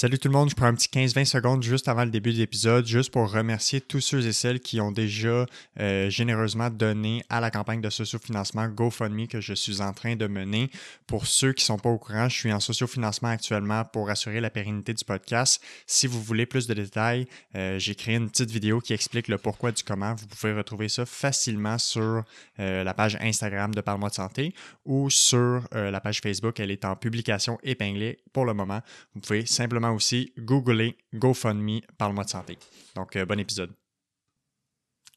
Salut tout le monde, je prends un petit 15-20 secondes juste avant le début de l'épisode, juste pour remercier tous ceux et celles qui ont déjà euh, généreusement donné à la campagne de sociofinancement GoFundMe que je suis en train de mener. Pour ceux qui ne sont pas au courant, je suis en sociofinancement actuellement pour assurer la pérennité du podcast. Si vous voulez plus de détails, euh, j'ai créé une petite vidéo qui explique le pourquoi du comment. Vous pouvez retrouver ça facilement sur euh, la page Instagram de Parle-moi de santé ou sur la page Facebook. Elle est en publication épinglée pour le moment. Vous pouvez simplement aussi googler GoFundMe Parle-moi de santé. Donc, euh, bon épisode.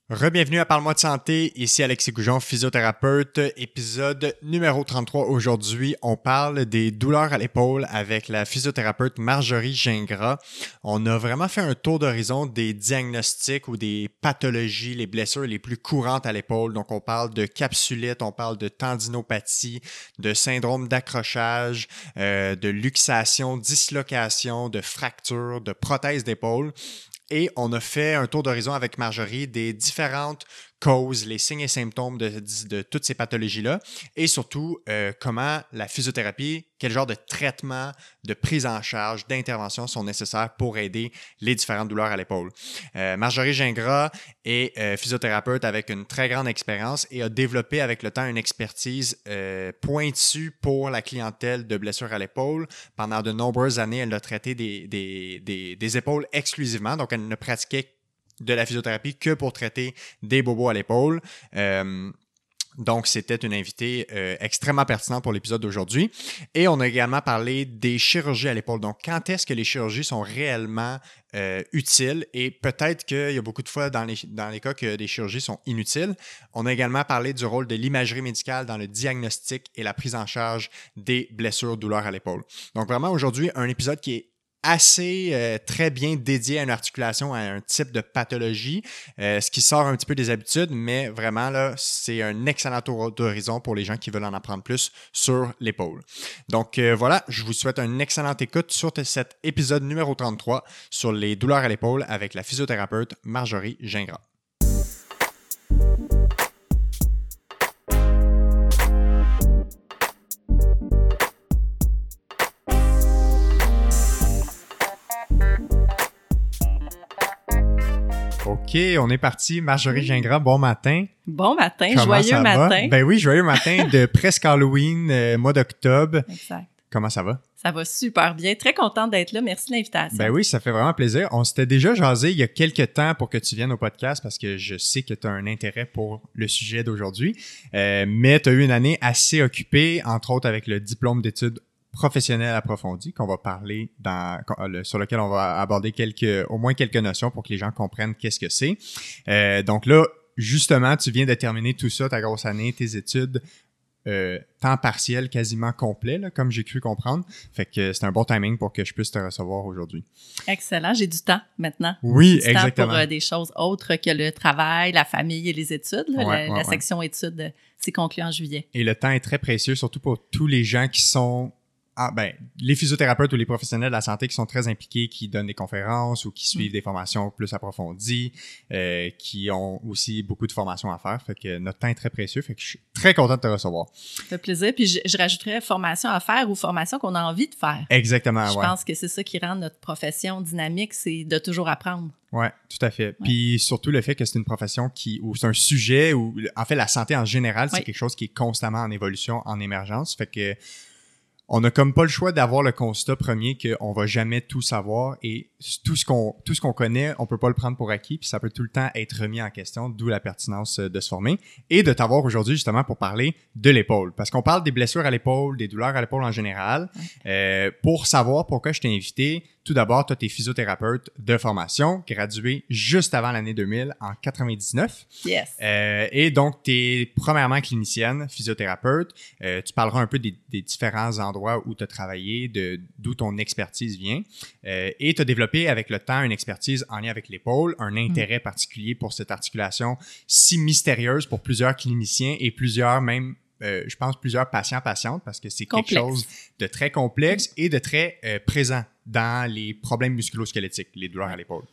Rebienvenue à Parle-moi de santé, ici Alexis Goujon, physiothérapeute, épisode numéro 33. Aujourd'hui, on parle des douleurs à l'épaule avec la physiothérapeute Marjorie Gingras. On a vraiment fait un tour d'horizon des diagnostics ou des pathologies, les blessures les plus courantes à l'épaule. Donc, on parle de capsulite, on parle de tendinopathie, de syndrome d'accrochage, euh, de luxation, dislocation, de fracture, de prothèse d'épaule. Et on a fait un tour d'horizon avec Marjorie des différentes causes, les signes et symptômes de, toutes ces pathologies-là et surtout euh, comment la physiothérapie, quel genre de traitement, de prise en charge, d'intervention sont nécessaires pour aider les différentes douleurs à l'épaule. Euh, Marjorie Gingras est euh, physiothérapeute avec une très grande expérience et a développé avec le temps une expertise pointue pour la clientèle de blessures à l'épaule. Pendant de nombreuses années, elle a traité des, des, des épaules exclusivement, donc elle ne pratiquait de la physiothérapie que pour traiter des bobos à l'épaule. Euh, donc, c'était une invitée euh, extrêmement pertinente pour l'épisode d'aujourd'hui. Et on a également parlé des chirurgies à l'épaule. Donc, quand est-ce que les chirurgies sont réellement euh, utiles? Et peut-être qu'il y a beaucoup de fois dans les, dans les cas que des chirurgies sont inutiles. On a également parlé du rôle de l'imagerie médicale dans le diagnostic et la prise en charge des blessures, douleurs à l'épaule. Donc, vraiment, aujourd'hui, un épisode qui est assez euh, très bien dédié à une articulation, à un type de pathologie, euh, ce qui sort un petit peu des habitudes, mais vraiment là, c'est un excellent tour d'horizon pour les gens qui veulent en apprendre plus sur l'épaule. Donc euh, voilà, je vous souhaite une excellente écoute sur cet épisode numéro 33 sur les douleurs à l'épaule avec la physiothérapeute Marjorie Gingras. OK, on est parti. Marjorie Gingras, bon matin. Bon matin, joyeux matin. Ben oui, joyeux matin de presque Halloween, euh, mois d'octobre. Exact. Comment ça va? Ça va super bien. Très contente d'être là. Merci de l'invitation. Ben oui, ça fait vraiment plaisir. On s'était déjà jasé il y a quelques temps pour que tu viennes au podcast parce que je sais que tu as un intérêt pour le sujet d'aujourd'hui. Euh, mais tu as eu une année assez occupée, entre autres avec le diplôme d'études professionnel approfondi qu'on va parler dans, sur lequel on va aborder quelques, au moins quelques notions pour que les gens comprennent qu'est-ce que c'est. Euh, donc là, justement, tu viens de terminer tout ça, ta grosse année, tes études, euh, temps partiel quasiment complet, là, comme j'ai cru comprendre. Fait que c'est un bon timing pour que je puisse te recevoir aujourd'hui. Excellent. J'ai du temps maintenant. Oui, du exactement. Temps pour euh, des choses autres que le travail, la famille et les études. la, section études, c'est conclu en juillet. Et le temps est très précieux, surtout pour tous les gens qui sont ah, ben, les physiothérapeutes ou les professionnels de la santé qui sont très impliqués, qui donnent des conférences ou qui suivent mm. des formations plus approfondies, euh, qui ont aussi beaucoup de formations à faire. Fait que notre temps est très précieux. Fait que je suis très content de te recevoir. Ça fait plaisir. Puis je, je rajouterais formation à faire ou formation qu'on a envie de faire. Exactement, Je pense que c'est ça qui rend notre profession dynamique, c'est de toujours apprendre. Ouais, tout à fait. Puis surtout le fait que c'est une profession qui, ou c'est un sujet où, en fait, la santé en général, c'est quelque chose qui est constamment en évolution, en émergence. Fait que on n'a comme pas le choix d'avoir le constat premier qu'on va jamais tout savoir et tout ce qu'on tout ce qu'on connaît, on peut pas le prendre pour acquis, puis ça peut tout le temps être remis en question, d'où la pertinence euh, de se former et de t'avoir aujourd'hui justement pour parler de l'épaule, parce qu'on parle des blessures à l'épaule, des douleurs à l'épaule en général. Euh, pour savoir pourquoi je t'ai invité, tout d'abord, toi, tu es physiothérapeute de formation, gradué juste avant l'année 2000, en 99. Yes. Euh, et donc, tu es premièrement clinicienne, physiothérapeute. Euh, tu parleras un peu des, différents endroits où tu as travaillé, d'où ton expertise vient. Euh, et tu as développé avec le temps une expertise en lien avec l'épaule, un intérêt mm. particulier pour cette articulation si mystérieuse pour plusieurs cliniciens et plusieurs même euh, je pense, plusieurs patients, patientes, parce que c'est quelque chose de très complexe et de très euh, présent dans les problèmes musculo-squelettiques, les douleurs à l'épaule.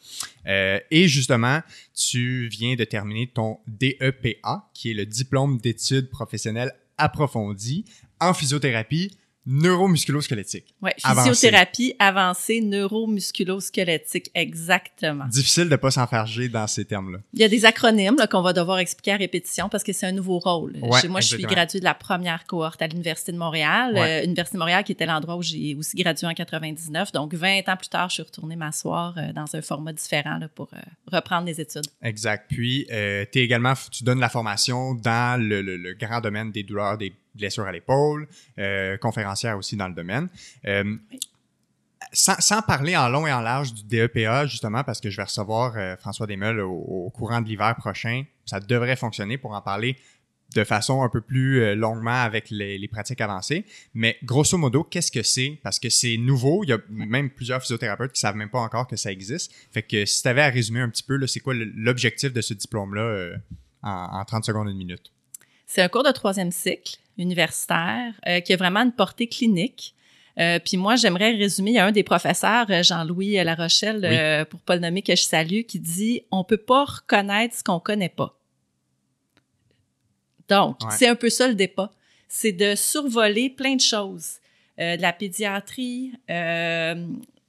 Euh, et justement, tu viens de terminer ton DEPA, qui est le diplôme d'études professionnelles approfondies en physiothérapie neuromusculo-squelettique. Oui, physiothérapie avancée neuromusculo-squelettique, exactement. Difficile de pas s'enfarger dans ces termes-là. Il y a des acronymes qu'on va devoir expliquer à répétition parce que c'est un nouveau rôle. Ouais, moi, je suis graduée de la première cohorte à l'Université de Montréal. Ouais. Euh, Université de Montréal qui était l'endroit où j'ai aussi gradué en 99. Donc, 20 ans plus tard, je suis retournée m'asseoir euh, dans un format différent là, pour euh, reprendre les études. Exact. Puis, es également, tu donnes la formation dans le, le, le grand domaine des douleurs des blessures à l'épaule, euh, conférencière aussi dans le domaine. Euh, sans, sans, parler en long et en large du DEPA, justement, parce que je vais recevoir euh, François Desmeules au, courant de l'hiver prochain, ça devrait fonctionner pour en parler de façon un peu plus longuement avec les, pratiques avancées. Mais grosso modo, qu'est-ce que c'est? Parce que c'est nouveau. Il y a même plusieurs physiothérapeutes qui savent même pas encore que ça existe. Fait que si tu avais à résumer un petit peu, c'est quoi l'objectif de ce diplôme-là en, en 30 secondes, une minute? C'est un cours de troisième cycle universitaire euh, qui a vraiment une portée clinique. Euh, puis moi, j'aimerais résumer, il y a un des professeurs, euh, Jean-Louis Larochelle, oui. euh, pour pas le nommer que je salue, qui dit « On peut pas reconnaître ce qu'on connaît pas ». Donc, ouais. c'est un peu ça le débat. C'est de survoler plein de choses. Euh, de la pédiatrie,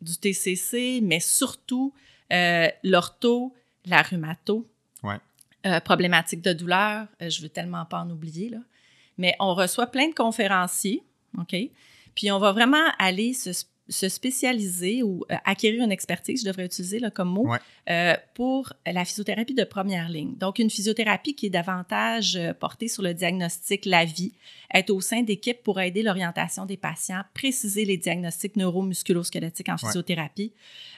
du TCC, mais surtout l'ortho, la rhumato, ouais. problématique de douleur. je veux tellement pas en oublier, là mais on reçoit plein de conférenciers, OK? Puis on va vraiment aller se, se spécialiser ou euh, acquérir une expertise, je devrais utiliser là, comme mot, ouais. euh, pour la physiothérapie de première ligne. Donc, une physiothérapie qui est davantage euh, portée sur le diagnostic, la vie, être au sein d'équipes pour aider l'orientation des patients, préciser les diagnostics neuromusculo-squelettiques en physiothérapie,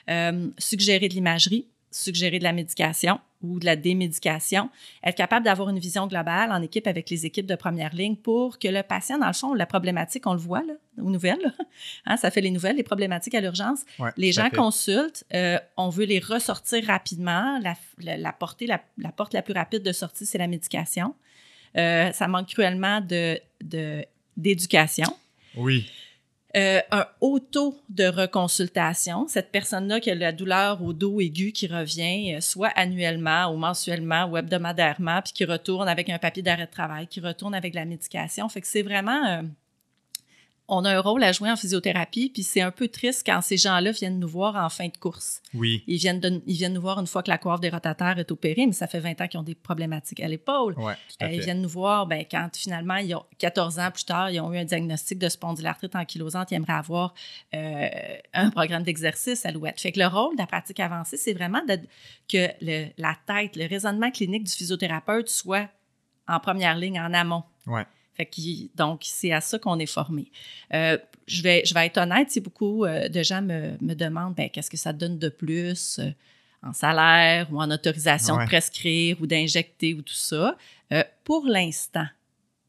ouais. suggérer de l'imagerie, suggérer de la médication ou de la démédication, être capable d'avoir une vision globale en équipe avec les équipes de première ligne pour que le patient, dans le fond, la problématique, on le voit là, aux nouvelles, là. Hein, ça fait les nouvelles, les problématiques à l'urgence. Ouais, les gens consultent, euh, on veut les ressortir rapidement. La, la, la portée, la, la, porte la plus rapide de sortie, c'est la médication. Euh, ça manque cruellement de, d'éducation. Oui. Euh, un haut taux de reconsultation. Cette personne-là qui a la douleur au dos aigu qui revient, euh, soit annuellement ou mensuellement ou hebdomadairement, puis qui retourne avec un papier d'arrêt de travail, qui retourne avec la médication. Fait que c'est vraiment... Euh, on a un rôle à jouer en physiothérapie, puis c'est un peu triste quand ces gens-là viennent nous voir en fin de course. Oui. Ils viennent, de, ils viennent nous voir une fois que la coiffe des rotateurs est opérée, mais ça fait 20 ans qu'ils ont des problématiques à l'épaule. Ouais, euh, ils viennent nous voir ben, quand finalement, ils ont, 14 ans plus tard, ils ont eu un diagnostic de spondylarthrite ankylosante, ils aimeraient avoir euh, un programme d'exercice à l'ouette. Fait que le rôle de la pratique avancée, c'est vraiment de, que le, la tête, le raisonnement clinique du physiothérapeute soit en première ligne, en amont. Ouais. Fait donc, c'est à ça qu'on est formé. Euh, je, vais, je vais être honnête, si beaucoup euh, de gens me, me demandent ben, qu'est-ce que ça donne de plus euh, en salaire ou en autorisation ouais. de prescrire ou d'injecter ou tout ça? Euh, pour l'instant,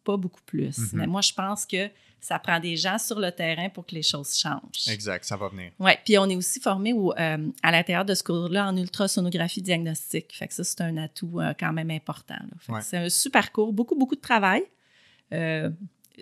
pas beaucoup plus. Mhm. Mm -hmm. Mais moi, je pense que ça prend des gens sur le terrain pour que les choses changent. Exact, ça va venir. Oui, puis on est aussi formé euh, à l'intérieur de ce cours-là en ultrasonographie diagnostique. Fait que ça, c'est un atout euh, quand même important. Ouais. C'est un super cours, beaucoup, beaucoup de travail. Euh,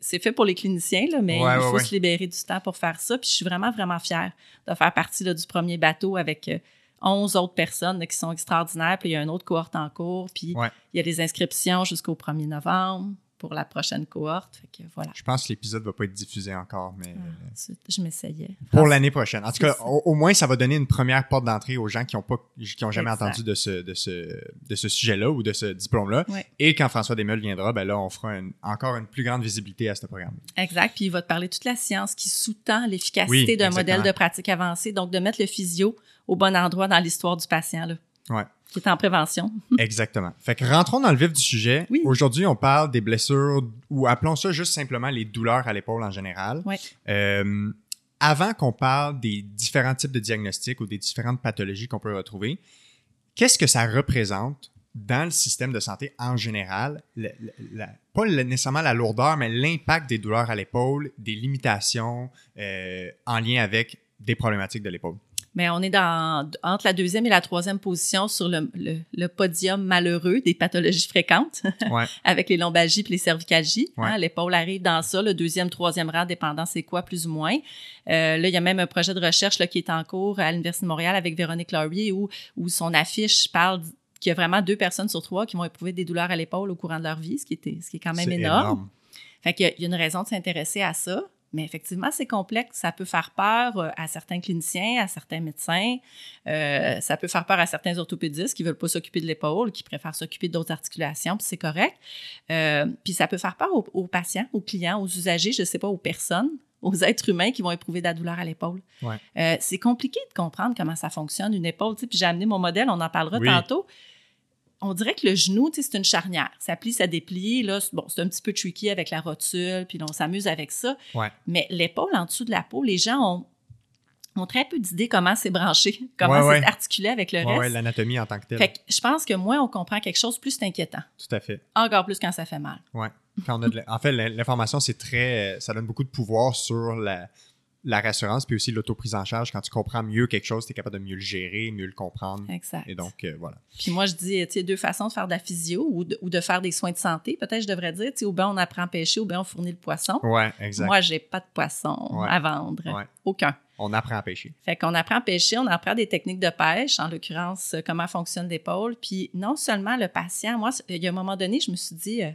c'est fait pour les cliniciens, là, mais ouais, il faut ouais, se libérer du temps pour faire ça. Puis je suis vraiment, vraiment fière de faire partie là, du premier bateau avec euh, 11 autres personnes là, qui sont extraordinaires. Puis il y a une autre cohorte en cours. Puis il y a des inscriptions jusqu'au 1er novembre pour la prochaine cohorte. Fait que, voilà. Je pense que l'épisode va pas être diffusé encore, mais... Ah, je m'essayais. Pour l'année prochaine. En tout cas, au, au, moins, ça va donner une première porte d'entrée aux gens qui ont pas, qui ont jamais exact. entendu de ce, de ce, de ce sujet-là ou de ce diplôme-là. Et quand François Desmeules viendra, ben là, on fera une, encore une plus grande visibilité à ce programme. Exact. Puis il va te parler de toute la science qui sous-tend l'efficacité oui, d'un modèle de pratique avancée. Donc, de mettre le physio au bon endroit dans l'histoire du patient. Là. Ouais qui est en prévention. Exactement. Fait que rentrons dans le vif du sujet. Oui. Aujourd'hui, on parle des blessures ou appelons ça juste simplement les douleurs à l'épaule en général. Euh, avant qu'on parle des différents types de diagnostics ou des différentes pathologies qu'on peut retrouver, qu'est-ce que ça représente dans le système de santé en général, la, la, pas nécessairement la lourdeur, mais l'impact des douleurs à l'épaule, des limitations euh, en lien avec des problématiques de l'épaule? Mais on est dans, entre la deuxième et la troisième position sur le, le, le podium malheureux des pathologies fréquentes, ouais. avec les lombalgies et les cervicalgies. Ouais. Hein, L'épaule arrive dans ça, le deuxième, troisième rang, dépendant c'est quoi, plus ou moins. Euh, là, il y a même un projet de recherche là, qui est en cours à l'Université de Montréal avec Véronique Laurier où, où son affiche parle qu'il y a vraiment deux personnes sur trois qui vont éprouver des douleurs à l'épaule au courant de leur vie, ce qui, était, ce qui est quand même énorme. énorme. Fait qu'il y a une raison de s'intéresser à ça. Mais effectivement, c'est complexe. Ça peut faire peur euh, à certains cliniciens, à certains médecins. Euh, ça peut faire peur à certains orthopédistes qui veulent pas s'occuper de l'épaule, qui préfèrent s'occuper d'autres articulations, puis c'est correct. Euh, puis ça peut faire peur aux, aux, patients, aux clients, aux usagers, je sais pas, aux personnes, aux êtres humains qui vont éprouver de la douleur à l'épaule. Ouais. Euh, c'est compliqué de comprendre comment ça fonctionne, une épaule. Tu sais, puis j'ai amené mon modèle, on en parlera Oui. tantôt. On dirait que le genou, c'est une charnière. Ça plie, ça déplie. Là, c'est- bon, c'est un petit peu tricky avec la rotule, puis là, on s'amuse avec ça. Ouais. Mais l'épaule en dessous de la peau, les gens ont, ont très peu d'idées comment c'est branché, comment Ouais, c'est ouais. articulé avec le reste. l'anatomie en tant que telle. fait que je pense que moins on comprend quelque chose, plus c'est inquiétant. Tout à fait. Encore plus quand ça fait mal. Ouais. Quand on a de la- En fait, l'in- l'information, c'est très. Ça donne beaucoup de pouvoir sur la, la rassurance, puis aussi l'autoprise en charge. Quand tu comprends mieux quelque chose, tu es capable de mieux le gérer, mieux le comprendre. Exact. Et donc, euh, voilà. Puis moi, je dis, tu sais, deux façons de faire de la physio ou de, ou de faire des soins de santé. Peut-être je devrais dire, tu sais, ou bien on apprend à pêcher ou bien on fournit le poisson. Ouais, exact. Moi, j'ai pas de poisson Ouais. à vendre. Ouais. Aucun. On apprend à pêcher. Fait qu'on apprend à pêcher, on apprend des techniques de pêche, en l'occurrence, euh, comment fonctionne l'épaule. Puis non seulement le patient, moi, il y a un moment donné, je me suis dit, euh,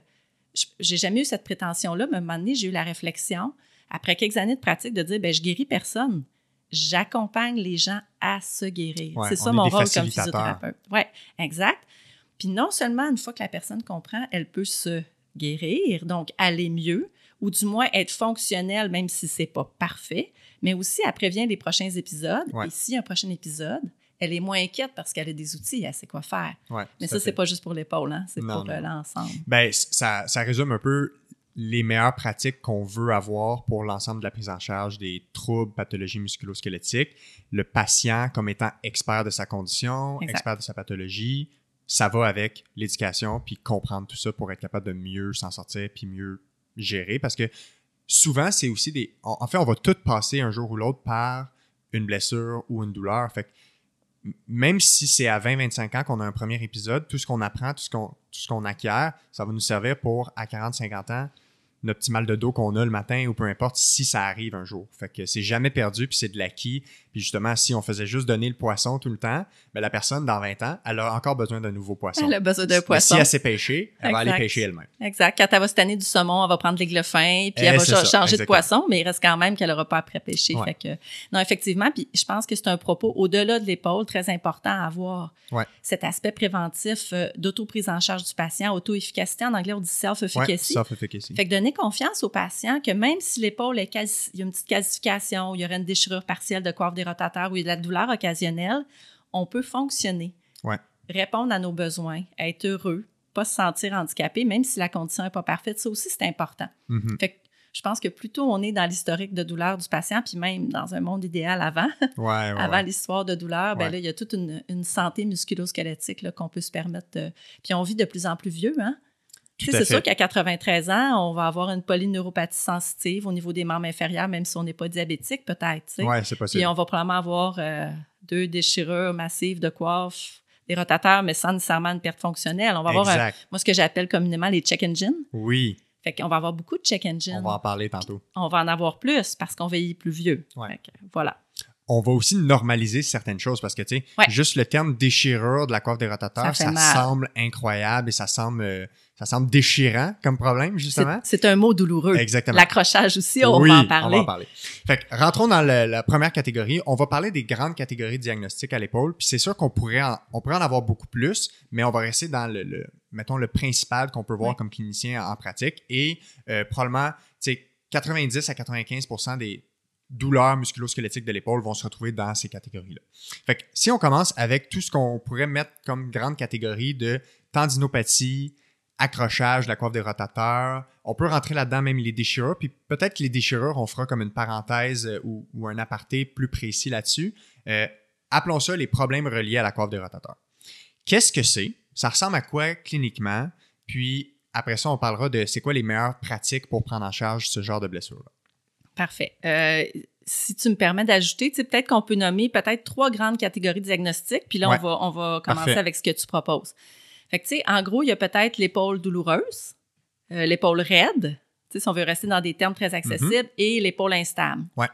je- j'ai jamais eu cette prétention-là, mais à un moment donné, j'ai eu la réflexion, après quelques années de pratique, de dire, ben je guéris personne. J'accompagne les gens à se guérir. Ouais, C'est ça mon rôle comme physiothérapeute. Oui, exact. Puis non seulement une fois que la personne comprend, elle peut se guérir, donc aller mieux, ou du moins être fonctionnelle, même si c'est pas parfait, mais aussi elle prévient les prochains épisodes. Ouais. Et a un prochain épisode, elle est moins inquiète parce qu'elle a des outils, elle sait quoi faire. Ouais, Mais ça, c'est pas juste pour l'épaule, hein? c'est pour euh, l'ensemble. Ben, ça, ça résume un peu les meilleures pratiques qu'on veut avoir pour l'ensemble de la prise en charge des troubles, pathologies musculo-squelettiques. Le patient, comme étant expert de sa condition, Exact. expert de sa pathologie, ça va avec l'éducation, puis comprendre tout ça pour être capable de mieux s'en sortir, puis mieux gérer. Parce que souvent, c'est aussi des... En fait, on va tous passer un jour ou l'autre par une blessure ou une douleur. Fait que même si c'est à 20-25 ans qu'on a un premier épisode, tout ce qu'on apprend, tout ce qu'on tout ce qu'on acquiert, ça va nous servir pour, à 40-50 ans, notre petit mal de dos qu'on a le matin ou peu importe si ça arrive un jour. Fait que c'est jamais perdu, puis c'est de l'acquis. Puis justement, si on faisait juste donner le poisson tout le temps, ben la personne, dans 20 ans, elle a encore besoin d'un nouveau poisson. Elle a besoin d'un poisson. si elle sait pêcher, elle va aller pêcher elle-même. Exact. Quand elle va se tanner du saumon, elle va prendre les gleffins, puis Eh, elle va cha- ça, changer de poisson, mais il reste quand même qu'elle n'aura pas après pêcher. Ouais. Fait que, non, effectivement, puis je pense que c'est un propos au-delà de l'épaule très important à avoir. Ouais. Cet aspect préventif euh, d'auto-prise en charge du patient, auto-efficacité, en anglais on dit Ouais, self-efficacy. self-efficacy. Fait que donner confiance au patient que même si l'épaule est il y a une petite calcification, il y aurait une déchirure partielle de coiffe des rotateurs ou il y a de la douleur occasionnelle, on peut fonctionner, Ouais. répondre à nos besoins, être heureux, pas se sentir handicapé, même si la condition n'est pas parfaite. Ça aussi, c'est important. Mhm. Fait que je pense que plus tôt on est dans l'historique de douleur du patient, puis même dans un monde idéal avant, Ouais, ouais, avant ouais. l'histoire de douleur, ben là, il y a toute une, une santé musculo-squelettique qu'on peut se permettre. de- Puis on vit de plus en plus vieux, hein? C'est sûr qu'à 93 ans, on va avoir une polyneuropathie sensitive au niveau des membres inférieurs, même si on n'est pas diabétique, peut-être. Ouais, c'est possible. Puis on va probablement avoir euh, deux déchirures massives de coiffe, des rotateurs, mais sans nécessairement une perte fonctionnelle. On va avoir, Exact. moi, ce que j'appelle communément les check engines. Oui, Fait qu'on va avoir beaucoup de check engines. on va en parler tantôt. On va en avoir plus parce qu'on vieillit plus vieux. Ouais. Fait que, voilà. On va aussi normaliser certaines choses parce que, tu sais, Ouais. juste le terme déchirure de la coiffe des rotateurs, Ça semble incroyable et ça semble, euh, ça semble déchirant comme problème, justement. c'est un mot douloureux. Exactement. L'accrochage aussi, on Oui, va en parler. On va en parler. Fait que, rentrons dans le- la première catégorie. On va parler des grandes catégories diagnostiques à l'épaule. Puis c'est sûr qu'on pourrait en, on pourrait en avoir beaucoup plus, mais on va rester dans le, le- mettons, le principal qu'on peut voir Ouais. comme clinicien en, en pratique. Et euh, probablement, tu sais, 90 à 95% des douleurs musculo-squelettiques de l'épaule vont se retrouver dans ces catégories-là. Fait que si on commence avec tout ce qu'on pourrait mettre comme grande catégorie de tendinopathie, accrochage de la coiffe des rotateurs. On peut rentrer là-dedans même les déchirures, puis peut-être que les déchirures, on fera comme une parenthèse euh, ou, un aparté plus précis là-dessus. Euh, appelons ça les problèmes reliés à la coiffe des rotateurs. Qu'est-ce que c'est? Ça ressemble à quoi cliniquement? Puis après ça, on parlera de c'est quoi les meilleures pratiques pour prendre en charge ce genre de blessure-là. Parfait. Euh, si tu me permets d'ajouter, peut-être qu'on peut nommer peut-être trois grandes catégories diagnostiques, puis là, Ouais. on, va, on va commencer Parfait. avec ce que tu proposes. Fait que, tu sais, en gros, il y a peut-être l'épaule douloureuse, euh, l'épaule raide, si on veut rester dans des termes très accessibles, et l'épaule instable. Mm-hmm. Ouais.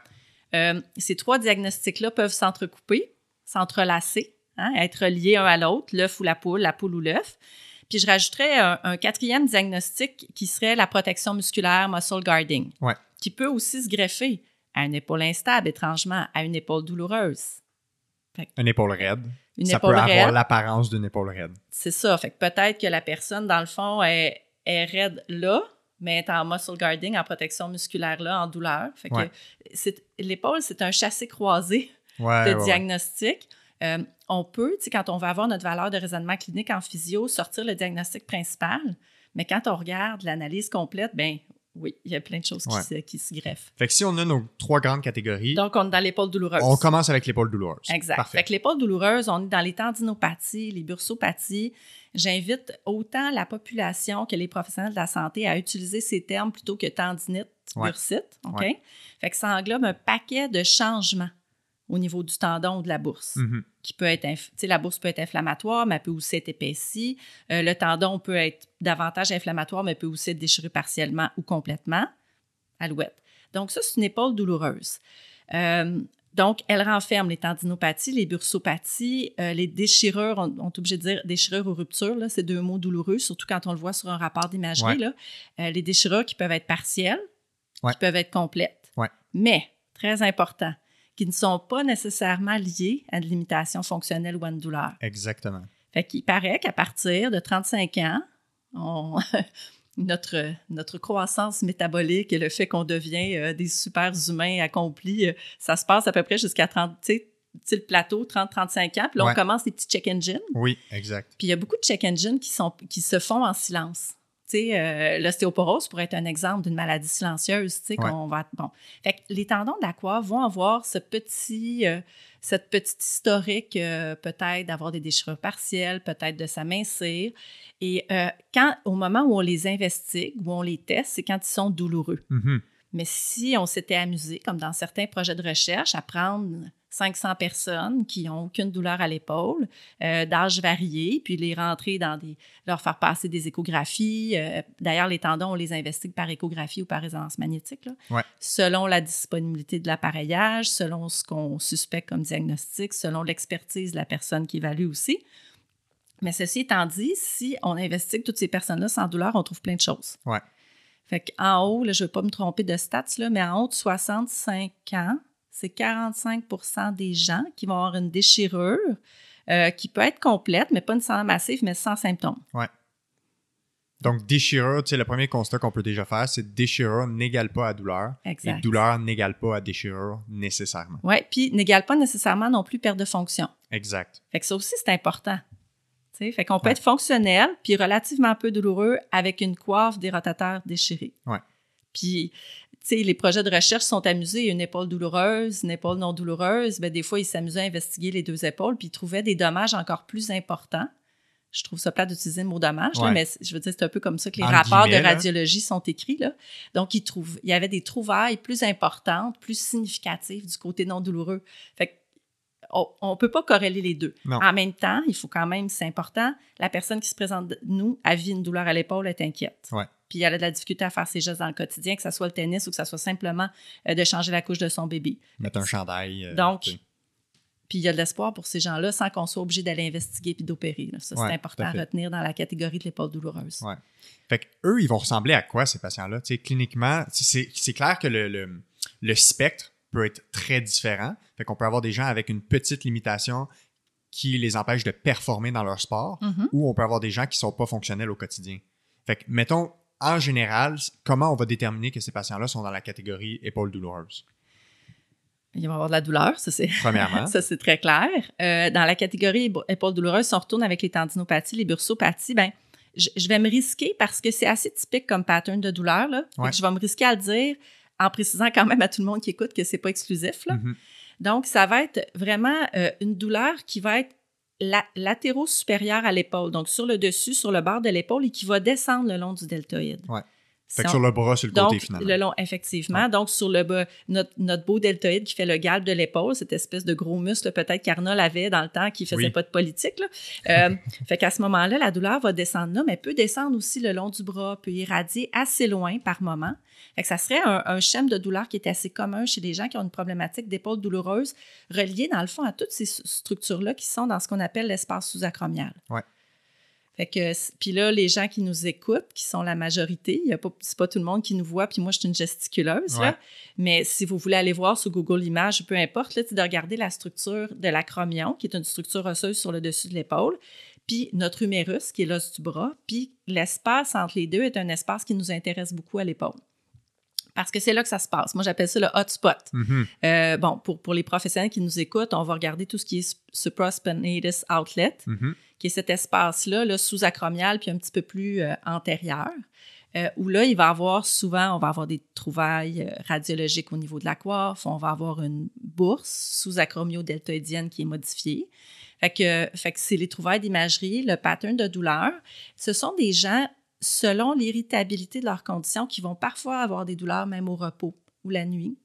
Euh, ces trois diagnostics-là peuvent s'entrecouper, s'entrelacer, hein, être liés un à l'autre, l'œuf ou la poule, la poule ou l'œuf. Puis je rajouterais un, un quatrième diagnostic qui serait la protection musculaire muscle guarding, Ouais. qui peut aussi se greffer à une épaule instable, étrangement, à une épaule douloureuse. Une épaule raide. Une ça épaule peut avoir l'apparence d'une épaule raide. c'est ça. Fait que peut-être que la personne, dans le fond, est, est raide là, mais est en muscle guarding, en protection musculaire là, en douleur. Fait que Ouais. l'épaule, c'est un chassé croisé Ouais, de ouais. diagnostic. Euh, on peut, quand on va avoir notre valeur de raisonnement clinique en physio, sortir le diagnostic principal, mais quand on regarde l'analyse complète, ben oui, il y a plein de choses qui, Ouais. se, qui se greffent. Fait que si on a nos trois grandes catégories, Donc, on est dans l'épaule douloureuse. on commence avec l'épaule douloureuse. Exact. Parfait. Fait que l'épaule douloureuse, on est dans les tendinopathies, les bursopathies. J'invite autant la population que les professionnels de la santé à utiliser ces termes plutôt que tendinite, Ouais. bursite. OK? Ouais. Fait que ça englobe un paquet de changements au niveau du tendon ou de la bourse. Mhm. Qui peut être, inf- tu sais, la bourse peut être inflammatoire, mais elle peut aussi être épaissie. Euh, le tendon peut être davantage inflammatoire, mais peut aussi être déchiré partiellement ou complètement. Alouette. Donc, ça, c'est une épaule douloureuse. Euh, donc, elle renferme les tendinopathies, les bursopathies, euh, les déchirures, on, on est obligé de dire déchirures ou ruptures, là, c'est deux mots douloureux, surtout quand on le voit sur un rapport d'imagerie. Ouais. là. Les déchirures qui peuvent être partielles, Ouais. qui peuvent être complètes, Ouais. mais, très important, qui ne sont pas nécessairement liées à une limitation fonctionnelle ou à une douleur. Exactement. Fait qu'il paraît qu'à partir de 35 ans, on- notre, notre croissance métabolique et le fait qu'on devient euh, des super humains accomplis, euh, ça se passe à peu près jusqu'à 30, tu sais, tu sais, le plateau, 30-35 ans. Puis là, Ouais. on commence les petits check engines. Oui, exact. Puis il y a beaucoup de check engines qui, sont, qui se font en silence. Euh, l'ostéoporose pourrait être un exemple d'une maladie silencieuse, Ouais. qu'on va... Bon. Fait que les tendons de la coiffe vont avoir ce petit, euh, cette petite historique, euh, peut-être d'avoir des déchirures partielles, peut-être de s'amincir. Et quand, au moment où on les investigue, où on les teste, c'est quand ils sont douloureux. Mhm. Mais si on s'était amusé, comme dans certains projets de recherche, à prendre 500 personnes qui n'ont aucune douleur à l'épaule, euh, d'âge varié, puis les rentrer dans des... leur faire passer des échographies. euh, D'ailleurs, les tendons, on les investigue par échographie ou par résonance magnétique, là, Ouais. selon la disponibilité de l'appareillage, selon ce qu'on suspecte comme diagnostic, selon l'expertise de la personne qui évalue aussi. Mais ceci étant dit, si on investigue toutes ces personnes-là sans douleur, on trouve plein de choses. Ouais. Fait qu'en haut, là, je ne veux pas me tromper de stats, là, mais en haut de 65 ans, c'est 45% des gens qui vont avoir une déchirure euh, qui peut être complète, mais pas nécessairement massive, mais sans symptômes. Donc, déchirure, tu sais, le premier constat qu'on peut déjà faire, c'est déchirure n'égale pas à douleur. Exact. Et douleur n'égale pas à déchirure nécessairement. Oui, puis n'égale pas nécessairement non plus perte de fonction. Exact. Fait que ça aussi, c'est important. Fait qu'on peut Ouais. être fonctionnel puis relativement peu douloureux avec une coiffe des rotateurs déchirés. Ouais. Puis, tu sais, les projets de recherche sont amusés. Une épaule douloureuse, une épaule non douloureuse. Ben, des fois, ils s'amusaient à investiguer les deux épaules puis ils trouvaient des dommages encore plus importants. Je trouve ça plat d'utiliser le mot dommage, là, mais je veux dire, c'est un peu comme ça que les rapports de là. radiologie sont écrits. Là. Donc, ils trouvent, il y avait des trouvailles plus importantes, plus significatives du côté non douloureux. Fait on ne peut pas corréler les deux. Non. En même temps, il faut quand même, c'est important, la personne qui se présente nous a vit une douleur à l'épaule, est inquiète. Ouais. Puis elle a de la difficulté à faire ses gestes dans le quotidien, que ce soit le tennis ou que ce soit simplement euh, de changer la couche de son bébé. Mettre un chandail. euh, Donc. Puis il y a de l'espoir pour ces gens-là sans qu'on soit obligé d'aller investiguer puis d'opérer. Ça, Ouais, c'est important à retenir dans la catégorie de l'épaule douloureuse. Ouais. Fait que eux, ils vont ressembler à quoi, ces patients-là? Cliniquement, c'est clair que le, le- le spectre peut être très différent. Fait qu'on peut avoir des gens avec une petite limitation qui les empêche de performer dans leur sport, Mhm. ou on peut avoir des gens qui sont pas fonctionnels au quotidien. Fait que, mettons, en général, comment on va déterminer que ces patients-là sont dans la catégorie épaule douloureuse? Il va y avoir de la douleur, ça c'est Premièrement. ça c'est très clair. Euh, dans la catégorie épaule douloureuse, si on retourne avec les tendinopathies, les bursopathies, ben je, je vais me risquer parce que c'est assez typique comme pattern de douleur. Là. Ouais. Je vais me risquer à le dire en précisant quand même à tout le monde qui écoute que c'est pas exclusif. Là. Mhm. Donc, ça va être vraiment euh, une douleur qui va être la- latéraux-supérieure à l'épaule, donc sur le dessus, sur le bord de l'épaule et qui va descendre le long du deltoïde. Fait que sur le bras, sur le donc, côté, finalement. le long, effectivement. Donc, sur le bas, notre, notre beau deltoïde qui fait le galbe de l'épaule, cette espèce de gros muscle, peut-être qu'Arnold avait dans le temps, qui faisait Oui. pas de politique. Là. Euh, fait qu'à ce moment-là, la douleur va descendre là, mais peut descendre aussi le long du bras, peut irradier assez loin par moment. Fait que ça serait un, un schème de douleur qui est assez commun chez les gens qui ont une problématique d'épaule douloureuse, reliée dans le fond à toutes ces structures-là qui sont dans ce qu'on appelle l'espace sous-acromial. Ouais. Fait que, puis là, les gens qui nous écoutent, qui sont la majorité, il y a pas, c'est pas tout le monde qui nous voit, puis moi, je suis une gesticuleuse, là. Mais si vous voulez aller voir sur Google Images, peu importe, là, c'est de regarder la structure de l'acromion, qui est une structure osseuse sur le dessus de l'épaule, puis notre humérus, qui est l'os du bras, puis l'espace entre les deux est un espace qui nous intéresse beaucoup à l'épaule parce que c'est là que ça se passe. Moi, j'appelle ça le hotspot. Mhm. Euh, bon, pour, pour les professionnels qui nous écoutent, on va regarder tout ce qui est supraspinatus outlet, Mhm. qui est cet espace-là, là, sous-acromial, puis un petit peu plus euh, antérieur, euh, où là, il va avoir souvent, on va avoir des trouvailles radiologiques au niveau de la coiffe, on va avoir une bourse sous-acromio-deltoïdienne qui est modifiée. Fait que, fait que c'est les trouvailles d'imagerie, le pattern de douleur. Ce sont des gens, selon l'irritabilité de leurs conditions, qui vont parfois avoir des douleurs même au repos ou la nuit.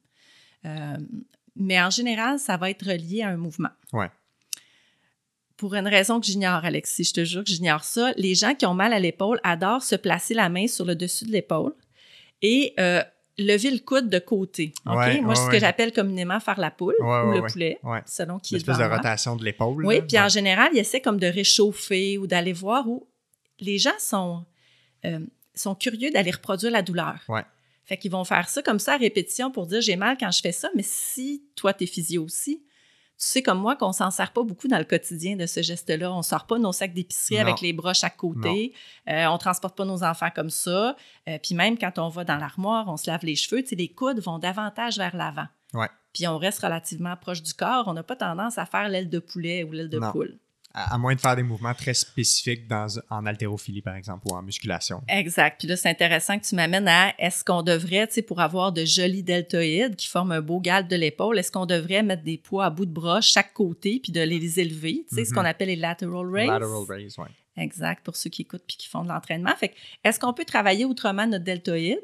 Euh, mais en général, ça va être relié à un mouvement. Ouais. Pour une raison que j'ignore, Alexis, je te jure que j'ignore ça, les gens qui ont mal à l'épaule adorent se placer la main sur le dessus de l'épaule et euh, lever le coude de côté. Ouais, Moi, ouais, c'est ce que j'appelle communément faire la poule ou le poulet, selon qui est de rotation de l'épaule. Oui, puis en général, ils essaient comme de réchauffer ou d'aller voir où les gens sont, euh, sont curieux d'aller reproduire la douleur. Ouais. Fait qu'ils vont faire ça comme ça à répétition pour dire j'ai mal quand je fais ça, mais si toi, t'es physio aussi, tu sais comme moi qu'on s'en sert pas beaucoup dans le quotidien de ce geste-là. On sort pas nos sacs d'épicerie avec les bras chaque côté. Euh, on transporte pas nos enfants comme ça. Euh, puis même quand on va dans l'armoire, on se lave les cheveux, les coudes vont davantage vers l'avant. Ouais. Puis on reste relativement proche du corps. On n'a pas tendance à faire l'aile de poulet ou l'aile de Non. poule. À, à moins de faire des mouvements très spécifiques dans, en haltérophilie, par exemple, ou en musculation. Exact. Puis là, c'est intéressant que tu m'amènes à est-ce qu'on devrait, tu sais, pour avoir de jolis deltoïdes qui forment un beau galbe de l'épaule, est-ce qu'on devrait mettre des poids à bout de bras chaque côté puis de les élever, tu sais, ce Mhm. qu'on appelle les lateral raise? Lateral raise, ouais. Exact, pour ceux qui écoutent puis qui font de l'entraînement. Fait que, est-ce qu'on peut travailler autrement notre deltoïde,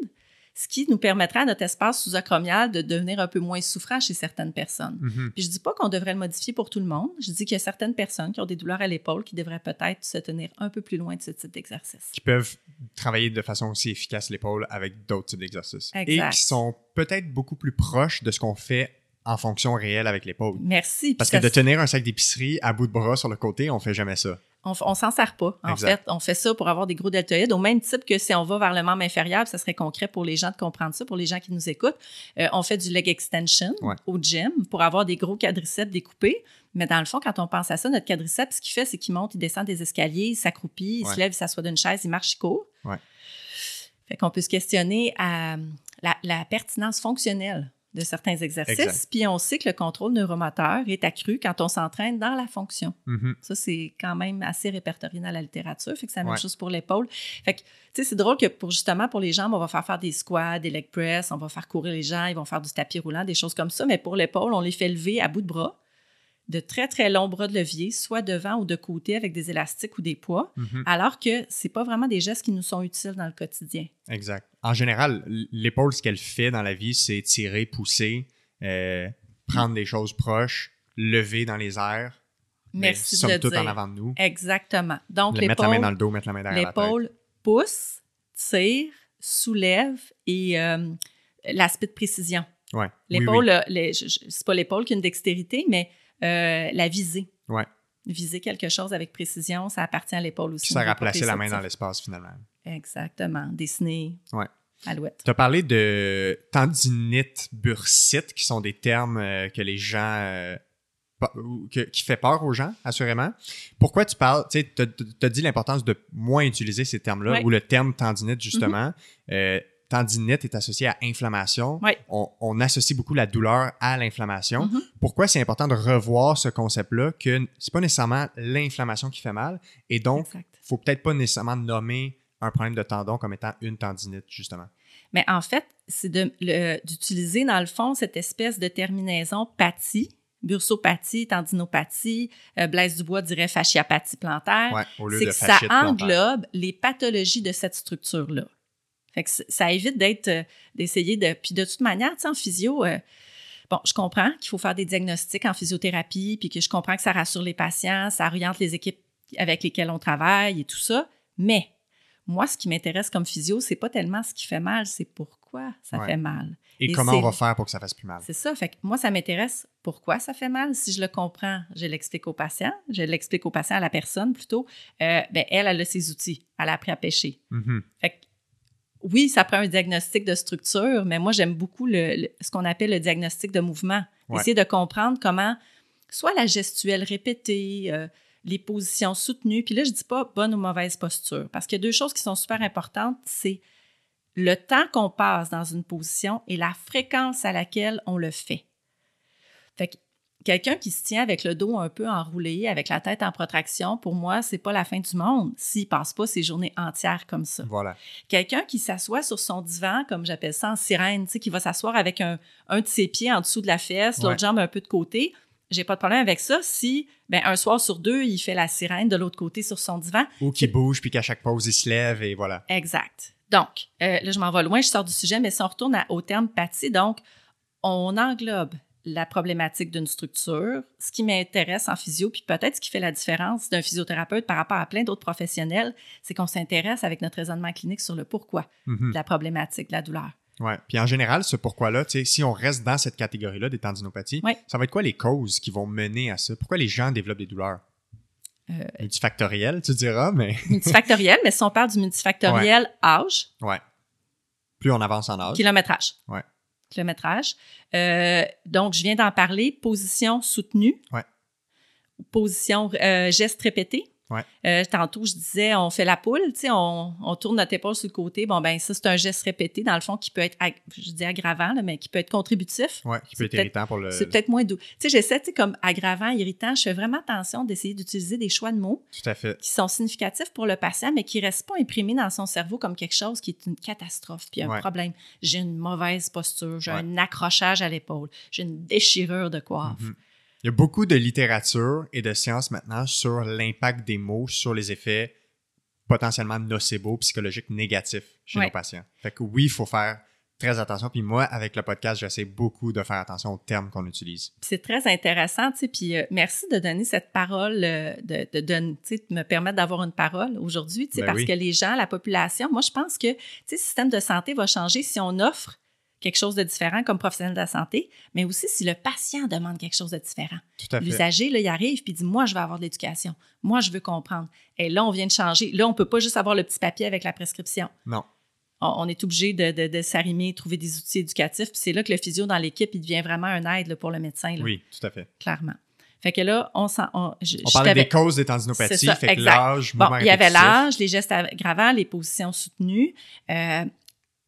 ce qui nous permettrait à notre espace sous-acromial de devenir un peu moins souffrant chez certaines personnes? Mhm. Puis je dis pas qu'on devrait le modifier pour tout le monde. Je dis qu'il y a certaines personnes qui ont des douleurs à l'épaule qui devraient peut-être se tenir un peu plus loin de ce type d'exercice. Qui peuvent travailler de façon aussi efficace l'épaule avec d'autres types d'exercices. Et qui sont peut-être beaucoup plus proches de ce qu'on fait en fonction réelle avec l'épaule. Merci. Parce que de tenir un sac d'épicerie à bout de bras sur le côté, on fait jamais ça. On, on s'en sert pas, en Exact. fait. On fait ça pour avoir des gros deltoïdes, au même type que si on va vers le membre inférieur, ça serait concret pour les gens de comprendre ça, pour les gens qui nous écoutent. Euh, on fait du leg extension Ouais. au gym pour avoir des gros quadriceps découpés. Mais dans le fond, quand on pense à ça, notre quadriceps, ce qu'il fait, c'est qu'il monte, il descend des escaliers, il s'accroupit, il Ouais. se lève, il s'assoit d'une chaise, il marche, il court. Ouais. Fait qu'on peut se questionner à la, la pertinence fonctionnelle de certains exercices. Exact. Puis on sait que le contrôle neuromoteur est accru quand on s'entraîne dans la fonction. Mhm. Ça, c'est quand même assez répertorié dans la littérature. Fait que c'est la même Ouais. chose pour l'épaule. Fait que, tu sais, c'est drôle que pour justement pour les jambes, on va faire faire des squats, des leg press, on va faire courir les gens, ils vont faire du tapis roulant, des choses comme ça. Mais pour l'épaule, on les fait lever à bout de bras, de très, très longs bras de levier, soit devant ou de côté avec des élastiques ou des poids, Mhm. alors que c'est pas vraiment des gestes qui nous sont utiles dans le quotidien. Exact. En général, l'épaule, ce qu'elle fait dans la vie, c'est tirer, pousser, euh, prendre des choses proches, lever dans les airs. mais Merci somme de dire. en avant de nous. Exactement. Donc, Le mettre la main l'épaule, dans le dos, mettre la main derrière. L'épaule pousse, tire, soulève et euh, l'aspect de précision. Ouais. Oui, L'épaule, oui. je- c'est pas l'épaule qui a une dextérité, mais euh, la visée. Ouais. Viser quelque chose avec précision, ça appartient à l'épaule aussi. Puis ça au niveau placer la main dans l'espace finalement. Exactement. Dessiner. Ouais. Alouette. Tu as parlé de tendinite, bursite, qui sont des termes euh, que les gens. euh, que- qui fait peur aux gens, assurément. Pourquoi tu parles, tu sais, tu as dit l'importance de moins utiliser ces termes-là, Ouais. ou le terme tendinite, justement. Euh, tendinite est associé à inflammation. On, on associe beaucoup la douleur à l'inflammation. Mhm. Pourquoi c'est important de revoir ce concept-là, que c'est pas nécessairement l'inflammation qui fait mal, et donc, Exact. faut peut-être pas nécessairement nommer un problème de tendon comme étant une tendinite, justement. Mais en fait, c'est d'utiliser, dans le fond, cette espèce de terminaison pathie, bursopathie, tendinopathie, euh, Blaise Dubois dirait fasciapathie plantaire. Ouais, c'est que ça plantaire. englobe les pathologies de cette structure-là. Fait que ça évite d'être, euh, d'essayer de. Puis de toute manière, tu sais, en physio, euh, bon, je comprends qu'il faut faire des diagnostics en physiothérapie, puis que je comprends que ça rassure les patients, ça oriente les équipes avec lesquelles on travaille et tout ça, mais moi, ce qui m'intéresse comme physio, c'est pas tellement ce qui fait mal, c'est pourquoi ça Ouais. fait mal. Et, Et comment on va faire pour que ça fasse plus mal? C'est ça. Fait que moi, ça m'intéresse pourquoi ça fait mal. Si je le comprends, je l'explique au patient. Je l'explique au patient, à la personne plutôt. Euh, ben, elle, elle a ses outils. Elle a appris à pêcher. Mhm. Fait que, oui, ça prend un diagnostic de structure, mais moi, j'aime beaucoup le, le- ce qu'on appelle le diagnostic de mouvement. Ouais. Essayer de comprendre comment, soit la gestuelle répétée, euh, les positions soutenues. Puis là, je dis pas bonne ou mauvaise posture, parce qu'il y a deux choses qui sont super importantes. C'est le temps qu'on passe dans une position et la fréquence à laquelle on le fait. Fait que quelqu'un qui se tient avec le dos un peu enroulé, avec la tête en protraction, pour moi, c'est pas la fin du monde s'il passe pas ses journées entières comme ça. Voilà. Quelqu'un qui s'assoit sur son divan, comme j'appelle ça en sirène, tu sais, qui va s'asseoir avec un, un de ses pieds en dessous de la fesse, l'autre jambe un peu de côté. J'ai pas de problème avec ça si, ben, un soir sur deux, il fait la sirène de l'autre côté sur son divan. Ou qui bouge, puis qu'à chaque pause, il se lève, et voilà. Exact. Donc, euh, là, je m'en vais loin, je sors du sujet, mais si on retourne à- au terme pathie, donc, on englobe la problématique d'une structure, ce qui m'intéresse en physio, puis peut-être ce qui fait la différence d'un physiothérapeute par rapport à plein d'autres professionnels, c'est qu'on s'intéresse avec notre raisonnement clinique sur le pourquoi Mhm. de la problématique, de la douleur. Ouais. Puis en général, ce pourquoi-là, tu sais, si on reste dans cette catégorie-là des tendinopathies, Ouais. ça va être quoi les causes qui vont mener à ça? Pourquoi les gens développent des douleurs? Euh, Multifactoriel, tu diras, mais multifactoriel, mais si on parle du multifactoriel, âge, ouais. Plus on avance en âge. kilométrage. Ouais. Kilométrage. Euh, donc, je viens d'en parler. Position soutenue. Ouais. Position euh, geste répété. Ouais. Euh, tantôt, je disais, on fait la poule, tu sais, on, on tourne notre épaule sur le côté. Bon, ben ça, c'est un geste répété, dans le fond, qui peut être, je dis aggravant, là, mais qui peut être contributif. Ouais, qui peut être irritant pour le. C'est peut-être moins doux. Tu sais, j'essaie, tu sais, comme aggravant, irritant, je fais vraiment attention d'essayer d'utiliser des choix de mots Tout à fait. qui sont significatifs pour le patient, mais qui ne restent pas imprimés dans son cerveau comme quelque chose qui est une catastrophe, puis un Ouais. problème. J'ai une mauvaise posture, j'ai Ouais. un accrochage à l'épaule, j'ai une déchirure de coiffe. Mhm. Il y a beaucoup de littérature et de sciences maintenant sur l'impact des mots sur les effets potentiellement nocebo, psychologiques négatifs chez Ouais. nos patients. Fait que oui, il faut faire très attention. Puis moi, avec le podcast, j'essaie beaucoup de faire attention aux termes qu'on utilise. C'est très intéressant, tu sais, puis euh, merci de donner cette parole, euh, de, de, de- tu sais, de me permettre d'avoir une parole aujourd'hui, tu sais, Ben parce oui. que les gens, la population, moi, je pense que, tu sais, le système de santé va changer si on offre quelque chose de différent comme professionnel de la santé, mais aussi si le patient demande quelque chose de différent. L'usager, là, il arrive puis dit Moi, je veux avoir de l'éducation. Moi, je veux comprendre. Et là, on vient de changer. Là, on peut pas juste avoir le petit papier avec la prescription. Non. On, on est obligé de, de, de s'arrimer, trouver des outils éducatifs. Puis c'est là que le physio dans l'équipe, il devient vraiment un aide là, pour le médecin, là, Oui, tout à fait. clairement. Fait que là, on s'en. On, je- On parlait des causes des tendinopathies, ça, fait que l'âge, Bon, il y avait l'âge, les gestes aggravants, les positions soutenues. Euh,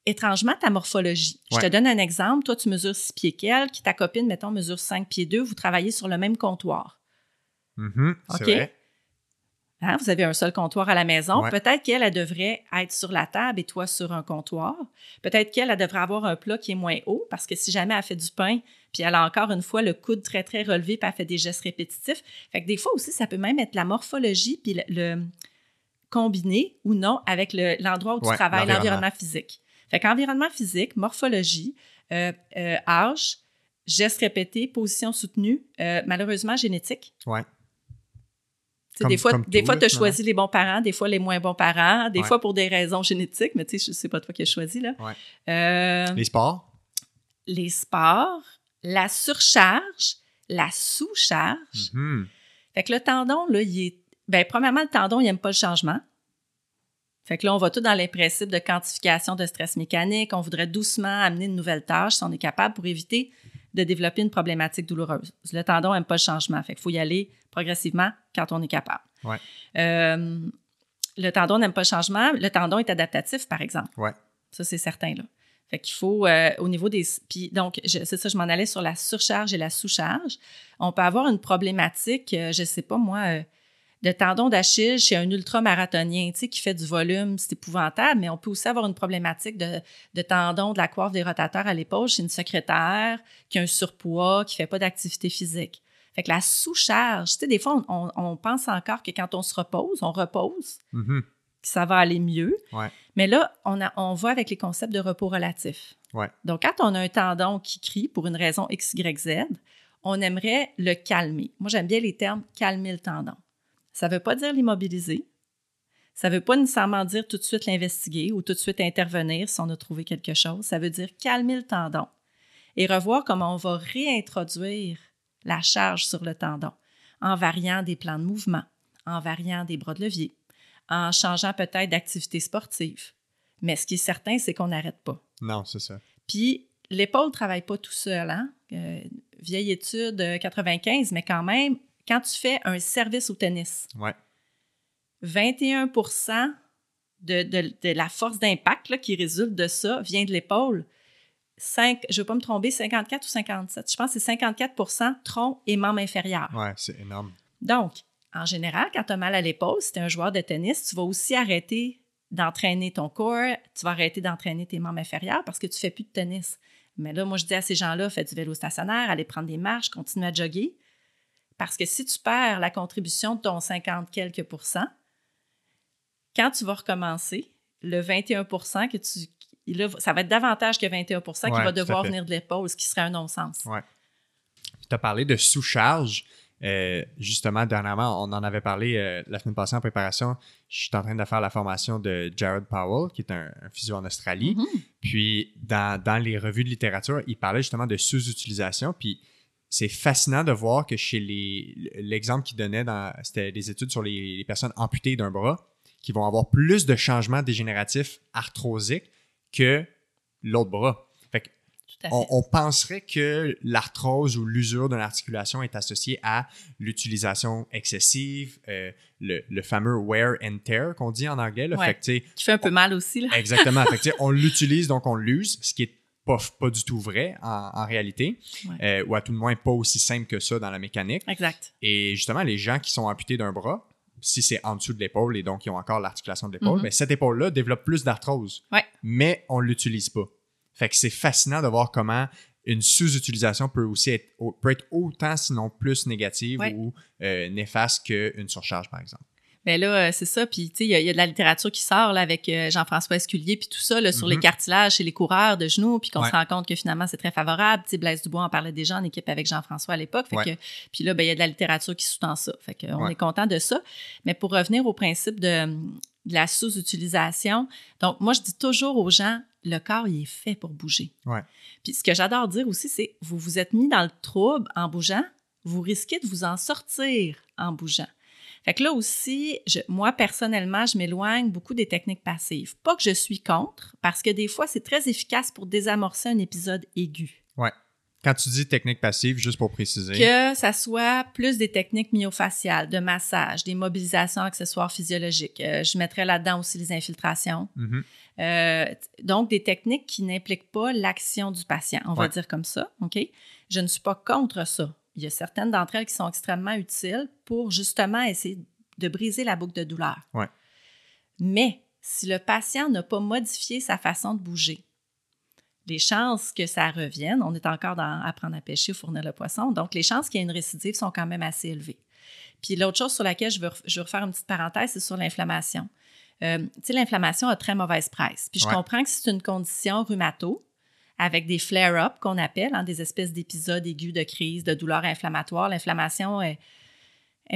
étrangement, ta morphologie. Je te donne un exemple. Toi, tu mesures 6 pieds qu'elle, qui ta copine, mettons, mesure 5 pieds 2. Vous travaillez sur le même comptoir. Mhm, c'est OK. vrai. Hein, vous avez un seul comptoir à la maison. Ouais. Peut-être qu'elle, elle devrait être sur la table et toi sur un comptoir. Peut-être qu'elle, elle devrait avoir un plat qui est moins haut parce que si jamais elle fait du pain, puis elle a encore une fois le coude très, très relevé, puis elle fait des gestes répétitifs. Fait que des fois aussi, ça peut même être la morphologie, puis le, le- combiné ou non avec le- l'endroit où tu Ouais, travailles, l'environnement physique. Fait qu'environnement physique, morphologie, euh, euh, âge, gestes répétés, position soutenue, euh, malheureusement génétique. Ouais. Comme- des fois, comme des tout, fois là, tu as choisi les bons parents, des fois les moins bons parents, des Ouais. fois pour des raisons génétiques, mais tu sais, je sais pas toi qui as choisi, là. Ouais. Les sports? les sports, la surcharge, la sous-charge. Mhm. Fait que le tendon, là, il est. Ben, premièrement, le tendon, il n'aime pas le changement. Fait que là, on va tout dans les principes de quantification de stress mécanique. On voudrait doucement amener une nouvelle tâche si on est capable pour éviter de développer une problématique douloureuse. Le tendon n'aime pas le changement. Fait qu'il faut y aller progressivement quand on est capable. Ouais. Euh, le tendon n'aime pas le changement. Le tendon est adaptatif, par exemple. Ouais. Ça, c'est certain, là. Fait qu'il faut, euh, au niveau des... Puis donc, c'est ça, je m'en allais sur la surcharge et la sous-charge. On peut avoir une problématique, euh, je sais pas moi, de tendon d'Achille chez un ultramarathonien, tu sais, qui fait du volume, c'est épouvantable, mais on peut aussi avoir une problématique de, de tendon de la coiffe des rotateurs à l'épaule chez une secrétaire qui a un surpoids, qui fait pas d'activité physique. Fait que la sous-charge, tu sais, des fois, on, pense encore que quand on se repose, on repose, Mhm. que ça va aller mieux. Ouais. Mais là, on, a, on va avec les concepts de repos relatif. Ouais. Donc, quand on a un tendon qui crie pour une raison X, Y, Z, on aimerait le calmer. Moi, j'aime bien les termes calmer le tendon. Ça ne veut pas dire l'immobiliser. Ça ne veut pas nécessairement dire tout de suite l'investiguer ou tout de suite intervenir si on a trouvé quelque chose. Ça veut dire calmer le tendon et revoir comment on va réintroduire la charge sur le tendon en variant des plans de mouvement, en variant des bras de levier, en changeant peut-être d'activité sportive. Mais ce qui est certain, c'est qu'on n'arrête pas. Non, c'est ça. Puis l'épaule ne travaille pas tout seul. Hein? Euh, vieille étude 95, mais quand même, quand tu fais un service au tennis, ouais. 21 de, de, de, la force d'impact qui résulte de ça vient de l'épaule. 5, je ne veux pas me tromper, 54 ou 57. Je pense que c'est 54% tronc et membre inférieur. Oui, c'est énorme. Donc, en général, quand tu as mal à l'épaule, si tu es un joueur de tennis, tu vas aussi arrêter d'entraîner ton corps, tu vas arrêter d'entraîner tes membres inférieurs parce que tu ne fais plus de tennis. Mais là, moi, je dis à ces gens-là, faites du vélo stationnaire, allez prendre des marches, continuez à jogger. Parce que si tu perds la contribution de ton 50 quelques pourcents, quand tu vas recommencer, le 21% que tu. ça va être davantage que 21% qui va devoir venir de l'épaule, ce qui serait un non-sens. Oui. Tu as parlé de sous-charge. Euh, justement, dernièrement, on en avait parlé euh, la semaine passée en préparation. Je suis en train de faire la formation de Jared Powell, qui est un, physio en Australie. Mm-hmm. Puis, dans, dans, les revues de littérature, il parlait justement de sous-utilisation. Puis, c'est fascinant de voir que chez les. L'exemple qu'il donnait, c'était des études sur les, personnes amputées d'un bras, qui vont avoir plus de changements dégénératifs arthrosiques que l'autre bras. Fait on, penserait que l'arthrose ou l'usure d'une articulation est associée à l'utilisation excessive, euh, le, fameux wear and tear qu'on dit en anglais. fait qui fait un peu mal aussi. Là. Exactement. fait on l'utilise, donc on l'use, ce qui est pas, du tout vrai en, réalité, euh, ou à tout le moins pas aussi simple que ça dans la mécanique. Exact. Et justement, les gens qui sont amputés d'un bras, si c'est en dessous de l'épaule et donc ils ont encore l'articulation de l'épaule, mm-hmm. ben, cette épaule-là développe plus d'arthrose. Mais on ne l'utilise pas. Fait que c'est fascinant de voir comment une sous-utilisation peut aussi être, peut être autant, sinon plus négative ou euh, néfaste qu'une surcharge, par exemple. Mais ben là, euh, c'est ça. Puis, tu sais, il y, a de la littérature qui sort là, avec euh, Jean-François Esculier, puis tout ça, là, sur les mm-hmm. cartilages chez les coureurs de genoux, puis qu'on se rend compte que finalement, c'est très favorable. Tu sais, Blaise Dubois en parlait déjà en équipe avec Jean-François à l'époque. Fait que, puis là, ben, il y a de la littérature qui sous-tend ça. Fait qu'on est content de ça. Mais pour revenir au principe de, de la sous-utilisation, donc moi, je dis toujours aux gens, le corps, il est fait pour bouger. Puis ce que j'adore dire aussi, c'est vous vous êtes mis dans le trouble en bougeant, vous risquez de vous en sortir en bougeant. Fait que là aussi, moi, personnellement, je m'éloigne beaucoup des techniques passives. Pas que je suis contre, parce que des fois, c'est très efficace pour désamorcer un épisode aigu. Ouais. Quand tu dis technique passive, juste pour préciser. Que ça soit plus des techniques myofaciales, de massage, des mobilisations accessoires physiologiques. Euh, je mettrais là-dedans aussi les infiltrations. Mm-hmm. Euh, donc, des techniques qui n'impliquent pas l'action du patient, on va dire comme ça. OK? Je ne suis pas contre ça il y a certaines d'entre elles qui sont extrêmement utiles pour justement essayer de briser la boucle de douleur. Mais si le patient n'a pas modifié sa façon de bouger, les chances que ça revienne, on est encore dans apprendre à pêcher ou fournir le poisson, donc les chances qu'il y ait une récidive sont quand même assez élevées. Puis l'autre chose sur laquelle je veux, je veux refaire une petite parenthèse, c'est sur l'inflammation. Euh, tu sais, l'inflammation a très mauvaise presse. Puis je comprends que c'est une condition rhumato, avec des flare-ups qu'on appelle, hein, des espèces d'épisodes aigus de crise, de douleur inflammatoire. L'inflammation est,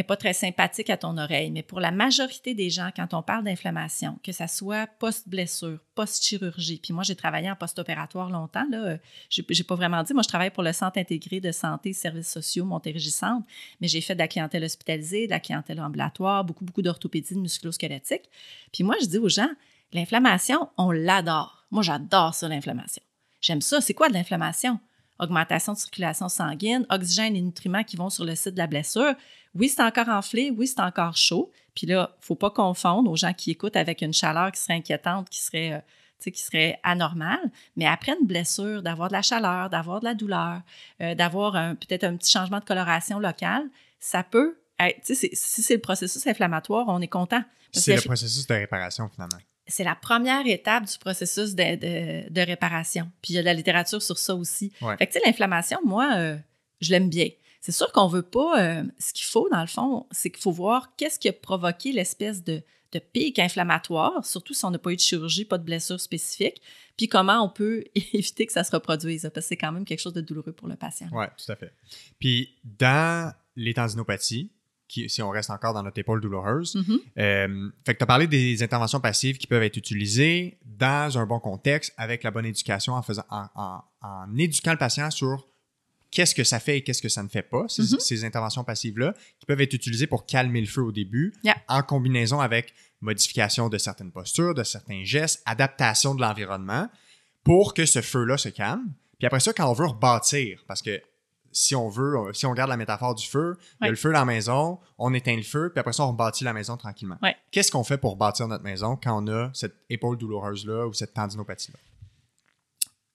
pas très sympathique à ton oreille, mais pour la majorité des gens, quand on parle d'inflammation, que ça soit post-blessure, post-chirurgie, puis moi j'ai travaillé en post-opératoire longtemps, là, j'ai, pas vraiment dit, moi je travaille pour le Centre intégré de santé et services sociaux Montérégie-Centre, mais j'ai fait de la clientèle hospitalisée, de la clientèle ambulatoire, beaucoup, beaucoup d'orthopédie, de musculo-squelettique. Puis moi je dis aux gens, l'inflammation, on l'adore. Moi j'adore ça, l'inflammation. J'aime ça. C'est quoi de l'inflammation? Augmentation de circulation sanguine, oxygène et nutriments qui vont sur le site de la blessure. Oui, c'est encore enflé, oui, c'est encore chaud. Puis là, il ne faut pas confondre aux gens qui écoutent avec une chaleur qui serait inquiétante, qui serait, euh, qui serait anormale. Mais après une blessure, d'avoir de la chaleur, d'avoir de la douleur, euh, d'avoir peut-être un petit changement de coloration locale, ça peut être, si c'est le processus inflammatoire, on est content. C'est le processus de réparation finalement c'est la première étape du processus de, réparation. Puis il y a de la littérature sur ça aussi. Fait que, tu sais, l'inflammation, moi, euh, je l'aime bien. C'est sûr qu'on veut pas. Euh, ce qu'il faut, dans le fond, c'est qu'il faut voir qu'est-ce qui a provoqué l'espèce de, pic inflammatoire, surtout si on n'a pas eu de chirurgie, pas de blessure spécifique, puis comment on peut éviter que ça se reproduise, parce que c'est quand même quelque chose de douloureux pour le patient. Oui, tout à fait. Puis dans les tendinopathies, qui, si on reste encore dans notre épaule douloureuse. Mhm. Euh, fait que tu as parlé des interventions passives qui peuvent être utilisées dans un bon contexte, avec la bonne éducation, en, faisant, en, en- en éduquant le patient sur qu'est-ce que ça fait et qu'est-ce que ça ne fait pas, ces, Mhm. ces interventions passives-là, qui peuvent être utilisées pour calmer le feu au début, Yeah. en combinaison avec modification de certaines postures, de certains gestes, adaptation de l'environnement, pour que ce feu-là se calme. Puis après ça, quand on veut rebâtir, parce que si on veut, euh, si on garde la métaphore du feu, il y a le feu dans la maison, on éteint le feu, puis après ça, on rebâtit la maison tranquillement. Ouais. Qu'est-ce qu'on fait pour bâtir notre maison quand on a cette épaule douloureuse-là ou cette tendinopathie-là?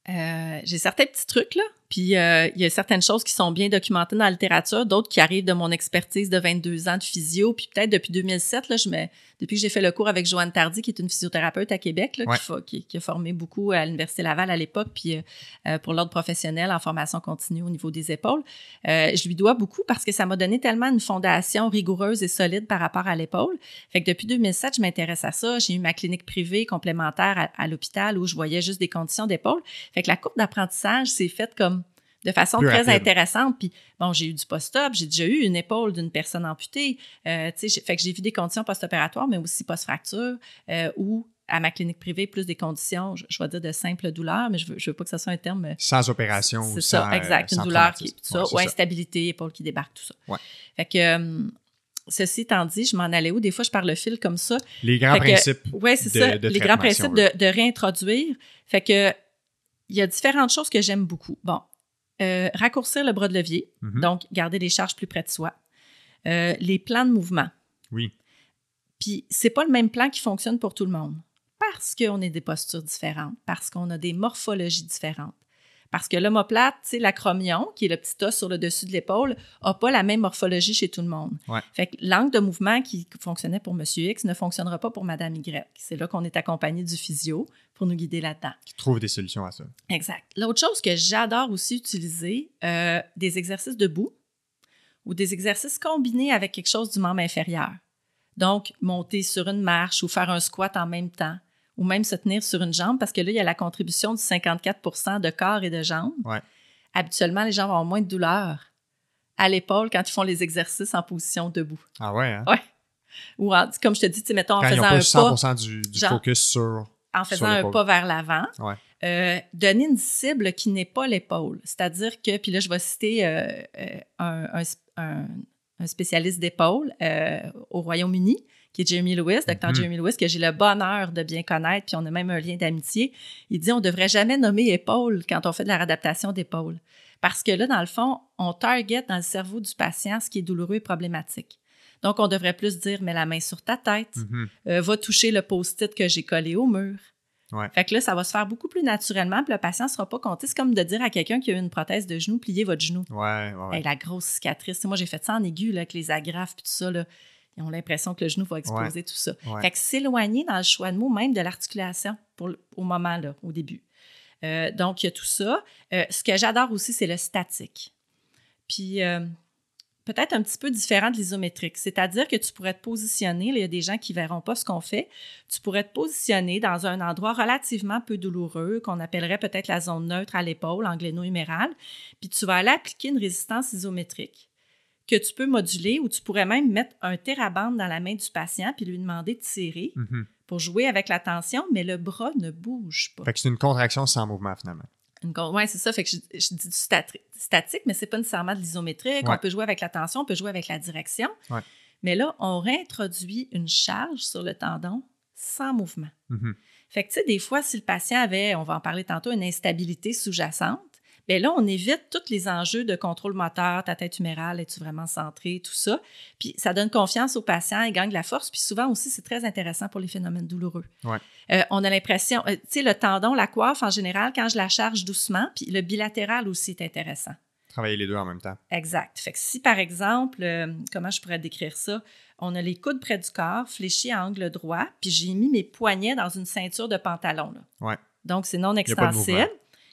Euh, j'ai certains petits trucs, là. Puis euh, il y a certaines choses qui sont bien documentées dans la littérature, d'autres qui arrivent de mon expertise de 22 ans de physio. Puis peut-être depuis 2007, là, je me, depuis que j'ai fait le cours avec Joanne Tardy, qui est une physiothérapeute à Québec, là, Ouais. qui, fa- qui- qui a formé beaucoup à l'Université Laval à l'époque, puis euh, euh, pour l'ordre professionnel en formation continue au niveau des épaules. Euh, je lui dois beaucoup parce que ça m'a donné tellement une fondation rigoureuse et solide par rapport à l'épaule. Fait que depuis 2007, je m'intéresse à ça. J'ai eu ma clinique privée complémentaire à, à l'hôpital où je voyais juste des conditions d'épaule. Fait que la courbe d'apprentissage s'est faite comme de façon Plus très rapide. intéressante. Puis bon, j'ai eu du post-op, j'ai déjà eu une épaule d'une personne amputée. Euh, tu sais, j'ai- fait que j'ai vu des conditions post-opératoires, mais aussi post-fracture, euh, ou à ma clinique privée, plus des conditions, je, je vais dire de simple douleur, mais je veux, je veux pas que ce soit un terme euh, Sans opération ou c'est sans, ça, exact. Une douleur qui tout ça, Ouais, ou ça. instabilité, épaule qui débarque, tout ça. Ouais. Fait que, euh, ceci étant dit, je m'en allais où? Des fois, je parle le fil comme ça. Les grands Fait principes. Oui, c'est ça. de les grands principes de, de réintroduire. Fait que, il y a différentes choses que j'aime beaucoup. Bon, euh, raccourcir le bras de levier, Mhm. donc garder les charges plus près de soi. Euh, les plans de mouvement. Oui. Puis c'est pas le même plan qui fonctionne pour tout le monde. Parce qu'on a des postures différentes, parce qu'on a des morphologies différentes. Parce que l'omoplate, sais, l'acromion, qui est le petit os sur le dessus de l'épaule, n'a pas la même morphologie chez tout le monde. Ouais. Fait que l'angle de mouvement qui fonctionnait pour Monsieur X ne fonctionnera pas pour Madame Y. C'est là qu'on est accompagné du physio pour nous guider là-dedans. Qui trouvent des solutions à ça. Exact. L'autre chose que j'adore aussi utiliser, euh, des exercices debout ou des exercices combinés avec quelque chose du membre inférieur. Donc, monter sur une marche ou faire un squat en même temps ou même se tenir sur une jambe parce que là, il y a la contribution du 54% de corps et de jambes. Ouais. Habituellement, les gens vont avoir moins de douleur à l'épaule quand ils font les exercices en position debout. Ah ouais, hein? Ouais. Ou en- comme je te dis, mettons en Quand ils faisant n'ont un pas pas 100% du, du genre- focus sur. En faisant un pas vers l'avant, Ouais. euh, donner une cible qui n'est pas l'épaule. C'est-à-dire que, puis là, je vais citer euh, euh, un, un- un- un spécialiste d'épaule euh, au Royaume-Uni, qui est Jeremy Lewis, Dr. Mhm. Jeremy Lewis, que j'ai le bonheur de bien connaître, puis on a même un lien d'amitié. Il dit on devrait jamais nommer épaule quand on fait de la réadaptation d'épaule. Parce que là, dans le fond, on target dans le cerveau du patient ce qui est douloureux et problématique. Donc, on devrait plus dire mets la main sur ta tête, Mhm. euh, va toucher le post-it que j'ai collé au mur. Ouais. Fait que là, ça va se faire beaucoup plus naturellement, puis le patient ne sera pas compté. C'est comme de dire à quelqu'un qui a eu une prothèse de genou, pliez votre genou. Ouais, ouais, ouais. Hey, la grosse cicatrice. Moi, j'ai fait ça en aigu, là, avec les agrafes, puis tout ça. Là. Ils ont l'impression que le genou va exploser, tout ça. Fait que s'éloigner dans le choix de mots, même de l'articulation, au moment, là, au début. Euh, donc, il y a tout ça. Euh, ce que j'adore aussi, c'est le statique. Puis, euh, peut-être un petit peu différent de l'isométrique. C'est-à-dire que tu pourrais te positionner, là, il y a des gens qui verront pas ce qu'on fait, tu pourrais te positionner dans un endroit relativement peu douloureux, qu'on appellerait peut-être la zone neutre à l'épaule, en gléno-humérale, puis tu vas aller appliquer une résistance isométrique que tu peux moduler ou tu pourrais même mettre un thérabande dans la main du patient puis lui demander de tirer Mhm. pour jouer avec la tension, mais le bras ne bouge pas. Fait que c'est une contraction sans mouvement, finalement. Ouais, c'est ça. Fait que je, je dis du stati- statique, mais c'est pas nécessairement de l'isométrique. Ouais. On peut jouer avec la tension, on peut jouer avec la direction. Ouais. Mais là, on réintroduit une charge sur le tendon sans mouvement. Mhm. Fait que, tu sais, des fois, si le patient avait, on va en parler tantôt, une instabilité sous-jacente, bien là, on évite tous les enjeux de contrôle moteur, ta tête humérale, es-tu vraiment centré, tout ça. Puis ça donne confiance au patient, il gagne de la force. Puis souvent aussi, c'est très intéressant pour les phénomènes douloureux. Ouais. Euh, on a l'impression, euh, tu sais, le tendon, la coiffe en général, quand je la charge doucement, puis le bilatéral aussi est intéressant. Travailler les deux en même temps. Exact. Fait que si, par exemple, euh, comment je pourrais décrire ça? On a les coudes près du corps, fléchis à angle droit, puis j'ai mis mes poignets dans une ceinture de pantalon. Là. Ouais. Donc, c'est non extensible.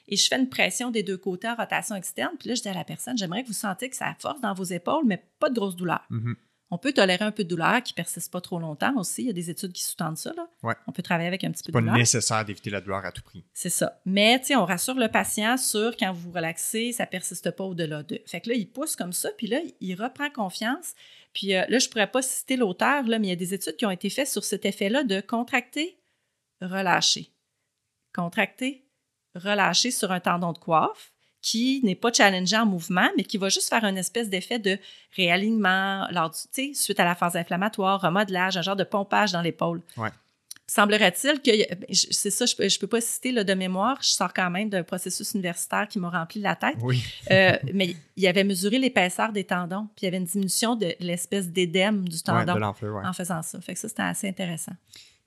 Et je fais une pression des deux côtés en rotation externe. Puis là, je dis à la personne, j'aimerais que vous sentiez que ça force dans vos épaules, mais pas de grosse douleur. Mhm. On peut tolérer un peu de douleur qui persiste pas trop longtemps aussi. Il y a des études qui sous-tendent ça. Là. Ouais. On peut travailler avec un petit peu Pas de douleur. nécessaire d'éviter la douleur à tout prix. C'est ça. Mais, tu sais, on rassure le patient sur quand vous vous relaxez, ça persiste pas au-delà de. Fait que là, il pousse comme ça, puis là, il reprend confiance. Puis euh, là, je pourrais pas citer l'auteur, mais il y a des études qui ont été faites sur cet effet-là de contracter, relâcher. Contracter, relâcher sur un tendon de coiffe qui n'est pas challengé en mouvement, mais qui va juste faire une espèce d'effet de réalignement lors du, suite à la phase inflammatoire, remodelage, un genre de pompage dans l'épaule. Ouais. Semblerait-il que, ben, c'est ça, je ne peux pas citer de mémoire, je sors quand même d'un processus universitaire qui m'a rempli la tête. Oui. Euh, mais il avait mesuré l'épaisseur des tendons, puis il y avait une diminution de l'espèce d'édème du tendon ouais. en faisant ça. Fait que ça, c'était assez intéressant.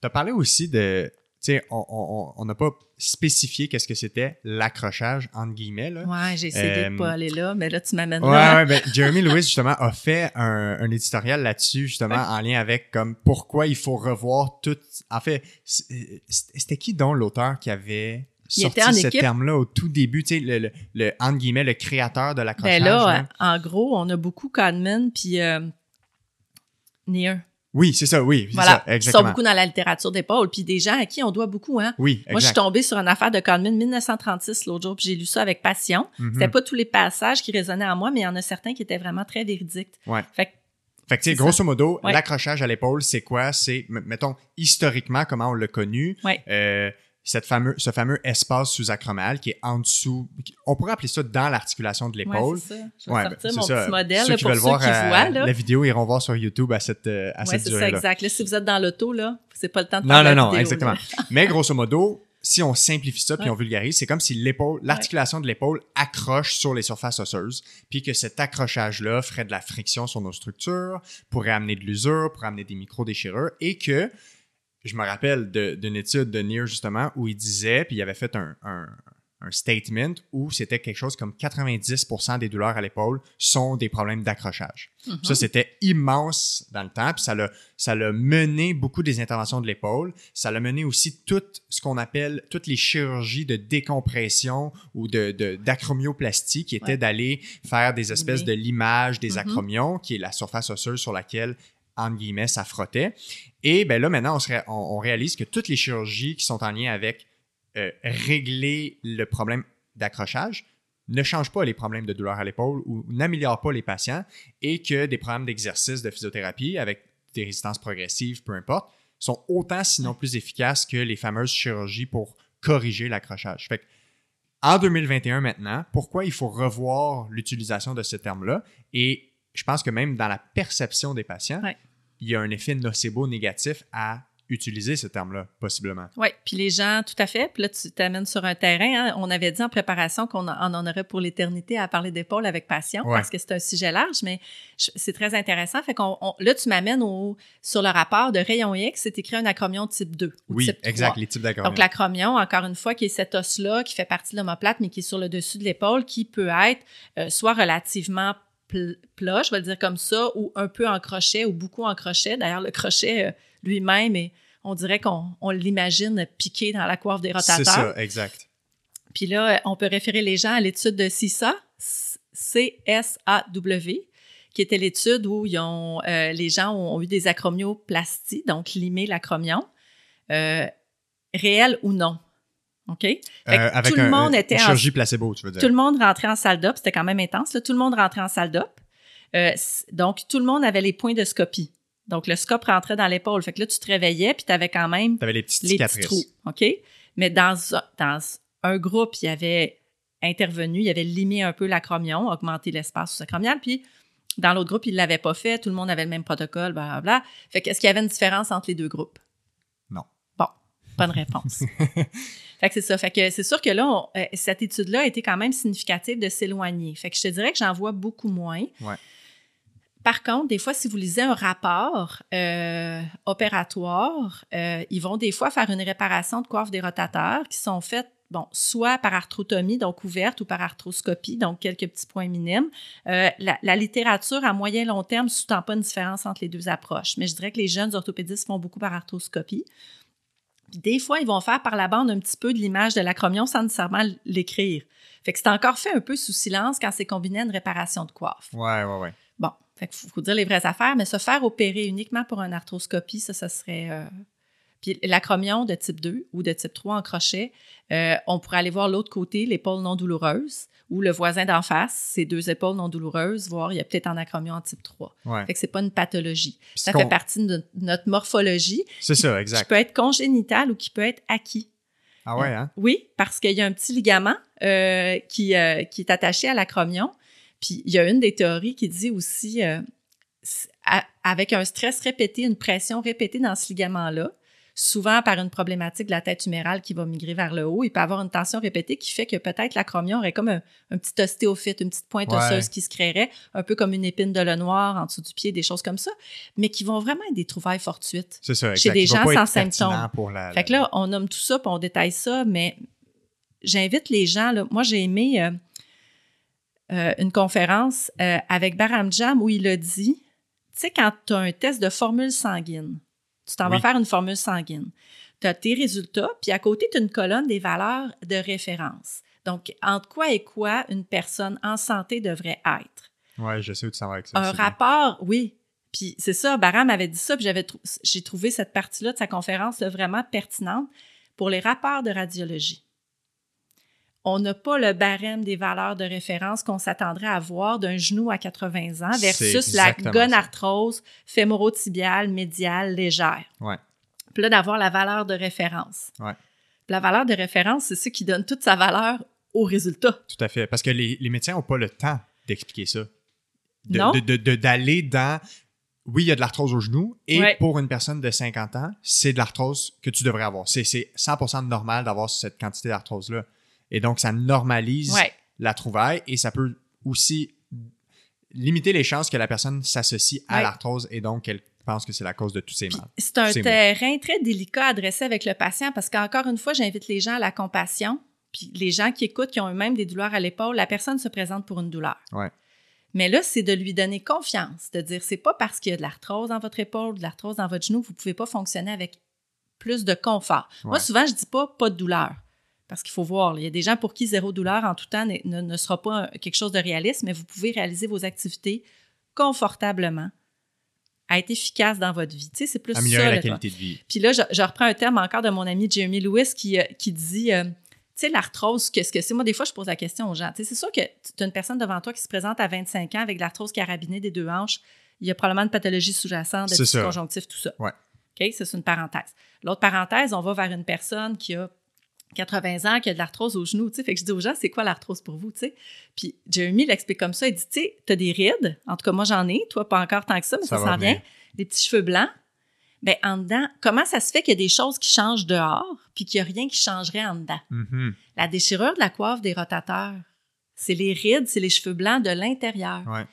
Tu as parlé aussi de, tu sais, on n'a pas spécifié qu'est-ce que c'était l'accrochage, entre guillemets. Là. Ouais, j'ai essayé de pas euh, aller là, mais là, tu m'amènes ouais, là. Ouais, ben, Jeremy Lewis, justement, a fait un, un éditorial là-dessus, justement, en lien avec comme pourquoi il faut revoir tout. En fait, c'était qui donc l'auteur qui avait sorti ce terme-là au tout début, tu sais, le, le, entre guillemets, le créateur de l'accrochage? Ben là, en gros, on a beaucoup Kahneman puis euh, Near. Oui, c'est ça, oui. Voilà. Ça, exactement. sont beaucoup dans la littérature d'épaule, puis des gens à qui on doit beaucoup, hein. Oui, exact. Moi, je suis tombée sur une affaire de Kahneman 1936 l'autre jour, puis j'ai lu ça avec passion. Mhm. C'était pas tous les passages qui résonnaient en moi, mais il y en a certains qui étaient vraiment très véridiques. Ouais. Fait que fait que, tu sais, C'est grosso modo, Ouais. l'accrochage à l'épaule, c'est quoi? C'est, mettons, historiquement, comment on l'a connu. Ouais. Euh, cette fameux, ce fameux espace sous-acromial qui est en dessous. On pourrait appeler ça dans l'articulation de ouais, l'épaule. c'est ça. Je vais Ouais, sortir mon ça. petit modèle Ceux là, qui pour veulent ceux voir qui euh, voient. Là. la vidéo iront voir sur YouTube à cette, euh, à Ouais, cette c'est ça, exact. Là, si vous êtes dans l'auto, là, c'est pas le temps de Non, non, la non, vidéo, exactement. Mais grosso modo, si on simplifie ça puis Ouais. on vulgarise, c'est comme si l'épaule, l'articulation de l'épaule accroche sur les surfaces osseuses, puis que cet accrochage-là ferait de la friction sur nos structures, pourrait amener de l'usure, pourrait amener des micro-déchirures, et que je me rappelle d'une étude de Near justement où il disait, puis il avait fait un, un- un statement où c'était quelque chose comme 90% des douleurs à l'épaule sont des problèmes d'accrochage. Mhm. Ça, c'était immense dans le temps, puis ça l'a, ça l'a mené beaucoup des interventions de l'épaule. Ça l'a mené aussi tout ce qu'on appelle toutes les chirurgies de décompression ou de, d'acromioplastie, qui Ouais. d'aller faire des espèces de limage des Mhm. acromions, qui est la surface osseuse sur laquelle entre guillemets, ça frottait. Et ben là, maintenant, on, se ré- on- on réalise que toutes les chirurgies qui sont en lien avec euh, régler le problème d'accrochage ne changent pas les problèmes de douleur à l'épaule ou n'améliorent pas les patients et que des programmes d'exercice de physiothérapie avec des résistances progressives, peu importe, sont autant sinon plus efficaces que les fameuses chirurgies pour corriger l'accrochage. Fait que, en 2021 maintenant, pourquoi il faut revoir l'utilisation de ce terme-là? Et je pense que même dans la perception des patients, Ouais. Il y a un effet nocebo négatif à utiliser ce terme-là, possiblement. Oui, puis les gens, tout à fait. Puis là, tu t'amènes sur un terrain. hein. On avait dit en préparation qu'on en en aurait pour l'éternité à parler d'épaule avec passion Ouais. parce que c'est un sujet large, mais c'est très intéressant. Fait qu'on, on- là, tu m'amènes au, sur le rapport de rayon X, c'est écrit un acromion type 2 ou Oui, type 3. exact, les types d'acromions. Donc, l'acromion, encore une fois, qui est cet os-là, qui fait partie de l'omoplate, mais qui est sur le dessus de l'épaule, qui peut être euh, soit relativement plat, je vais le dire comme ça, ou un peu en crochet, ou beaucoup en crochet. D'ailleurs, le crochet euh, lui-même, est- on dirait qu'on on l'imagine piqué dans la coiffe des rotateurs. C'est ça, exact. Puis là, on peut référer les gens à l'étude de CISA, C-S-A-W, qui était l'étude où ils ont, euh, les gens ont, eu des acromioplasties, donc limé l'acromion, euh, réel ou non. OK? Fait que Euh, avec tout le un- monde une était en- chirurgie placebo, tu veux dire. Tout le monde rentrait en salle d'op, c'était quand même intense. là. Tout le monde rentrait en salle d'op. Euh, donc, tout le monde avait les points de scopie. Donc, le scope rentrait dans l'épaule. Fait que là, tu te réveillais, puis tu avais quand même avais les petites les petits trous. OK? Mais dans, un- dans un groupe, il y avait intervenu, il avait limé un peu l'acromion, augmenté l'espace sous-acromial, puis dans l'autre groupe, il ne l'avait pas fait, tout le monde avait le même protocole, blablabla. Fait qu'est-ce qu'il y avait une différence entre les deux groupes? Non. Bon, bonne réponse. fait que c'est ça. Fait que c'est sûr que là, on- euh, cette étude-là a été quand même significative de s'éloigner. Fait que je te dirais que j'en vois beaucoup moins. Ouais. Par contre, des fois, si vous lisez un rapport euh, opératoire, euh, ils vont des fois faire une réparation de coiffe des rotateurs qui sont faites, bon, soit par arthrotomie, donc ouverte, ou par arthroscopie, donc quelques petits points minimes. Euh, la, la littérature à moyen long terme ne sous-tend pas une différence entre les deux approches, mais je dirais que les jeunes orthopédistes font beaucoup par arthroscopie. Puis des fois, ils vont faire par la bande un petit peu de l'image de l'acromion sans nécessairement l'écrire. Fait que c'est encore fait un peu sous silence quand c'est combiné à une réparation de coiffe. Ouais, ouais, ouais. Bon, fait faut, faut dire les vraies affaires, mais se faire opérer uniquement pour une arthroscopie, ça, ça serait. euh, Puis l'acromion de type 2 ou de type 3 en crochet, euh, on pourrait aller voir l'autre côté, l'épaule non douloureuse, ou le voisin d'en face, ses deux épaules non douloureuses, voir il y a peut-être un acromion en type 3. Ouais. Fait que c'est pas une pathologie. Puis Ça fait partie de notre morphologie C'est ça, qui exact. peut être congénital ou qui peut être acquis. Ah ouais, hein? Oui, parce qu'il y a un petit ligament euh, qui, euh, qui est attaché à l'acromion. Puis il y a une des théories qui dit aussi, euh, avec un stress répété, une pression répétée dans ce ligament-là, souvent par une problématique de la tête humérale qui va migrer vers le haut, il peut avoir une tension répétée qui fait que peut-être l'acromion aurait comme un, un petit ostéophyte, une petite pointe Ouais. osseuse qui se créerait, un peu comme une épine de le noir en dessous du pied, des choses comme ça, mais qui vont vraiment être des trouvailles fortuites. Ça, exact. Chez des gens sans symptômes. Pour la, Fait que là, on nomme tout ça, puis on détaille ça, mais j'invite les gens. Là, moi, j'ai aimé euh, euh, une conférence euh, avec Baram Jam où il a dit, tu sais, quand tu as un test de formule sanguine, tu t'en vas Oui. faire une formule sanguine. Tu as tes résultats, puis à côté, tu as une colonne des valeurs de référence. Donc, entre quoi et quoi une personne en santé devrait être? Ouais, je sais où tu s'en vas avec ça. un bien. rapport, oui. Puis c'est ça, Baram avait dit ça, puis j'avais trou- j'ai trouvé cette partie-là de sa conférence là, vraiment pertinente pour les rapports de radiologie. On n'a pas le barème des valeurs de référence qu'on s'attendrait à voir d'un genou à 80 ans versus la gonarthrose fémoro-tibiale médiale légère. Ouais. Puis là, d'avoir la valeur de référence. Ouais. La valeur de référence, c'est ce qui donne toute sa valeur au résultat. Tout à fait. Parce que les, les médecins n'ont pas le temps d'expliquer ça. De- Non. de- de- de- D'aller dans. Oui, il y a de l'arthrose au genou. Et Ouais. pour une personne de 50 ans, c'est de l'arthrose que tu devrais avoir. C'est c'est 100% normal d'avoir cette quantité d'arthrose-là. Et donc, ça normalise Ouais. la trouvaille et ça peut aussi limiter les chances que la personne s'associe à Ouais. l'arthrose et donc qu'elle pense que c'est la cause de tous ses Puis mal. C'est un terrain très délicat à adresser avec le patient parce qu'encore une fois, j'invite les gens à la compassion. Puis les gens qui écoutent, qui ont eux-mêmes des douleurs à l'épaule, la personne se présente pour une douleur. Ouais. Mais là, c'est de lui donner confiance, de dire c'est pas parce qu'il y a de l'arthrose dans votre épaule, de l'arthrose dans votre genou, vous pouvez pas fonctionner avec plus de confort. Moi, souvent, je dis pas pas de douleur. Parce qu'il faut voir, il y a des gens pour qui zéro douleur en tout temps ne, ne sera pas un- quelque chose de réaliste, mais vous pouvez réaliser vos activités confortablement, à être efficace dans votre vie. Tu sais, c'est plus Améliorer ça. la là, qualité de vie. Puis là, je, je reprends un terme encore de mon ami Jeremy Lewis qui, euh, qui dit, euh, tu sais, l'arthrose, qu'est-ce que c'est? Moi, des fois, je pose la question aux gens. Tu sais, c'est sûr que tu as une personne devant toi qui se présente à 25 ans avec l'arthrose carabinée des deux hanches. Il y a probablement une pathologie sous-jacente, de C'est tissu ça. conjonctif, tout ça. Ouais. OK? Ça, c'est une parenthèse. L'autre parenthèse, on va vers une personne qui a 80 ans, qui a de l'arthrose au genou, tu sais. Fait que je dis aux gens, c'est quoi l'arthrose pour vous, tu sais? Puis Jeremy l'explique comme ça. Il dit, tu sais, t'as des rides. En tout cas, moi, j'en ai. Toi, pas encore tant que ça, mais ça, Ça s'en vient. Des petits cheveux blancs. Ben, en dedans, comment ça se fait qu'il y a des choses qui changent dehors, puis qu'il n'y a rien qui changerait en dedans? Mhm. La déchirure de la coiffe des rotateurs, c'est les rides, c'est les cheveux blancs de l'intérieur. Ouais.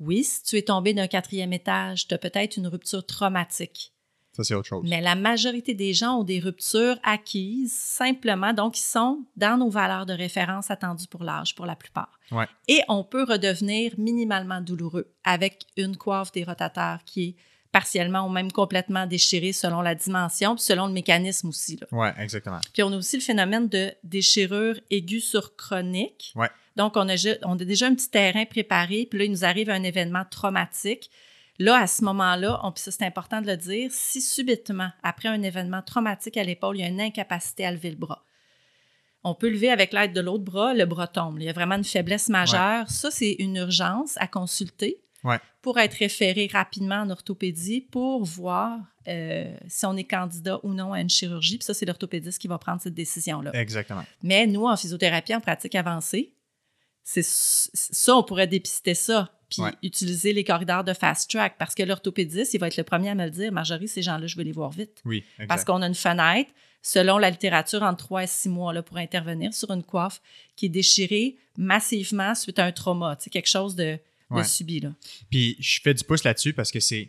Oui, si tu es tombé d'un quatrième étage, tu as peut-être une rupture traumatique. Ça, c'est autre chose. Mais la majorité des gens ont des ruptures acquises simplement, donc ils sont dans nos valeurs de référence attendues pour l'âge, pour la plupart. Ouais. Et on peut redevenir minimalement douloureux avec une coiffe des rotateurs qui est partiellement ou même complètement déchirée selon la dimension, puis selon le mécanisme aussi. Ouais, exactement. Puis on a aussi le phénomène de déchirure aiguë sur chronique. Ouais. Donc, on a, ju- on a déjà un petit terrain préparé, puis là, il nous arrive un événement traumatique. Là, à ce moment-là, on, puis ça, c'est important de le dire, si subitement, après un événement traumatique à l'épaule, il y a une incapacité à lever le bras, on peut lever avec l'aide de l'autre bras, le bras tombe. Il y a vraiment une faiblesse majeure. Ça, c'est une urgence à consulter Ouais. pour être référé rapidement en orthopédie pour voir euh, si on est candidat ou non à une chirurgie. Puis ça, c'est l'orthopédiste qui va prendre cette décision-là. Exactement. Mais nous, en physiothérapie, en pratique avancée, c'est ça, on pourrait dépister ça, puis Ouais. utiliser les corridors de fast track, parce que l'orthopédiste, il va être le premier à me le dire, Marjorie, ces gens-là, je veux les voir vite. Oui, exact. Parce qu'on a une fenêtre, selon la littérature, entre 3 et 6 mois là, pour intervenir sur une coiffe qui est déchirée massivement suite à un trauma, tu sais, quelque chose de, subi. Là. Puis je fais du pouce là-dessus parce que c'est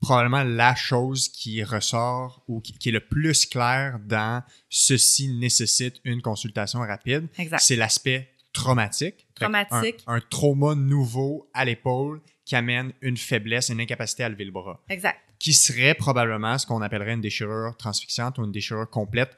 probablement la chose qui ressort ou qui, qui est le plus clair dans ceci nécessite une consultation rapide. Exact. C'est l'aspect traumatique. Un trauma nouveau à l'épaule qui amène une faiblesse, une incapacité à lever le bras. Exact. Qui serait probablement ce qu'on appellerait une déchirure transfixiante ou une déchirure complète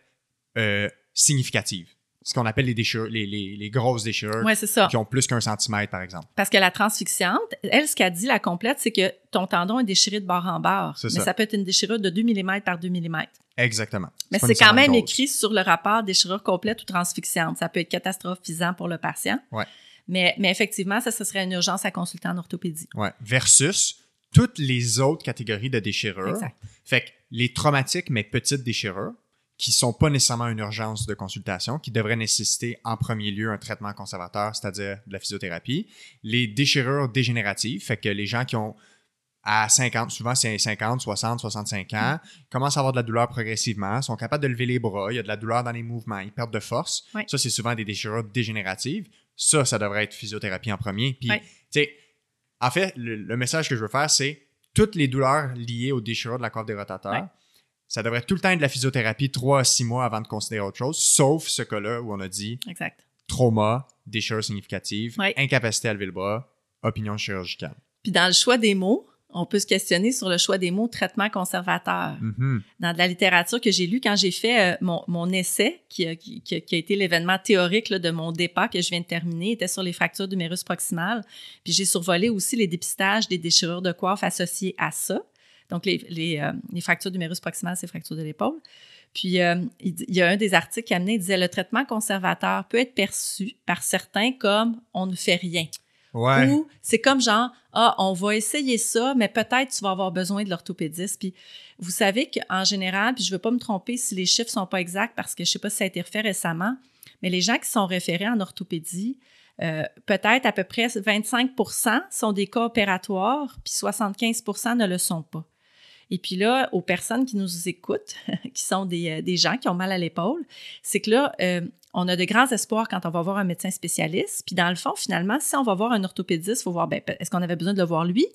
euh, significative. Ce qu'on appelle les, déchirures, les, les, les grosses déchirures Oui, c'est ça. qui ont plus qu'un centimètre, par exemple. Parce que la transfixiante, elle, ce qu'elle dit, la complète, c'est que ton tendon est déchiré de bord en bord. Mais ça. ça. peut être une déchirure de 2 mm par 2 mm. Exactement. Mais c'est quand même grosse. écrit sur le rapport déchirure complète ou transfixiante. Ça peut être catastrophisant pour le patient. Ouais. Mais, mais effectivement, ça, ce serait une urgence à consulter en orthopédie. Ouais. Versus toutes les autres catégories de déchirures. Exact. Fait que les traumatiques, mais petites déchirures, qui sont pas nécessairement une urgence de consultation, qui devraient nécessiter en premier lieu un traitement conservateur, c'est-à-dire de la physiothérapie. Les déchirures dégénératives, fait que les gens qui ont à 50, souvent c'est 50, 60, 65 ans, commencent à avoir de la douleur progressivement, sont capables de lever les bras, il y a de la douleur dans les mouvements, ils perdent de force. Ça, c'est souvent des déchirures dégénératives. Ça, ça devrait être physiothérapie en premier. Puis, tu sais, en fait, le, le message que je veux faire, c'est toutes les douleurs liées aux déchirures de la coiffe des rotateurs. Ça devrait tout le temps être de la physiothérapie 3 à 6 mois avant de considérer autre chose, sauf ce cas-là où on a dit Exact. trauma, déchirure significative, incapacité à lever le bras, opinion chirurgicale. Puis dans le choix des mots, on peut se questionner sur le choix des mots traitement conservateur. Mhm. Dans de la littérature que j'ai lue quand j'ai fait euh, mon, mon essai, qui, a- qui, qui a- été l'événement théorique là, de mon départ que je viens de terminer, était sur les fractures du mérus proximal. Puis j'ai survolé aussi les dépistages des déchirures de coiffe associées à ça. Donc les, les, euh, les fractures du mérus proximal, c'est fractures de l'épaule. Puis euh, il, y a un des articles qui amenait, il disait le traitement conservateur peut être perçu par certains comme on ne fait rien. Ouais. Ou c'est comme genre, ah, on va essayer ça, mais peut-être tu vas avoir besoin de l'orthopédiste. Puis vous savez qu'en général, puis je ne veux pas me tromper si les chiffres sont pas exacts parce que je sais pas si ça a été refait récemment, mais les gens qui sont référés en orthopédie, euh, peut-être à peu près 25% sont des cas opératoires, puis 75% ne le sont pas. Et puis là, aux personnes qui nous écoutent, qui sont des, euh, des gens qui ont mal à l'épaule, c'est que là, euh, on a de grands espoirs quand on va voir un médecin spécialiste. Puis dans le fond, finalement, si on va voir un orthopédiste, il faut voir, ben, est-ce qu'on avait besoin de le voir lui?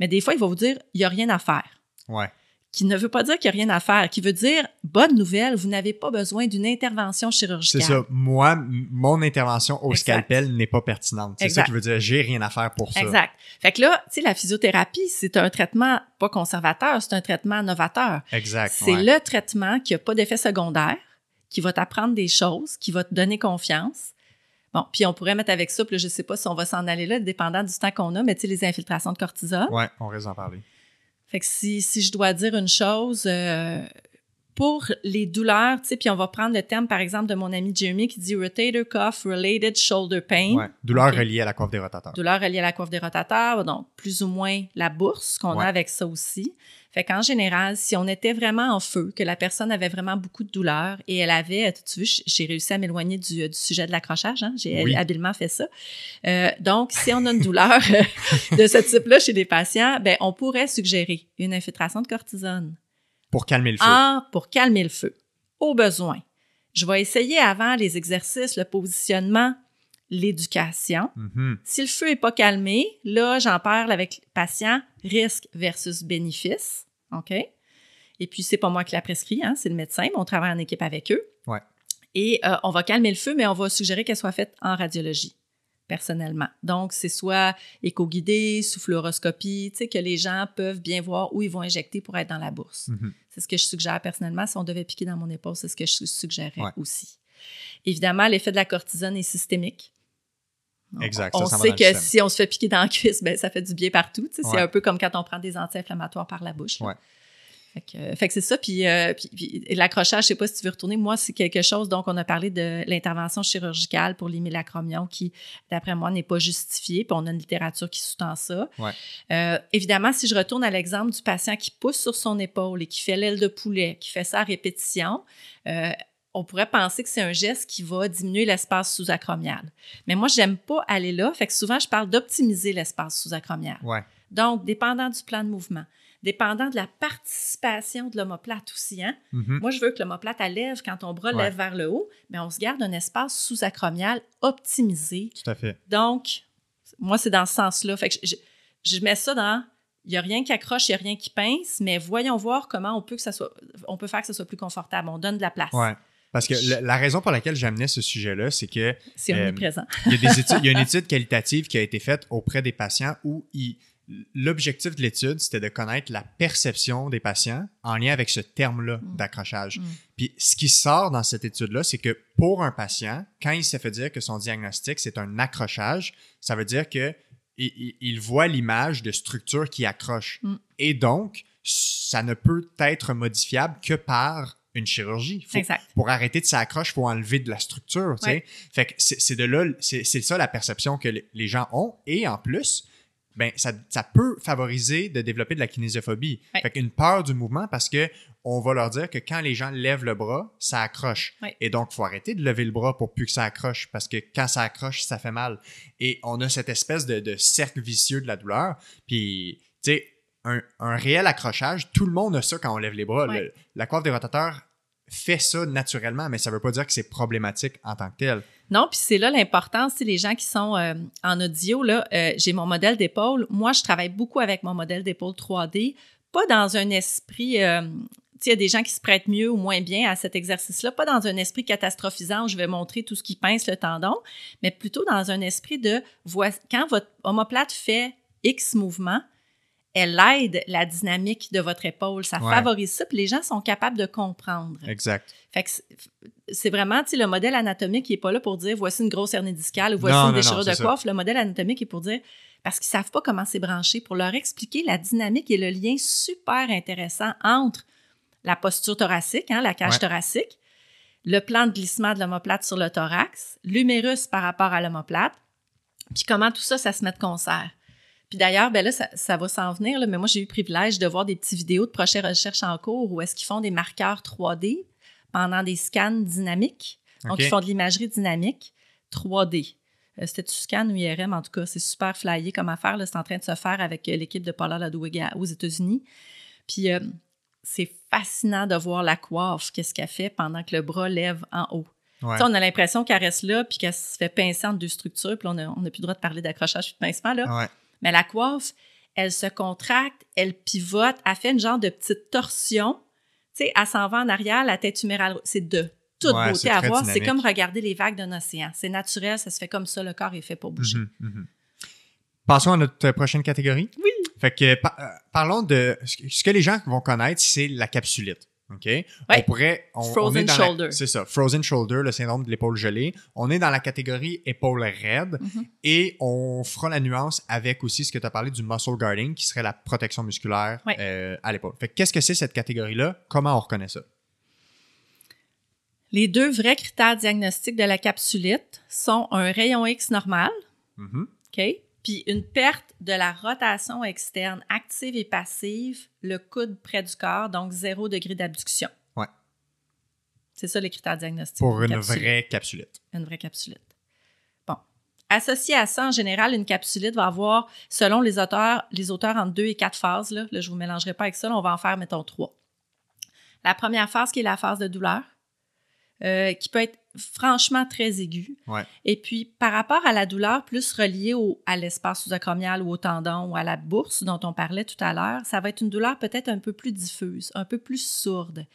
Mais des fois, il va vous dire, il n'y a rien à faire. Ouais. Qui ne veut pas dire qu'il n'y a rien à faire, qui veut dire, bonne nouvelle, vous n'avez pas besoin d'une intervention C'est chirurgicale. ça. Moi, mon intervention au Exact. scalpel n'est pas pertinente. C'est ça qui veut dire j'ai rien à faire pour ça. Exact. Fait que là, tu sais, la physiothérapie, c'est un traitement pas conservateur, c'est un traitement novateur. Exact. C'est ouais. le traitement qui n'a pas d'effet secondaire, qui va t'apprendre des choses, qui va te donner confiance. Bon, puis on pourrait mettre avec ça, puis là, je sais pas si on va s'en aller là, dépendant du temps qu'on a, mais tu sais, les infiltrations de cortisone. Ouais, on risque d'en parler. Fait que si, si je dois dire une chose, euh, pour les douleurs, tu sais, puis on va prendre le terme, par exemple, de mon ami Jeremy qui dit rotator cuff related shoulder pain. Ouais. Douleur reliée à la coiffe des rotateurs. Douleur reliée à la coiffe des rotateurs, donc plus ou moins la bourse qu'on Ouais. a avec ça aussi. Fait qu'en général, si on était vraiment en feu, que la personne avait vraiment beaucoup de douleur et elle avait, tu vu, j'ai réussi à m'éloigner du, du sujet de l'accrochage, hein? j'ai Oui. habilement fait ça. Euh, donc, si on a une douleur de ce type-là chez des patients, ben on pourrait suggérer une infiltration de cortisone Pour calmer le feu. ah, pour calmer le feu, au besoin. Je vais essayer avant les exercices, le positionnement, l'éducation. Mhm. Si le feu n'est pas calmé, là, j'en parle avec le patient, risque versus bénéfice. OK? Et puis, c'est pas moi qui la prescrit, hein, c'est le médecin, mais on travaille en équipe avec eux. Ouais. Et euh, on va calmer le feu, mais on va suggérer qu'elle soit faite en radiologie, personnellement. Donc, c'est soit éco-guidé, sous fluoroscopie, tu sais, que les gens peuvent bien voir où ils vont injecter pour être dans la bourse. Mhm. C'est ce que je suggère personnellement. Si on devait piquer dans mon épaule, c'est ce que je suggérerais Ouais. aussi. Évidemment, l'effet de la cortisone est systémique. On- Exact, On, ça, ça va sait que si on se fait piquer dans la cuisse, ben, ça fait du bien partout. C'est un peu comme quand on prend des anti-inflammatoires par la bouche. là. Ouais. Fait que, fait que c'est ça. Puis, euh, puis- puis l'accrochage, je sais pas si tu veux retourner. Moi, c'est quelque chose. Donc, on a parlé de l'intervention chirurgicale pour l'hymélacromion qui, d'après moi, n'est pas justifiée. Puis, on a une littérature qui sous-tend ça. Ouais. Euh, évidemment, si je retourne à l'exemple du patient qui pousse sur son épaule et qui fait l'aile de poulet, qui fait ça à répétition, euh, on pourrait penser que c'est un geste qui va diminuer l'espace sous-acromial. Mais moi, j'aime pas aller là. Fait que souvent, je parle d'optimiser l'espace sous-acromial. Ouais. Donc, dépendant du plan de mouvement, dépendant de la participation de l'omoplate aussi. Hein? Mhm. Moi, je veux que l'omoplate lève quand ton bras Ouais. lève vers le haut, mais on se garde un espace sous-acromial optimisé. Tout à fait. Donc, moi, c'est dans ce sens-là. Fait que je, je- je mets ça dans. Il n'y a rien qui accroche, il n'y a rien qui pince, mais voyons voir comment on peut, que ça soit, on peut faire que ça soit plus confortable. On donne de la place. Ouais. Parce que la, la raison pour laquelle j'amenais ce sujet-là, c'est que on Euh, il y, a des études, il y a une étude qualitative qui a été faite auprès des patients où l'objectif de l'étude, c'était de connaître la perception des patients en lien avec ce terme-là Mm. d'accrochage. Mm. Puis ce qui sort dans cette étude-là, c'est que pour un patient, quand il s'est fait dire que son diagnostic, c'est un accrochage, ça veut dire que il voit l'image de structure qui accroche. Mm. Et donc, ça ne peut être modifiable que par une chirurgie. Faut- Exact. pour arrêter de s'accrocher, il faut enlever de la structure. Ouais. Fait que c'est de là, c'est ça la perception que les- les gens ont. Et en plus, ben, ça, ça peut favoriser de développer de la kinésiophobie. Ouais. Fait qu'une peur du mouvement parce que on va leur dire que quand les gens lèvent le bras, ça accroche. Ouais. Et donc, il faut arrêter de lever le bras pour plus que ça accroche parce que quand ça accroche, ça fait mal. Et on a cette espèce de, de cercle vicieux de la douleur. Puis, tu sais, un, un réel accrochage, tout le monde a ça quand on lève les bras. Ouais. Le- la coiffe des rotateurs fait ça naturellement, mais ça veut pas dire que c'est problématique en tant que tel. Non, puis c'est là l'importance, c'est les gens qui sont euh, en audio, là, euh, j'ai mon modèle d'épaule. Moi, je travaille beaucoup avec mon modèle d'épaule 3D, pas dans un esprit, euh, il y a des gens qui se prêtent mieux ou moins bien à cet exercice-là, pas dans un esprit catastrophisant où je vais montrer tout ce qui pince le tendon, mais plutôt dans un esprit de, quand votre omoplate fait X mouvement, elle aide la dynamique de votre épaule, ça Ouais. favorise ça, puis les gens sont capables de comprendre. Exact. Fait que c'est- vraiment, tu sais, le modèle anatomique qui est pas là pour dire voici une grosse hernie discale ou voici Non, une déchirure de coiffe. Le modèle anatomique est pour dire, parce qu'ils savent pas comment c'est branché, pour leur expliquer la dynamique et le lien super intéressant entre la posture thoracique, hein, la cage Ouais. thoracique, le plan de glissement de l'omoplate sur le thorax, l'humérus par rapport à l'omoplate, puis comment tout ça, ça se met de concert. Puis d'ailleurs, ben là, ça, ça va s'en venir, là, mais moi, j'ai eu le privilège de voir des petites vidéos de prochaines recherches en cours où est-ce qu'ils font des marqueurs 3D pendant des scans dynamiques. Donc, ils font de l'imagerie dynamique 3D. Euh, C'était du scan ou IRM, en tout cas, c'est super flyé comme affaire. là. C'est en train de se faire avec euh, l'équipe de Paula Ladouiga aux États-Unis. Puis, euh, c'est fascinant de voir la coiffe, qu'est-ce qu'elle fait pendant que le bras lève en haut. Ouais. On a l'impression qu'elle reste là, puis qu'elle se fait pincer entre deux structures, puis on n'a plus le droit de parler d'accrochage puis de pincement, là. Ouais. Mais la coiffe, elle se contracte, elle pivote, elle fait une genre de petite torsion. Tu sais, elle s'en va en arrière, la tête humérale. C'est de toute Ouais, beauté à voir. C'est comme regarder les vagues d'un océan. C'est naturel, ça se fait comme ça. Le corps est fait pour bouger. Mhm, mhm. Passons à notre prochaine catégorie. Oui. Fait que par- euh, parlons de ce que les gens vont connaître, c'est la capsulite. OK? On pourrait. On, Frozen on est dans la- shoulder. C'est ça. Frozen shoulder, le syndrome de l'épaule gelée. On est dans la catégorie épaule raide Mhm. et on fera la nuance avec aussi ce que tu as parlé du muscle guarding qui serait la protection musculaire Ouais. euh, à l'épaule. Fait que qu'est-ce que c'est cette catégorie-là? Comment on reconnaît ça? Les deux vrais critères diagnostiques de la capsulite sont un rayon X normal, Mhm. OK? Puis une perte de la rotation externe active et passive, le coude près du corps, donc zéro degré d'abduction. Ouais. C'est ça les critères diagnostiques. Pour une capsulite. vraie capsulite. Une vraie capsulite. Bon. Associé à ça, en général, une capsulite va avoir, selon les auteurs, les auteurs entre deux et quatre phases. Là, là je ne vous mélangerai pas avec ça. là, on va en faire, mettons, trois. La première phase qui est la phase de douleur, euh, qui peut être franchement très aiguë. Ouais. Et puis, par rapport à la douleur plus reliée au, à l'espace sous-acromial ou au tendon ou à la bourse dont on parlait tout à l'heure, ça va être une douleur peut-être un peu plus diffuse, un peu plus sourde.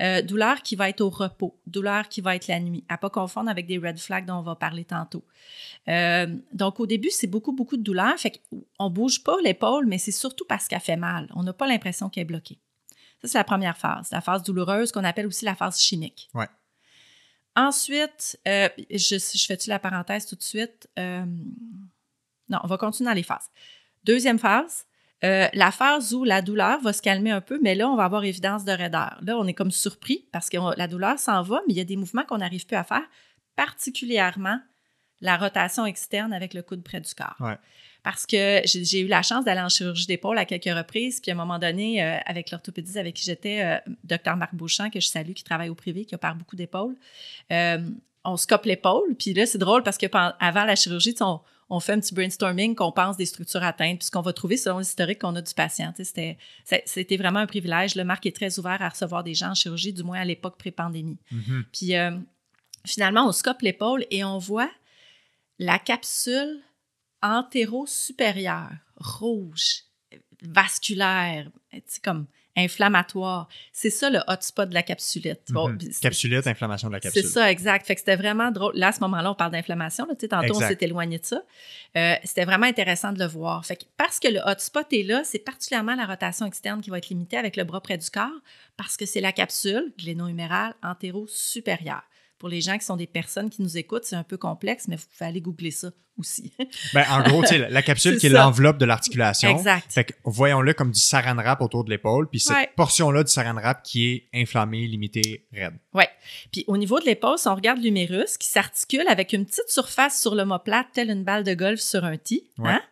Euh, douleur qui va être au repos, douleur qui va être la nuit, à pas confondre avec des red flags dont on va parler tantôt. Euh, donc, au début, c'est beaucoup, beaucoup de douleur. Fait qu'on bouge pas l'épaule, mais c'est surtout parce qu'elle fait mal. On n'a pas l'impression qu'elle est bloquée. Ça, c'est la première phase, la phase douloureuse qu'on appelle aussi la phase chimique. Ouais. Ensuite, euh, je, fais-tu la parenthèse tout de suite? Euh, non, on va continuer dans les phases. Deuxième phase, euh, la phase où la douleur va se calmer un peu, mais là, on va avoir évidence de raideur. Là, on est comme surpris parce que la douleur s'en va, mais il y a des mouvements qu'on n'arrive plus à faire, particulièrement la rotation externe avec le coude près du corps. Parce que j'ai eu la chance d'aller en chirurgie d'épaule à quelques reprises, puis à un moment donné, euh, avec l'orthopédiste avec qui j'étais, euh, docteur Marc Beauchamp, que je salue, qui travaille au privé, qui opère beaucoup d'épaules, euh, on scope l'épaule, puis là, c'est drôle parce que avant la chirurgie, on, on fait un petit brainstorming, qu'on pense des structures atteintes, puis ce qu'on va trouver selon l'historique qu'on a du patient. C'était vraiment un privilège. Le Marc est très ouvert à recevoir des gens en chirurgie, du moins à l'époque pré-pandémie. Mhm. Puis euh, finalement, on scope l'épaule et on voit la capsule antéro-supérieure, rouge, vasculaire, comme inflammatoire. C'est ça le hotspot de la capsulite. Mhm. c'est- Capsulite, inflammation de la c'est capsule. ça, exact. Fait que c'était vraiment drôle. Là, à ce moment-là, on parle d'inflammation. Tantôt, on Exact. s'est éloigné de ça. Euh, c'était vraiment intéressant de le voir. Fait que parce que le hotspot est là, c'est particulièrement la rotation externe qui va être limitée avec le bras près du corps parce que c'est la capsule gléno-humérale antéro-supérieure. Pour les gens qui sont des personnes qui nous écoutent, c'est un peu complexe, mais vous pouvez aller googler ça aussi. Ben, en gros, la- capsule qui est l'enveloppe de l'articulation. Exact. Fait que voyons-le comme du saran wrap autour de l'épaule, puis cette Ouais. portion-là du saran wrap qui est inflammée, limitée, raide. Oui. Puis au niveau de l'épaule, si on regarde l'humérus qui s'articule avec une petite surface sur l'omoplate, telle une balle de golf sur un tee. Ouais. hein?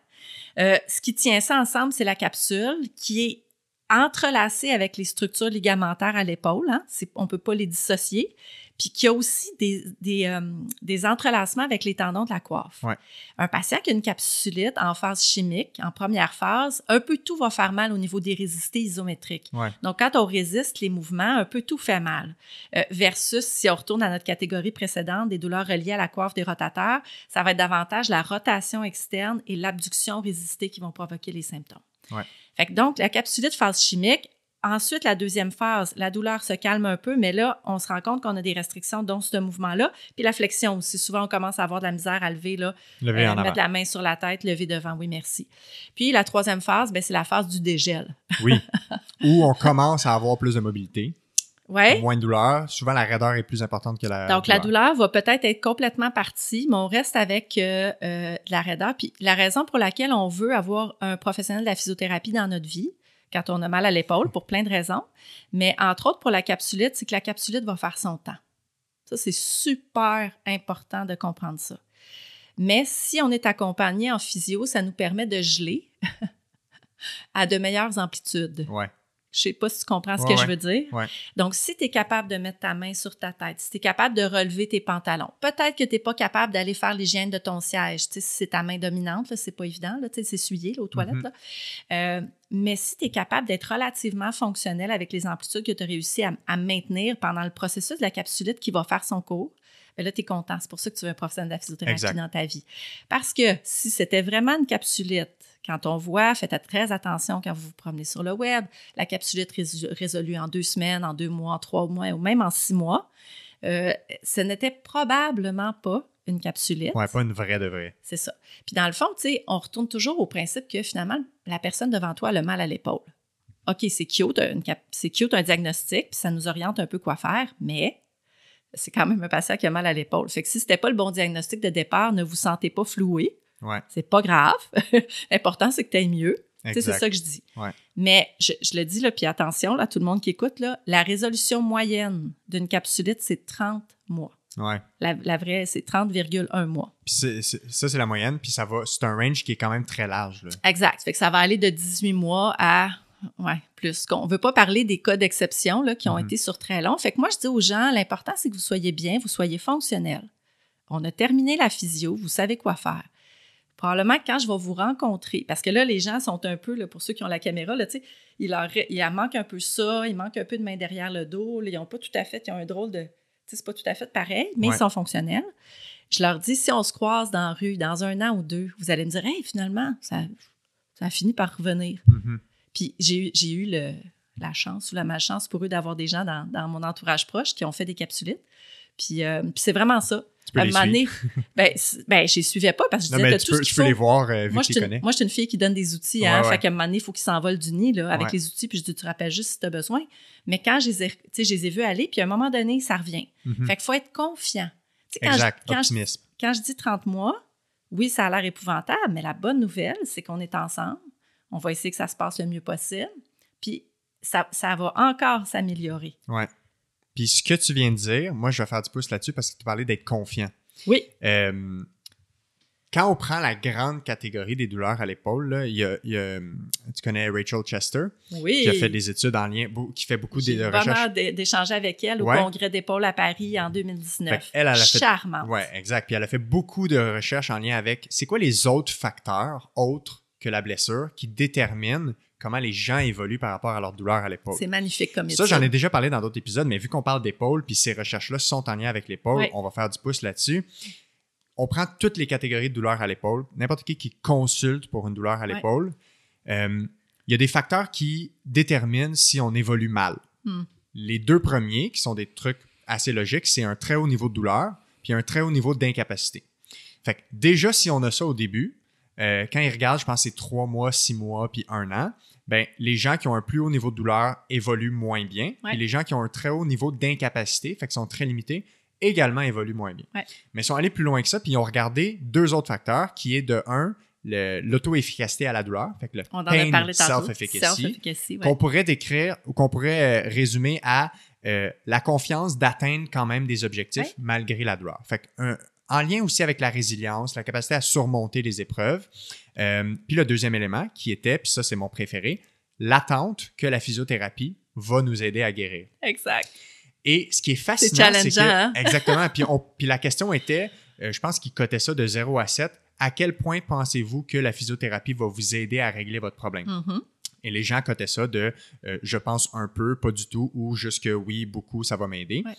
Euh, ce qui tient ça ensemble, c'est la capsule qui est entrelacée avec les structures ligamentaires à l'épaule. Hein? On ne peut pas les dissocier. Puis qui a aussi des, des, euh, des entrelacements avec les tendons de la coiffe. Ouais. Un patient qui a une capsulite en phase chimique, en première phase, un peu tout va faire mal au niveau des résistés isométriques. Ouais. Donc, quand on résiste les mouvements, un peu tout fait mal. Euh, versus, si on retourne à notre catégorie précédente, des douleurs reliées à la coiffe des rotateurs, ça va être davantage la rotation externe et l'abduction résistée qui vont provoquer les symptômes. Ouais. Fait que donc, la capsulite phase chimique, Ensuite, la deuxième phase, la douleur se calme un peu, mais là, on se rend compte qu'on a des restrictions, dont ce mouvement-là. Puis la flexion aussi. Souvent, on commence à avoir de la misère à lever, là, Levé euh, en avant. mettre la main sur la tête, lever devant, oui, merci. Puis la troisième phase, ben, c'est la phase du dégel. Oui. Où on commence à avoir plus de mobilité, Ouais. moins de douleur. Souvent, la raideur est plus importante que la Donc, la douleur va peut-être être complètement partie, mais on reste avec euh, euh, de la raideur. Puis la raison pour laquelle on veut avoir un professionnel de la physiothérapie dans notre vie, quand on a mal à l'épaule, pour plein de raisons, mais entre autres pour la capsulite, c'est que la capsulite va faire son temps. Ça, c'est super important de comprendre ça. Mais si on est accompagné en physio, ça nous permet de geler à de meilleures amplitudes. Ouais. Je sais pas si tu comprends ce Ouais, que je veux dire. Ouais. Donc, si tu es capable de mettre ta main sur ta tête, si tu es capable de relever tes pantalons, peut-être que tu n'es pas capable d'aller faire l'hygiène de ton siège. Tu sais, si c'est ta main dominante, là, c'est pas évident, là, tu sais, s'essuyer aux toilettes. Mhm. là. Euh, mais si tu es capable d'être relativement fonctionnel avec les amplitudes que tu as réussi à, à maintenir pendant le processus de la capsulite qui va faire son cours, ben là, tu es content. C'est pour ça que tu veux un professionnel de la physiothérapie Exact. dans ta vie. Parce que si c'était vraiment une capsulite, quand on voit, faites très attention quand vous vous promenez sur le web, la capsulite résolu- résolue en deux semaines, en deux mois, en trois mois ou même en six mois, euh, ce n'était probablement pas une capsulite. Ouais, pas une vraie de vraie. C'est ça. Puis dans le fond, tu sais, on retourne toujours au principe que finalement, la personne devant toi a le mal à l'épaule. OK, c'est cute, une cap- c'est cute un diagnostic, puis ça nous oriente un peu quoi faire, mais c'est quand même un patient qui a mal à l'épaule. Fait que si c'était pas le bon diagnostic de départ, ne vous sentez pas floué. Ouais. C'est pas grave. L'important, c'est que tu ailles mieux. C'est ça que je dis. Ouais. Mais je, je le dis, là, puis attention, là, tout le monde qui écoute, là, la résolution moyenne d'une capsulite, c'est 30 mois. Ouais. La, la vraie, c'est 30,1 mois. Puis ça, c'est la moyenne, puis ça va. C'est un range qui est quand même très large. Là. Exact. Fait que ça va aller de 18 mois à ouais, plus. On veut pas parler des cas d'exception qui ont Mhm. été sur très long. Fait que moi, je dis aux gens, l'important, c'est que vous soyez bien, vous soyez fonctionnel. On a terminé la physio, vous savez quoi faire. Probablement que quand je vais vous rencontrer, parce que là, les gens sont un peu, là, pour ceux qui ont la caméra, là, il leur, il leur manque un peu ça, il manque un peu de main derrière le dos, là, ils n'ont pas tout à fait, ils ont un drôle de, c'est pas tout à fait pareil, mais Ouais. ils sont fonctionnels. Je leur dis, si on se croise dans la rue dans un an ou deux, vous allez me dire, hey, finalement, ça, ça a fini par revenir. Mhm. Puis j'ai eu, j'ai eu le- la chance ou la malchance pour eux d'avoir des gens dans, dans mon entourage proche qui ont fait des capsulites. Puis, euh, puis c'est vraiment ça. Tu peux À un les moment donné, ben, ben, je les suivais pas parce que je Non, disais, mais t'as tu tout peux, ce tu qu'il peux faut. les voir euh, vu Moi, que je connais. moi, je suis une fille qui donne des outils. Hein, Ouais, ouais. Fait qu'à un moment donné, il faut qu'ils s'envolent du nid là, avec Ouais. les outils. Puis je dis, tu te rappelles juste si tu as besoin. Mais quand je les ai, je les ai vus aller, puis à un moment donné, ça revient. Mhm. Fait qu'il faut être confiant. Quand, Exact. je, quand, je, Optimisme. quand je dis 30 mois, oui, ça a l'air épouvantable, mais la bonne nouvelle, c'est qu'on est ensemble. On va essayer que ça se passe le mieux possible. Puis ça, ça va encore s'améliorer. Ouais. Puis ce que tu viens de dire, moi, je vais faire du pouce là-dessus parce que tu parlais d'être confiant. Oui. Euh, quand on prend la grande catégorie des douleurs à l'épaule, il y a, il y a, tu connais Rachel Chester, Oui. qui a fait des études en lien, qui fait beaucoup de J'ai recherches. d'é- d'échanger avec elle au Ouais. congrès d'épaule à Paris en Fait 2019. qu'elle, elle a fait- Charmante. Ouais, exact. Puis elle a fait beaucoup de recherches en lien avec c'est quoi les autres facteurs autres que la blessure qui déterminent comment les gens évoluent par rapport à leur douleur à l'épaule. C'est magnifique comme Ça, étude. j'en ai déjà parlé dans d'autres épisodes, mais vu qu'on parle d'épaule, puis ces recherches-là sont en lien avec l'épaule, on va faire du pouce là-dessus. On prend toutes les catégories de douleurs à l'épaule. N'importe qui qui consulte pour une douleur à l'épaule, euh, il il y a des facteurs qui déterminent si on évolue mal. Hmm. Les deux premiers, qui sont des trucs assez logiques, c'est un très haut niveau de douleur puis un très haut niveau d'incapacité. Fait que déjà, si on a ça au début, euh, quand ils regardent, je pense que c'est trois mois, six mois, puis un an, ben, les gens qui ont un plus haut niveau de douleur évoluent moins bien. Ouais. Puis les gens qui ont un très haut niveau d'incapacité, fait qu'ils sont très limités, également évoluent moins bien. Ouais. Mais ils sont allés plus loin que ça, puis ils ont regardé deux autres facteurs, qui est de un, l'auto-efficacité à la douleur, fait que le On en a pain self-efficacy, ouais. qu'on pourrait décrire ou qu'on pourrait euh, résumer à euh, la confiance d'atteindre quand même des objectifs malgré la douleur. Fait que, un- en lien aussi avec la résilience, la capacité à surmonter les épreuves. Euh, puis le deuxième élément qui était, puis ça c'est mon préféré, l'attente que la physiothérapie va nous aider à guérir. Exact. Et ce qui est fascinant, c'est que hein? exactement. Puis, on- puis la question était, euh, je pense qu'il cotait ça de 0 à 7. À quel point pensez-vous que la physiothérapie va vous aider à régler votre problème? Mhm. Et les gens cotaient ça de euh, je pense un peu, pas du tout, ou juste que oui, beaucoup, ça va m'aider. Ouais.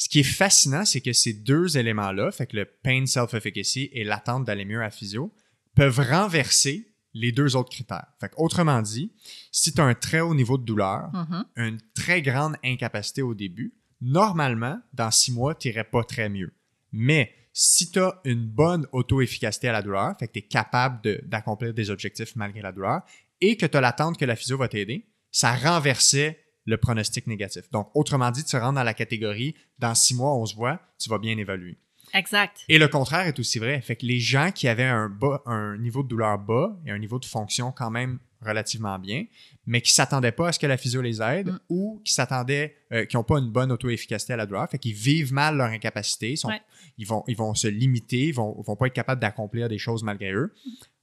Ce qui est fascinant, c'est que ces deux éléments-là, fait que le pain self-efficacy et l'attente d'aller mieux à physio, peuvent renverser les deux autres critères. Fait que, autrement dit, si tu as un très haut niveau de douleur, Mhm. une très grande incapacité au début, normalement, dans six mois, tu n'irais pas très mieux. Mais si tu as une bonne auto-efficacité à la douleur, fait que tu es capable de- d'accomplir des objectifs malgré la douleur, et que tu as l'attente que la physio va t'aider, ça renversait le pronostic négatif. Donc, autrement dit, tu rentres dans la catégorie, dans six mois, on se voit, tu vas bien évaluer. Exact. Et le contraire est aussi vrai. Fait que les gens qui avaient un, bas, un niveau de douleur bas et un niveau de fonction quand même relativement bien, mais qui s'attendaient pas à ce que la physio les aide Mm. ou qui s'attendaient, euh, qui n'ont pas une bonne auto-efficacité à la douleur, fait qu'ils vivent mal leur incapacité, ils, sont- Ouais. ils, vont, ils vont se limiter, ils vont, vont pas être capables d'accomplir des choses malgré eux.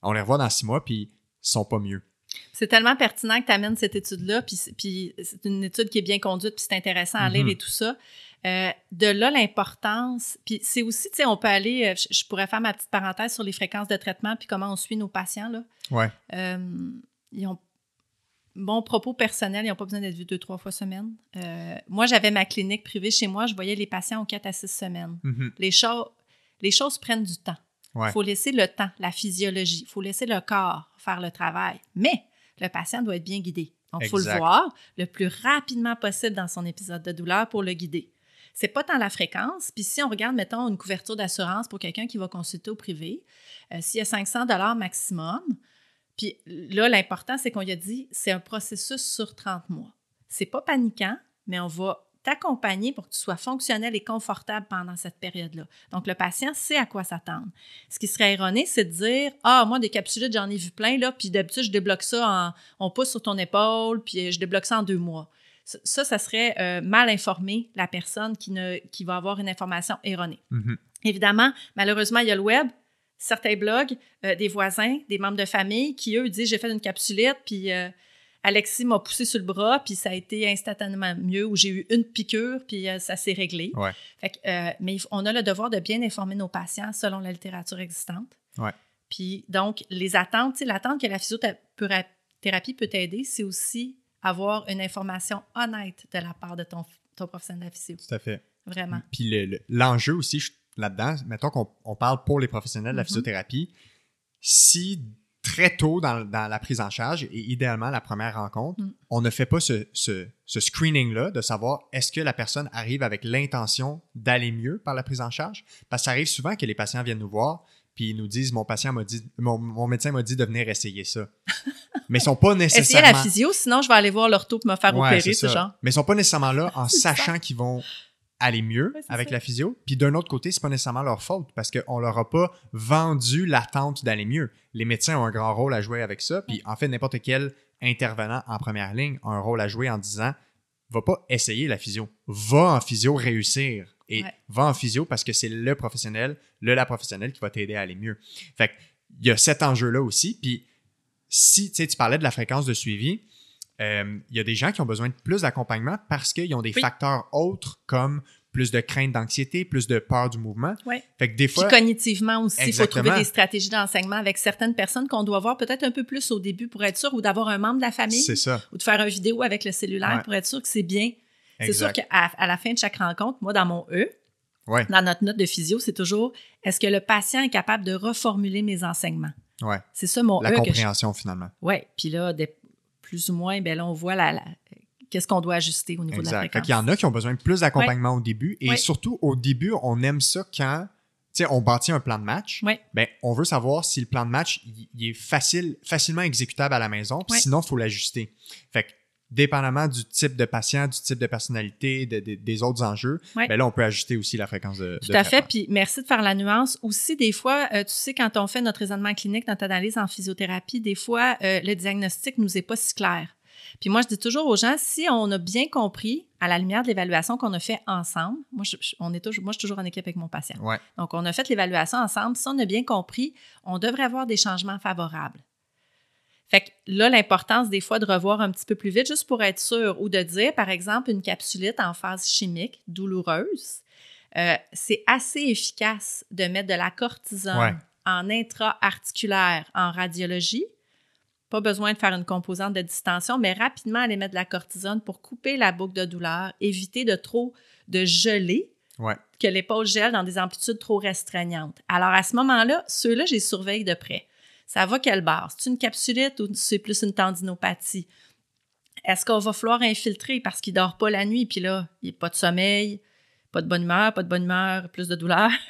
On les revoit dans six mois, puis ils sont pas mieux. C'est tellement pertinent que tu amènes cette étude-là, puis, c'est- puis c'est une étude qui est bien conduite, puis c'est intéressant à lire Mhm. et tout ça. Euh, de là, l'importance, puis c'est aussi, tu sais, on peut aller, euh, je, je pourrais faire ma petite parenthèse sur les fréquences de traitement, puis comment on suit nos patients, là. Ouais. Euh, ils ont, bon propos personnel, ils n'ont pas besoin d'être vus deux, trois fois semaine. Euh, moi, j'avais ma clinique privée chez moi, je voyais les patients aux quatre à six semaines. Mhm. Les, les choses prennent du temps. Il Ouais. faut laisser le temps, la physiologie. Il faut laisser le corps faire le travail. Mais le patient doit être bien guidé. Donc, il faut le voir le plus rapidement possible dans son épisode de douleur pour le guider. C'est pas tant la fréquence. Puis si on regarde, mettons, une couverture d'assurance pour quelqu'un qui va consulter au privé, euh, s'il y a 500 dollars maximum, puis là, l'important, c'est qu'on lui a dit, c'est un processus sur 30 mois. C'est pas paniquant, mais on va t'accompagner pour que tu sois fonctionnel et confortable pendant cette période-là. Donc, le patient sait à quoi s'attendre. Ce qui serait erroné, c'est de dire Ah, moi, des capsulites, j'en ai vu plein, là, puis d'habitude, je débloque ça en. On pousse sur ton épaule, puis je débloque ça en deux mois. Ça, ça, serait euh, mal informer la personne qui, ne, qui va avoir une information erronée. Mhm. Évidemment, malheureusement, il y a le web, certains blogs, euh, des voisins, des membres de famille qui, eux, disent J'ai fait une capsulite, puis euh, Alexis m'a poussé sur le bras, puis ça a été instantanément mieux, ou j'ai eu une piqûre, puis euh, ça s'est réglé. Ouais. Fait que, euh, mais on a le devoir de bien informer nos patients selon la littérature existante. Ouais. Puis donc, les attentes, l'attente que la physiothérapie peut t'aider, c'est aussi avoir une information honnête de la part de ton, ton professionnel de la physio. Tout à fait. Vraiment. Puis le- le- l'enjeu aussi là-dedans, mettons qu'on on parle pour les professionnels de la Mhm. physiothérapie, si très tôt dans, dans la prise en charge et idéalement la première rencontre, Mm. on ne fait pas ce, ce- ce screening-là de savoir est-ce que la personne arrive avec l'intention d'aller mieux par la prise en charge? Parce que ça arrive souvent que les patients viennent nous voir puis ils nous disent mon patient m'a dit mon, mon médecin m'a dit de venir essayer ça. Mais ils sont pas nécessairement la physio, sinon je vais aller voir l'ortho pour me faire Ouais, opérer, ce genre. Mais ils sont pas nécessairement là en sachant qu'ils vont aller mieux Ouais, avec ça. la physio. Puis d'un autre côté, c'est pas nécessairement leur faute parce qu'on leur a pas vendu l'attente d'aller mieux. Les médecins ont un grand rôle à jouer avec ça. Puis en fait, n'importe quel intervenant en première ligne a un rôle à jouer en disant va pas essayer la physio, va en physio réussir. Et Ouais. va en physio parce que c'est le professionnel, le la professionnelle qui va t'aider à aller mieux. Fait il y a cet enjeu-là aussi. Puis si tu parlais de la fréquence de suivi, euh, il y a des gens qui ont besoin de plus d'accompagnement parce qu'ils ont des Oui. facteurs autres comme plus de crainte d'anxiété, plus de peur du mouvement. Ouais. Fait que des Puis fois, cognitivement aussi, il faut trouver des stratégies d'enseignement avec certaines personnes qu'on doit voir peut-être un peu plus au début pour être sûr, ou d'avoir un membre de la famille, c'est ça. ou de faire une vidéo avec le cellulaire Ouais. pour être sûr que c'est bien. C'est sûr qu'à à la fin de chaque rencontre, moi, dans mon E, Ouais. dans notre note de physio, c'est toujours est-ce que le patient est capable de reformuler mes enseignements? Ouais. C'est ça mon La E je compréhension finalement. Oui, puis là, des- plus ou moins, ben là, on voit la, qu'est-ce qu'on doit ajuster au niveau de la fréquence. Il y en a qui ont besoin de plus d'accompagnement au début. Et surtout, au début, on aime ça quand on bâtit un plan de match. Ben, on veut savoir si le plan de match il, est facile, facilement exécutable à la maison. Sinon, il faut l'ajuster. Fait que, dépendamment du type de patient, du type de personnalité, des autres enjeux, ben là, on peut ajuster aussi la fréquence de Tout à fait. Puis merci de faire la nuance. Aussi, des fois, euh, tu sais, quand on fait notre raisonnement clinique, notre analyse en physiothérapie, des fois, euh, le diagnostic nous est pas si clair. Puis moi, je dis toujours aux gens, si on a bien compris, à la lumière de l'évaluation qu'on a fait ensemble, moi je, on est toujours, moi, je suis toujours en équipe avec mon patient. Donc, on a fait l'évaluation ensemble. Si on a bien compris, on devrait avoir des changements favorables. Fait que là, l'importance des fois de revoir un petit peu plus vite, juste pour être sûr, ou de dire, par exemple, une capsulite en phase chimique douloureuse, euh, c'est assez efficace de mettre de la cortisone en intra-articulaire en radiologie pas besoin de faire une composante de distension, mais rapidement aller mettre de la cortisone pour couper la boucle de douleur, éviter de trop de geler, que l'épaule gèle dans des amplitudes trop restreignantes. Alors à ce moment-là, ceux-là, j'ai surveille de près. Ça va quelle barre? C'est une capsulite ou c'est plus une tendinopathie? Est-ce qu'on va falloir infiltrer parce qu'il dort pas la nuit, puis là, il n'y a pas de sommeil, pas de bonne humeur, pas de bonne humeur, plus de douleur.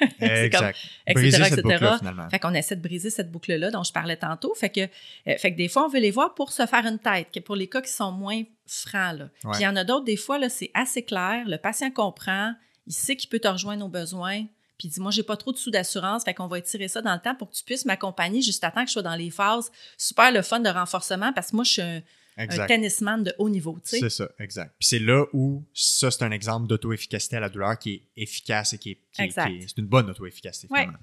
boucle finalement. Fait qu'on essaie de briser cette boucle-là dont je parlais tantôt. Fait que, euh, fait que des fois, on veut les voir pour se faire une tête, pour les cas qui sont moins francs. Là. Puis il y en a d'autres, des fois, là, c'est assez clair. Le patient comprend, il sait qu'il peut te rejoindre aux besoins. Puis il dit, moi, j'ai pas trop de sous d'assurance, fait qu'on va étirer ça dans le temps pour que tu puisses m'accompagner juste à temps que je sois dans les phases. Super le fun de renforcement parce que moi, je suis un, un tennisman de haut niveau. Tu sais. C'est ça, exact. Puis c'est là où ça, c'est un exemple d'auto-efficacité à la douleur qui est efficace et qui est. c'est une bonne auto-efficacité, finalement.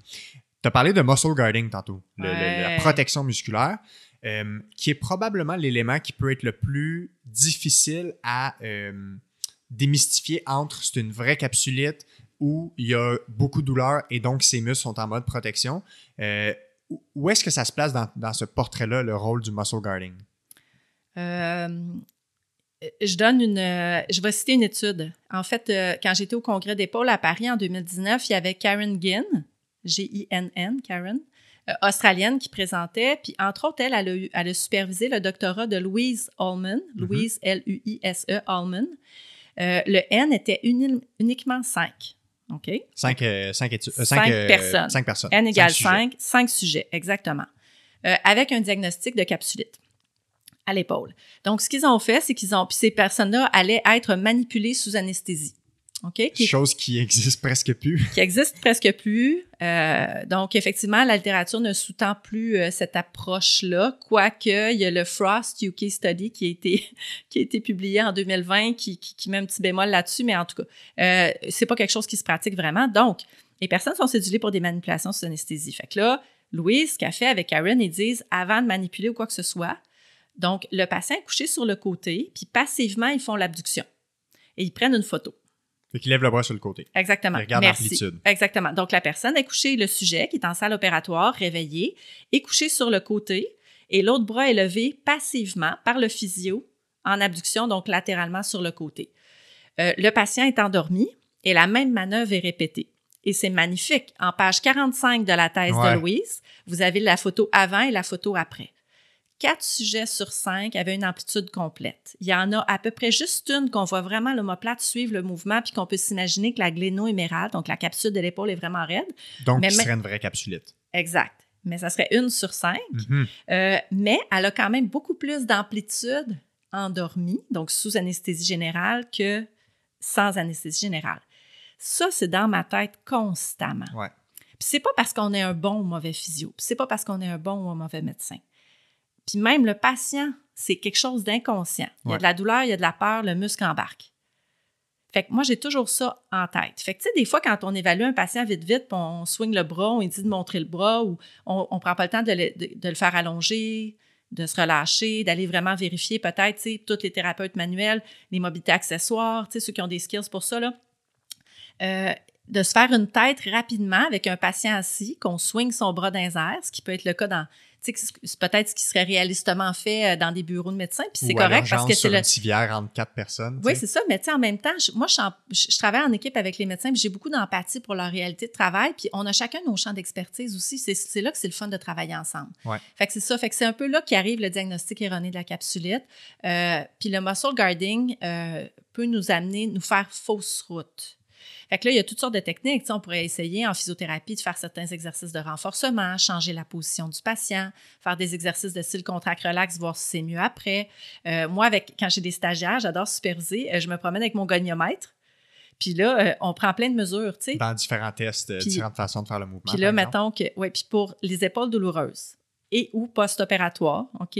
Tu as parlé de muscle guarding tantôt, la protection musculaire, euh, qui est probablement l'élément qui peut être le plus difficile à euh, démystifier entre c'est une vraie capsulite où il y a beaucoup de douleur et donc ses muscles sont en mode protection. Euh, où est-ce que ça se place dans, dans ce portrait-là, le rôle du muscle guarding? Euh, je donne une. Euh, je vais citer une étude. En fait, euh, quand j'étais au congrès d'épaule à Paris en 2019, il y avait Karen Ginn, G-I-N-N, Karen, australienne, qui présentait. Puis, entre autres, elle, elle a, supervisé le doctorat de Louise Allman, mm-hmm. Louise, L-U-I-S-E, Allman. le N était uniquement 5. OK? 5 personnes. 5 personnes. N égale 5, 5 sujets, exactement. avec un diagnostic de capsulite à l'épaule. Donc, ce qu'ils ont fait, c'est qu'ils ont, puis ces personnes-là allaient être manipulées sous anesthésie. OK? Chose qui existe presque plus. Qui existe presque plus. Euh, donc, effectivement, la littérature ne sous-tend plus euh, cette approche-là, quoique il y a le Frost UK Study qui a été, qui a été publié en 2020, qui, qui, met un petit bémol là-dessus, mais en tout cas, euh, c'est pas quelque chose qui se pratique vraiment. Donc, les personnes sont cédulées pour des manipulations sous anesthésie. Fait que là, Louise, ce qu'elle fait avec Aaron, ils disent, avant de manipuler ou quoi que ce soit, donc, le patient est couché sur le côté, puis passivement, ils font l'abduction. Et ils prennent une photo. Fait qu'ils lèvent le bras sur le côté. Exactement. Ils regardent l'amplitude. Exactement. Donc, la personne est couchée, le sujet qui est en salle opératoire, réveillé, est couché sur le côté et l'autre bras est levé passivement par le physio en abduction, donc latéralement sur le côté. Euh, le patient est endormi et la même manœuvre est répétée. Et c'est magnifique. En page 45 de la thèse de Louise, vous avez la photo avant et la photo après. Quatre sujets sur cinq avaient une amplitude complète. Il y en a à peu près juste une qu'on voit vraiment l'omoplate suivre le mouvement puis qu'on peut s'imaginer que la gléno-émérale, donc la capsule de l'épaule, est vraiment raide. Donc, ce serait une vraie capsulite. Exact. Mais ça serait une sur cinq. Mm-hmm. Euh, mais elle a quand même beaucoup plus d'amplitude endormie, donc sous anesthésie générale, que sans anesthésie générale. Ça, c'est dans ma tête constamment. Ouais. Puis c'est pas parce qu'on est un bon ou mauvais physio, puis c'est pas parce qu'on est un bon ou un mauvais médecin. Puis même le patient, c'est quelque chose d'inconscient. Il y a de la douleur, il y a de la peur, le muscle embarque. Fait que moi, j'ai toujours ça en tête. Fait que, tu sais, des fois, quand on évalue un patient vite, vite, puis on swing le bras, on lui dit de montrer le bras, ou on ne prend pas le temps de le, faire allonger, de se relâcher, d'aller vraiment vérifier peut-être, tu sais, tous les thérapeutes manuels, les mobilités accessoires, tu sais, ceux qui ont des skills pour ça, là. Euh, de se faire une tête rapidement avec un patient assis, qu'on swing son bras dans les airs, ce qui peut être le cas dans c'est peut-être ce qui serait réalistement fait euh, dans des bureaux de médecins, puis c'est correct parce que c'est le. une civière entre quatre personnes. Oui, c'est ça, mais tu sais, en même temps, je- moi, je, je- travaille en équipe avec les médecins, puis j'ai beaucoup d'empathie pour leur réalité de travail, puis on a chacun nos champs d'expertise aussi. C'est- C'est là que c'est le fun de travailler ensemble. Ouais. Fait que c'est ça. Fait que c'est un peu là qu'arrive le diagnostic erroné de la capsulite. Euh, puis le muscle guarding euh, peut nous amener, nous faire fausse route. Fait que là, il y a toutes sortes de techniques. On pourrait essayer en physiothérapie de faire certains exercices de renforcement, changer la position du patient, faire des exercices de style contract-relax, voir si c'est mieux après. Euh, moi, avec, quand j'ai des stagiaires, j'adore superviser. euh, je me promène avec mon goniomètre. Puis là, euh, on prend plein de mesures, tu sais. Dans différents tests, différentes façons de faire le mouvement. Puis là, mettons que, ouais, puis pour les épaules douloureuses et ou post-opératoire, OK?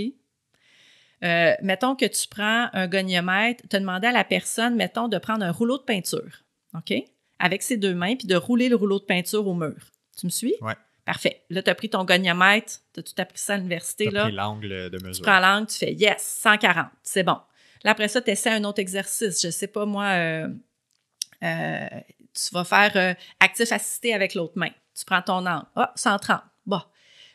Euh, mettons que tu prends un goniomètre, tu as demandé à la personne, mettons, de prendre un rouleau de peinture, OK? Avec ses deux mains, puis de rouler le rouleau de peinture au mur. Tu me suis? Ouais. Parfait. Là, tu as pris ton goniomètre, tu as tout appris ça à l'université, pris l'angle de Tu mesure. prends l'angle, tu fais yes, 140, c'est bon. Là, après ça, tu essaies un autre exercice. Je sais pas, moi, euh, euh, tu vas faire euh, actif assisté avec l'autre main. Tu prends ton angle. Ah, 130. Bon.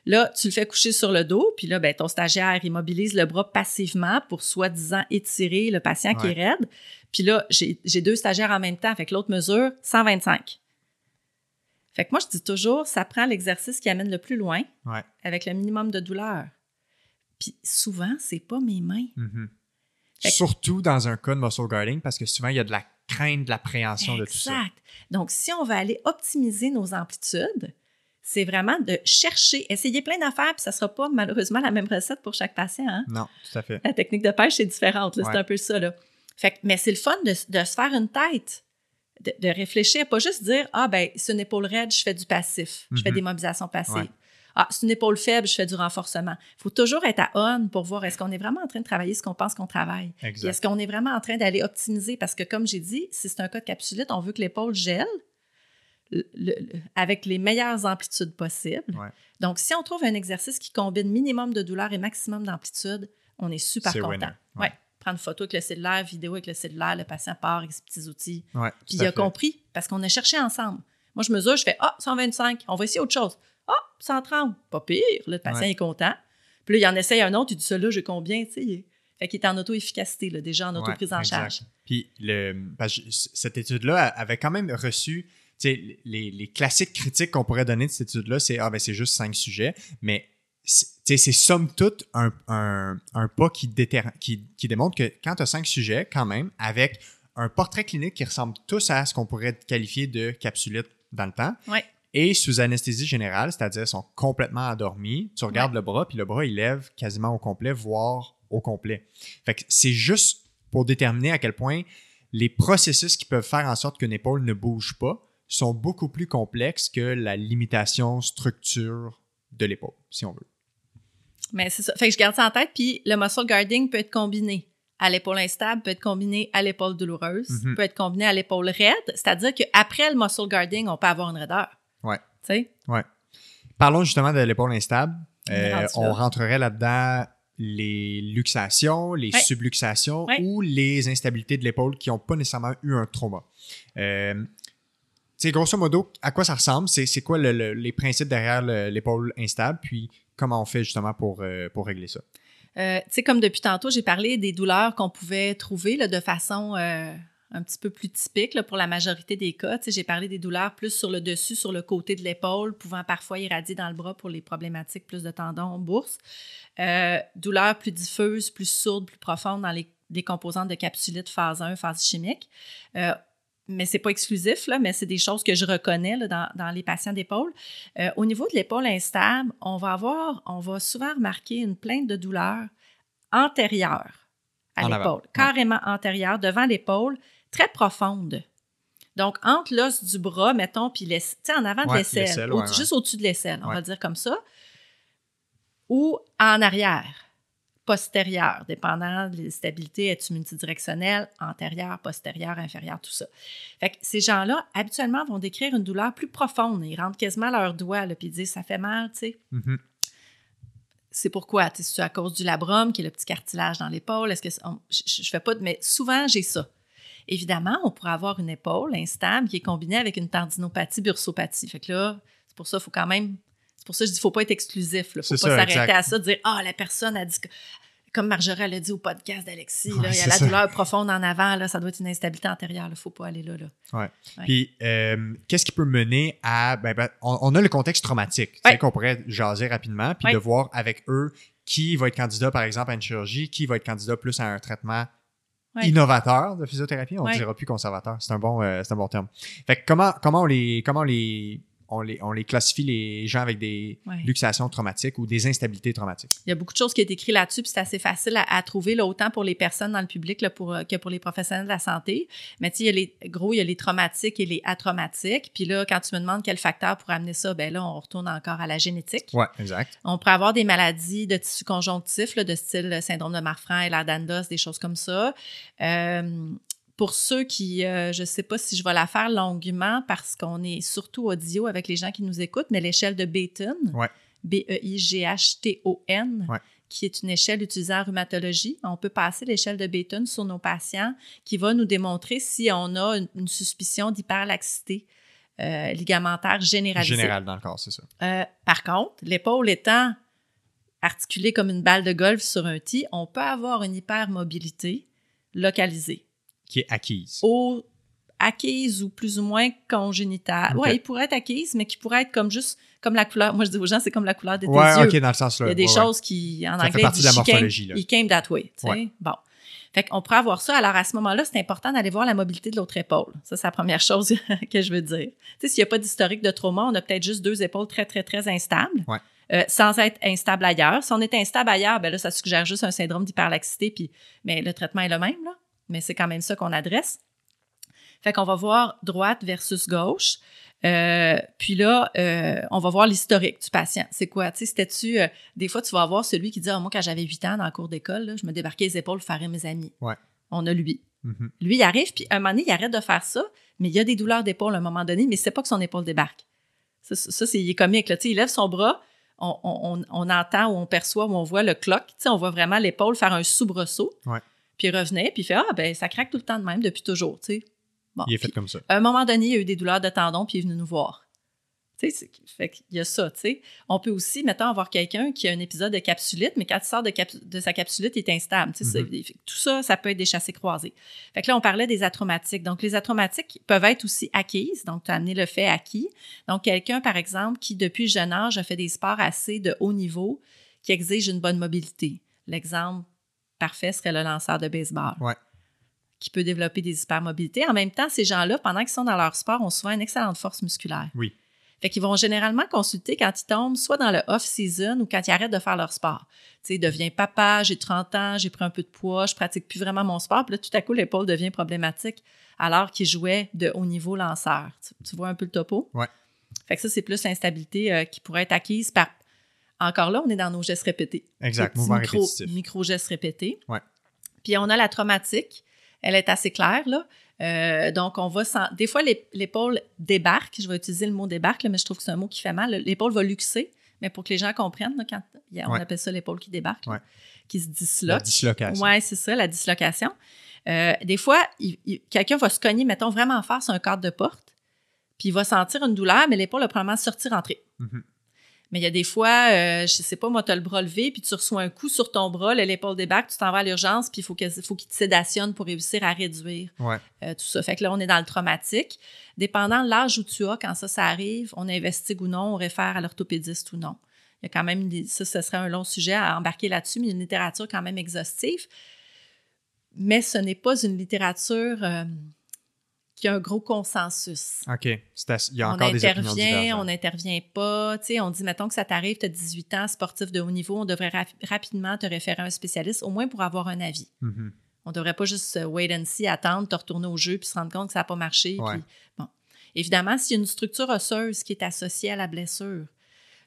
Là, tu le fais coucher sur le dos, puis là, ben, ton stagiaire immobilise le bras passivement pour soi-disant étirer le patient qui est raide. Puis là, j'ai deux stagiaires en même temps, fait que l'autre mesure 125. Fait que moi, je dis toujours, ça prend l'exercice qui amène le plus loin Ouais. avec le minimum de douleur. Puis souvent, c'est pas mes mains. Mhm. Que- Surtout dans un cas de muscle guarding, parce que souvent, il y a de la crainte, de l'appréhension de tout ça. Exact. Donc, si on va aller optimiser nos amplitudes, c'est vraiment de chercher, essayer plein d'affaires, puis ça sera pas malheureusement la même recette pour chaque patient. hein. Non, tout à fait. La technique de pêche, c'est différente. C'est un peu ça. Là. Fait que- mais c'est le fun de, de se faire une tête, de, de réfléchir, pas juste dire Ah, ben, c'est une épaule raide, je fais du passif, je fais Mhm. des mobilisations passives. Ouais. Ah, c'est une épaule faible, je fais du renforcement. Il faut toujours être à on pour voir est-ce qu'on est vraiment en train de travailler ce qu'on pense qu'on travaille? Est-ce qu'on est vraiment en train d'aller optimiser? Parce que, comme j'ai dit, si c'est un cas de capsulite, on veut que l'épaule gèle le- avec les meilleures amplitudes possibles. Ouais. Donc, si on trouve un exercice qui combine minimum de douleur et maximum d'amplitude, on est super content. winner. Ouais. Ouais. Prendre photo avec le cellulaire, vidéo avec le cellulaire, le patient part avec ses petits outils. Ouais, Puis il a fait. compris parce qu'on a cherché ensemble. Moi, je mesure, je fais Ah, 125, on va essayer autre chose. Ah, 130, pas pire. Là, le patient est content. Puis là, il en essaye un autre, il dit ça là, j'ai combien, tu sais. Fait qu'il est en auto-efficacité, déjà en auto-prise en exact. charge. Puis le, cette étude-là avait quand même reçu les, les classiques critiques qu'on pourrait donner de cette étude-là, c'est ah ben c'est juste cinq sujets, mais c'est somme toute un, un, un pas qui, qui, qui démontre que quand tu as cinq sujets, quand même, avec un portrait clinique qui ressemble tous à ce qu'on pourrait qualifier de capsulite dans le temps, Ouais. et sous anesthésie générale, c'est-à-dire sont complètement endormis, tu regardes le bras, puis le bras, il lève quasiment au complet, voire au complet. Fait que c'est juste pour déterminer à quel point les processus qui peuvent faire en sorte qu'une épaule ne bouge pas sont beaucoup plus complexes que la limitation structure de l'épaule, si on veut. Mais c'est ça. Fait que je garde ça en tête. Puis le muscle guarding peut être combiné à l'épaule instable, peut être combiné à l'épaule douloureuse, Mhm. peut être combiné à l'épaule raide. C'est-à-dire qu'après le muscle guarding, on peut avoir une raideur. Ouais. Tu sais? Parlons justement de l'épaule instable. On Euh, on rentrerait là-dedans les luxations, les Ouais. subluxations Ouais. ou les instabilités de l'épaule qui n'ont pas nécessairement eu un trauma. Euh, sais, grosso modo, à quoi ça ressemble? C'est quoi le- le- les principes derrière le- l'épaule instable? Puis comment on fait justement pour, euh, pour régler ça? Euh, comme depuis tantôt, j'ai parlé des douleurs qu'on pouvait trouver là, de façon euh, un petit peu plus typique là, pour la majorité des cas. J'ai parlé des douleurs plus sur le dessus, sur le côté de l'épaule, pouvant parfois irradier dans le bras pour les problématiques plus de tendons, bourse. Douleurs plus diffuses, plus sourdes, plus profondes dans les décomposantes de capsulite phase 1, phase chimique. Mais c'est pas exclusif, là, mais c'est des choses que je reconnais là, dans, dans les patients d'épaule. Euh, au niveau de l'épaule instable, on va avoir, on va souvent remarquer une plainte de douleur antérieure à l'épaule, ouais. carrément antérieure, devant l'épaule, très profonde. Donc, entre l'os du bras, mettons, puis en avant de Ouais, l'aisselle, ouais, juste au-dessus de l'aisselle, on va dire comme ça, ou en arrière, postérieure, dépendant de la stabilité, est-ce multidirectionnelle, antérieure, postérieure, inférieure, tout ça. Fait que ces gens-là, habituellement, vont décrire une douleur plus profonde. Ils rentrent quasiment leurs doigts, là, puis ils disent « ça fait mal », tu sais. Mhm. C'est pourquoi? Tu sais, C'est à cause du labrum, qui est le petit cartilage dans l'épaule? Est-ce que c'est- on- je, je fais pas de, mais souvent j'ai ça. Évidemment, on pourrait avoir une épaule instable qui est combinée avec une tendinopathie, bursopathie. Fait que là, c'est pour ça qu'il faut quand même C'est pour ça que je dis, faut pas être exclusif. Il faut pas s'arrêter à ça, dire, ah, la personne a dit, que- comme Marjorie l'a dit au podcast d'Alexis, Ouais, là, il y a la ça. douleur profonde en avant, là, ça doit être une instabilité antérieure. Il faut pas aller là. là. Ouais. Puis, euh, qu'est-ce qui peut mener à. Ben, ben, on, on a le contexte traumatique, qu'on pourrait jaser rapidement, puis de voir avec eux qui va être candidat, par exemple, à une chirurgie, qui va être candidat plus à un traitement innovateur de physiothérapie. On ne dira plus conservateur. C'est un, bon, euh, un bon terme. Fait que comment, comment on les. Comment on les on les, on les classifie les gens avec des Ouais. luxations traumatiques ou des instabilités traumatiques. Il y a beaucoup de choses qui été écrites là-dessus, puis c'est assez facile à, à trouver, là, autant pour les personnes dans le public là, pour, euh, que pour les professionnels de la santé. Mais tu sais, il y a les, gros, il y a les traumatiques et les atraumatiques. Puis là, quand tu me demandes quel facteur pour amener ça, ben là, on retourne encore à la génétique. Ouais, exact. On pourrait avoir des maladies de tissu conjonctif, là, de style euh, syndrome de Marfan, Ehlers-Danlos, des choses comme ça. Euh, pour ceux qui, euh, je ne sais pas si je vais la faire longuement parce qu'on est surtout audio avec les gens qui nous écoutent, mais l'échelle de Bayton, Ouais. B-E-I-G-H-T-O-N, Ouais. qui est une échelle utilisée en rhumatologie. On peut passer l'échelle de Bayton sur nos patients qui va nous démontrer si on a une, une suspicion d'hyperlaxité euh, ligamentaire généralisée. Général dans le corps, c'est ça. Euh, par contre, l'épaule étant articulée comme une balle de golf sur un tee, on peut avoir une hypermobilité localisée, Qui est acquise. ou acquise ou plus ou moins congénitale. Ok. Ouais, il pourrait être acquise, mais qui pourrait être comme juste comme la couleur. Moi, je dis aux gens, c'est comme la couleur de tes ouais, yeux. ok, dans le sens là. Il y a des Ouais, ouais. choses qui, en Ça fait anglais, partie ils de la she came- morphologie, là. He came that way. tu sais. Ouais. Bon. Fait qu'on pourrait avoir ça. Alors, à ce moment-là, c'est important d'aller voir la mobilité de l'autre épaule. Ça, c'est la première chose que je veux dire. Tu sais, s'il n'y a pas d'historique de trauma, on a peut-être juste deux épaules très, très, très instables. Euh, sans être instable ailleurs. Si on est instable ailleurs, ben là, ça suggère juste un syndrome d'hyperlaxité, puis mais le traitement est le même, là. Mais c'est quand même ça qu'on adresse. Fait qu'on va voir droite versus gauche. Euh, puis là, euh, on va voir l'historique du patient. C'est quoi? Tu sais, c'était-tu... euh, des fois, tu vas avoir celui qui dit Ah, Moi, quand j'avais 8 ans dans la cour d'école, je me débarquais les épaules faire mes amis. Ouais. On a lui. Mhm. Lui, il arrive, puis un moment donné, il arrête de faire ça, mais il y a des douleurs d'épaule à un moment donné, mais c'est pas que son épaule débarque. Ça, c'est il est comique. Là. Tu sais, il lève son bras, on, on- on- entend ou on perçoit ou on voit le cloc. Tu sais, on voit vraiment l'épaule faire un soubresaut. Ouais. Puis il revenait, puis il fait Ah, ben ça craque tout le temps de même depuis toujours. Tu sais. Bon, Il est fait comme ça. à un moment donné, il a eu des douleurs de tendon, puis il est venu nous voir. Tu sais, fait qu'il y a ça, tu sais. On peut aussi, mettons, avoir quelqu'un qui a un épisode de capsulite, mais quand il sort de, cap- de sa capsulite, il est instable. Tu sais, c'est- Tout ça, ça peut être des chassés croisés. Fait que là, on parlait des atraumatiques. Donc, les atraumatiques peuvent être aussi acquises. Donc, tu as amené le fait acquis. Donc, quelqu'un, par exemple, qui, depuis jeune âge, a fait des sports assez de haut niveau, qui exige une bonne mobilité. L'exemple parfait serait le lanceur de baseball Ouais. qui peut développer des hypermobilités. En même temps, ces gens-là, pendant qu'ils sont dans leur sport, ont souvent une excellente force musculaire. Oui. Fait qu'ils vont généralement consulter quand ils tombent soit dans le off-season ou quand ils arrêtent de faire leur sport. Tu sais, deviens papa, j'ai 30 ans, j'ai pris un peu de poids, je pratique plus vraiment mon sport. Puis là, tout à coup, l'épaule devient problématique alors qu'il jouait de haut niveau lanceur. Tu, tu vois un peu le topo? Ouais. Fait que ça, c'est plus l'instabilité euh, qui pourrait être acquise par... Encore là, on est dans nos gestes répétés. Exact, mouvement micro, répétitif. Micro-gestes répétés. Ouais. Puis on a la traumatique. Elle est assez claire, là. Euh, donc, on va... sen- Des fois, l'ép- l'épaule débarque. Je vais utiliser le mot débarque, là, mais je trouve que c'est un mot qui fait mal. L'épaule va luxer. Mais pour que les gens comprennent, là, quand, il y a- on Ouais. appelle ça l'épaule qui débarque, là, qui se La disloque. dislocation. Oui, c'est ça, la dislocation. Euh, des fois, il- il- quelqu'un va se cogner, mettons, vraiment fort sur un cadre de porte, puis il va sentir une douleur, mais l'épaule va probablement sortir, rentrer. Mhm. Mais il y a des fois, euh, je sais pas, moi, tu as le bras levé, puis tu reçois un coup sur ton bras, l'épaule débarque, tu t'en vas à l'urgence, puis il faut que- faut qu'il te sédationne pour réussir à réduire Ouais. euh, tout ça. Fait que là, on est dans le traumatique. Dépendant de l'âge où tu as, quand ça, ça arrive, on investigue ou non, on réfère à l'orthopédiste ou non. Il y a quand même, des- ça, ce serait un long sujet à embarquer là-dessus, mais il y a une littérature quand même exhaustive. Mais ce n'est pas une littérature euh, qui a un gros consensus. OK. Il y a on encore des opinions intervient, on n'intervient pas. Tu sais, on dit, mettons que ça t'arrive, tu as 18 ans, sportif de haut niveau, on devrait rap- rapidement te référer à un spécialiste, au moins pour avoir un avis. Mhm. On ne devrait pas juste euh, wait and see, attendre, te retourner au jeu puis se rendre compte que ça n'a pas marché. Ouais. puis- bon. Évidemment, s'il y a une structure osseuse qui est associée à la blessure,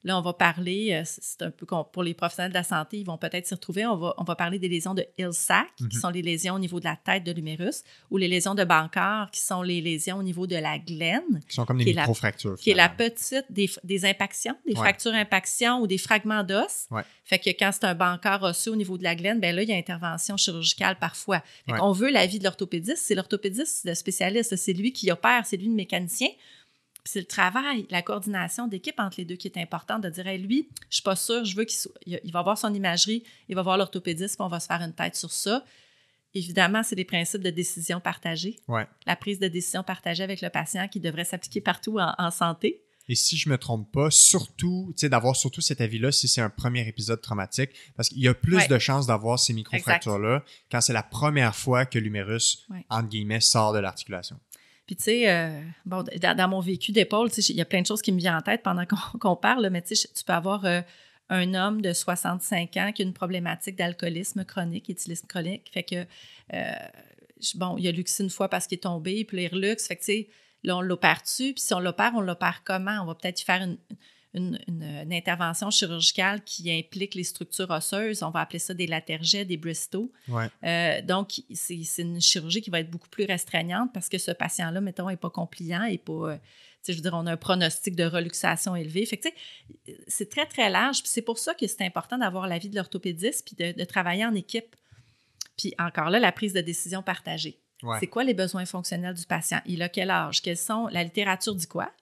là, on va parler, euh, c'est un peu pour les professionnels de la santé, ils vont peut-être s'y retrouver, on va, on va parler des lésions de Hill-Sac, qui Mhm. sont les lésions au niveau de la tête de l'humérus, ou les lésions de Bancard, qui sont les lésions au niveau de la glaine, Qui sont comme des micro-fractures. qui est la petite des, des impactions, des Ouais. fractures impactions ou des fragments d'os. Ouais. Fait que quand c'est un bancard osseux au niveau de la glaine, ben là, il y a intervention chirurgicale parfois. Fait Ouais. qu'on veut l'avis de l'orthopédiste. C'est l'orthopédiste, le spécialiste. C'est lui qui opère, c'est lui le mécanicien. C'est le travail, la coordination d'équipe entre les deux qui est importante, de dire, hey, lui, je suis pas sûre, je veux qu'il il va voir son imagerie, il va voir l'orthopédiste, puis on va se faire une tête sur ça. Évidemment, c'est des principes de décision partagée. Ouais. La prise de décision partagée avec le patient qui devrait s'appliquer partout en, santé. Et si je me trompe pas, surtout, tu sais, d'avoir surtout cet avis-là si c'est un premier épisode traumatique, parce qu'il y a plus de chances d'avoir ces microfractures-là quand c'est la première fois que l'humérus, entre guillemets, sort de l'articulation. Puis, tu sais, euh, bon, dans, mon vécu d'épaule, il y a plein de choses qui me viennent en tête pendant qu'on parle, mais tu peux avoir euh, un homme de 65 ans qui a une problématique d'alcoolisme chronique, éthylisme chronique. Fait que, euh, bon, il a luxé une fois parce qu'il est tombé, puis il reluxe. Fait que, tu sais, là, on l'opère-tu? Puis si on l'opère, on l'opère comment? On va peut-être faire une, une, intervention chirurgicale qui implique les structures osseuses. On va appeler ça des latergets, des Bristow. Euh, donc, c'est une chirurgie qui va être beaucoup plus restreignante parce que ce patient-là, mettons, n'est pas compliant et pas. Euh, je veux dire, on a un pronostic de reluxation élevé. Fait que, c'est très, très large. Puis c'est pour ça que c'est important d'avoir l'avis de l'orthopédiste puis de, travailler en équipe. Puis encore là, la prise de décision partagée. C'est quoi les besoins fonctionnels du patient? Il a quel âge? Quels sont... La littérature dit quoi?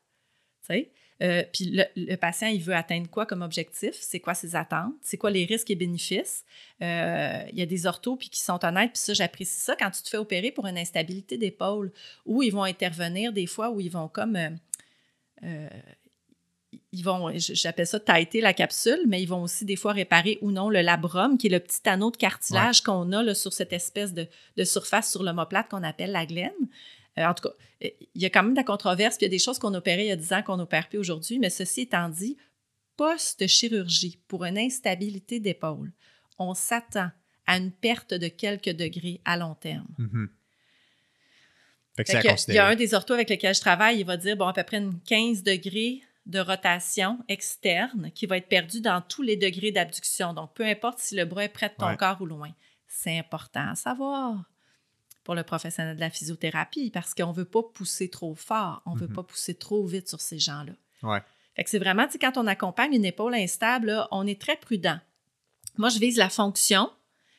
Tu sais? Euh, puis le, patient, il veut atteindre quoi comme objectif? C'est quoi ses attentes? C'est quoi les risques et bénéfices? Euh, il y a des orthos puis qui sont honnêtes, puis ça, j'apprécie ça quand tu te fais opérer pour une instabilité d'épaule, où ils vont intervenir des fois, où ils vont comme... Euh, ils vont, j'appelle ça taiter la capsule, mais ils vont aussi des fois réparer ou non le labrum, qui est le petit anneau de cartilage qu'on a là, sur cette espèce de, de surface sur l'omoplate qu'on appelle la glène. Euh, en tout cas, il y a quand même de la controverse, puis il y a des choses qu'on opérait il y a 10 ans qu'on n'opère plus aujourd'hui, mais ceci étant dit, post-chirurgie pour une instabilité d'épaule, on s'attend à une perte de quelques degrés à long terme. Mm-hmm. il y a un des orthos avec lequel je travaille, il va dire bon, à peu près une 15 degrés de rotation externe qui va être perdu dans tous les degrés d'abduction. Donc, peu importe si le bras est près de ton corps ou loin. C'est important à savoir pour le professionnel de la physiothérapie parce qu'on ne veut pas pousser trop fort, on ne veut mhm. pas pousser trop vite sur ces gens-là. Ouais. Fait que c'est vraiment, tu sais, quand on accompagne une épaule instable, on est très prudent. Moi, je vise la fonction,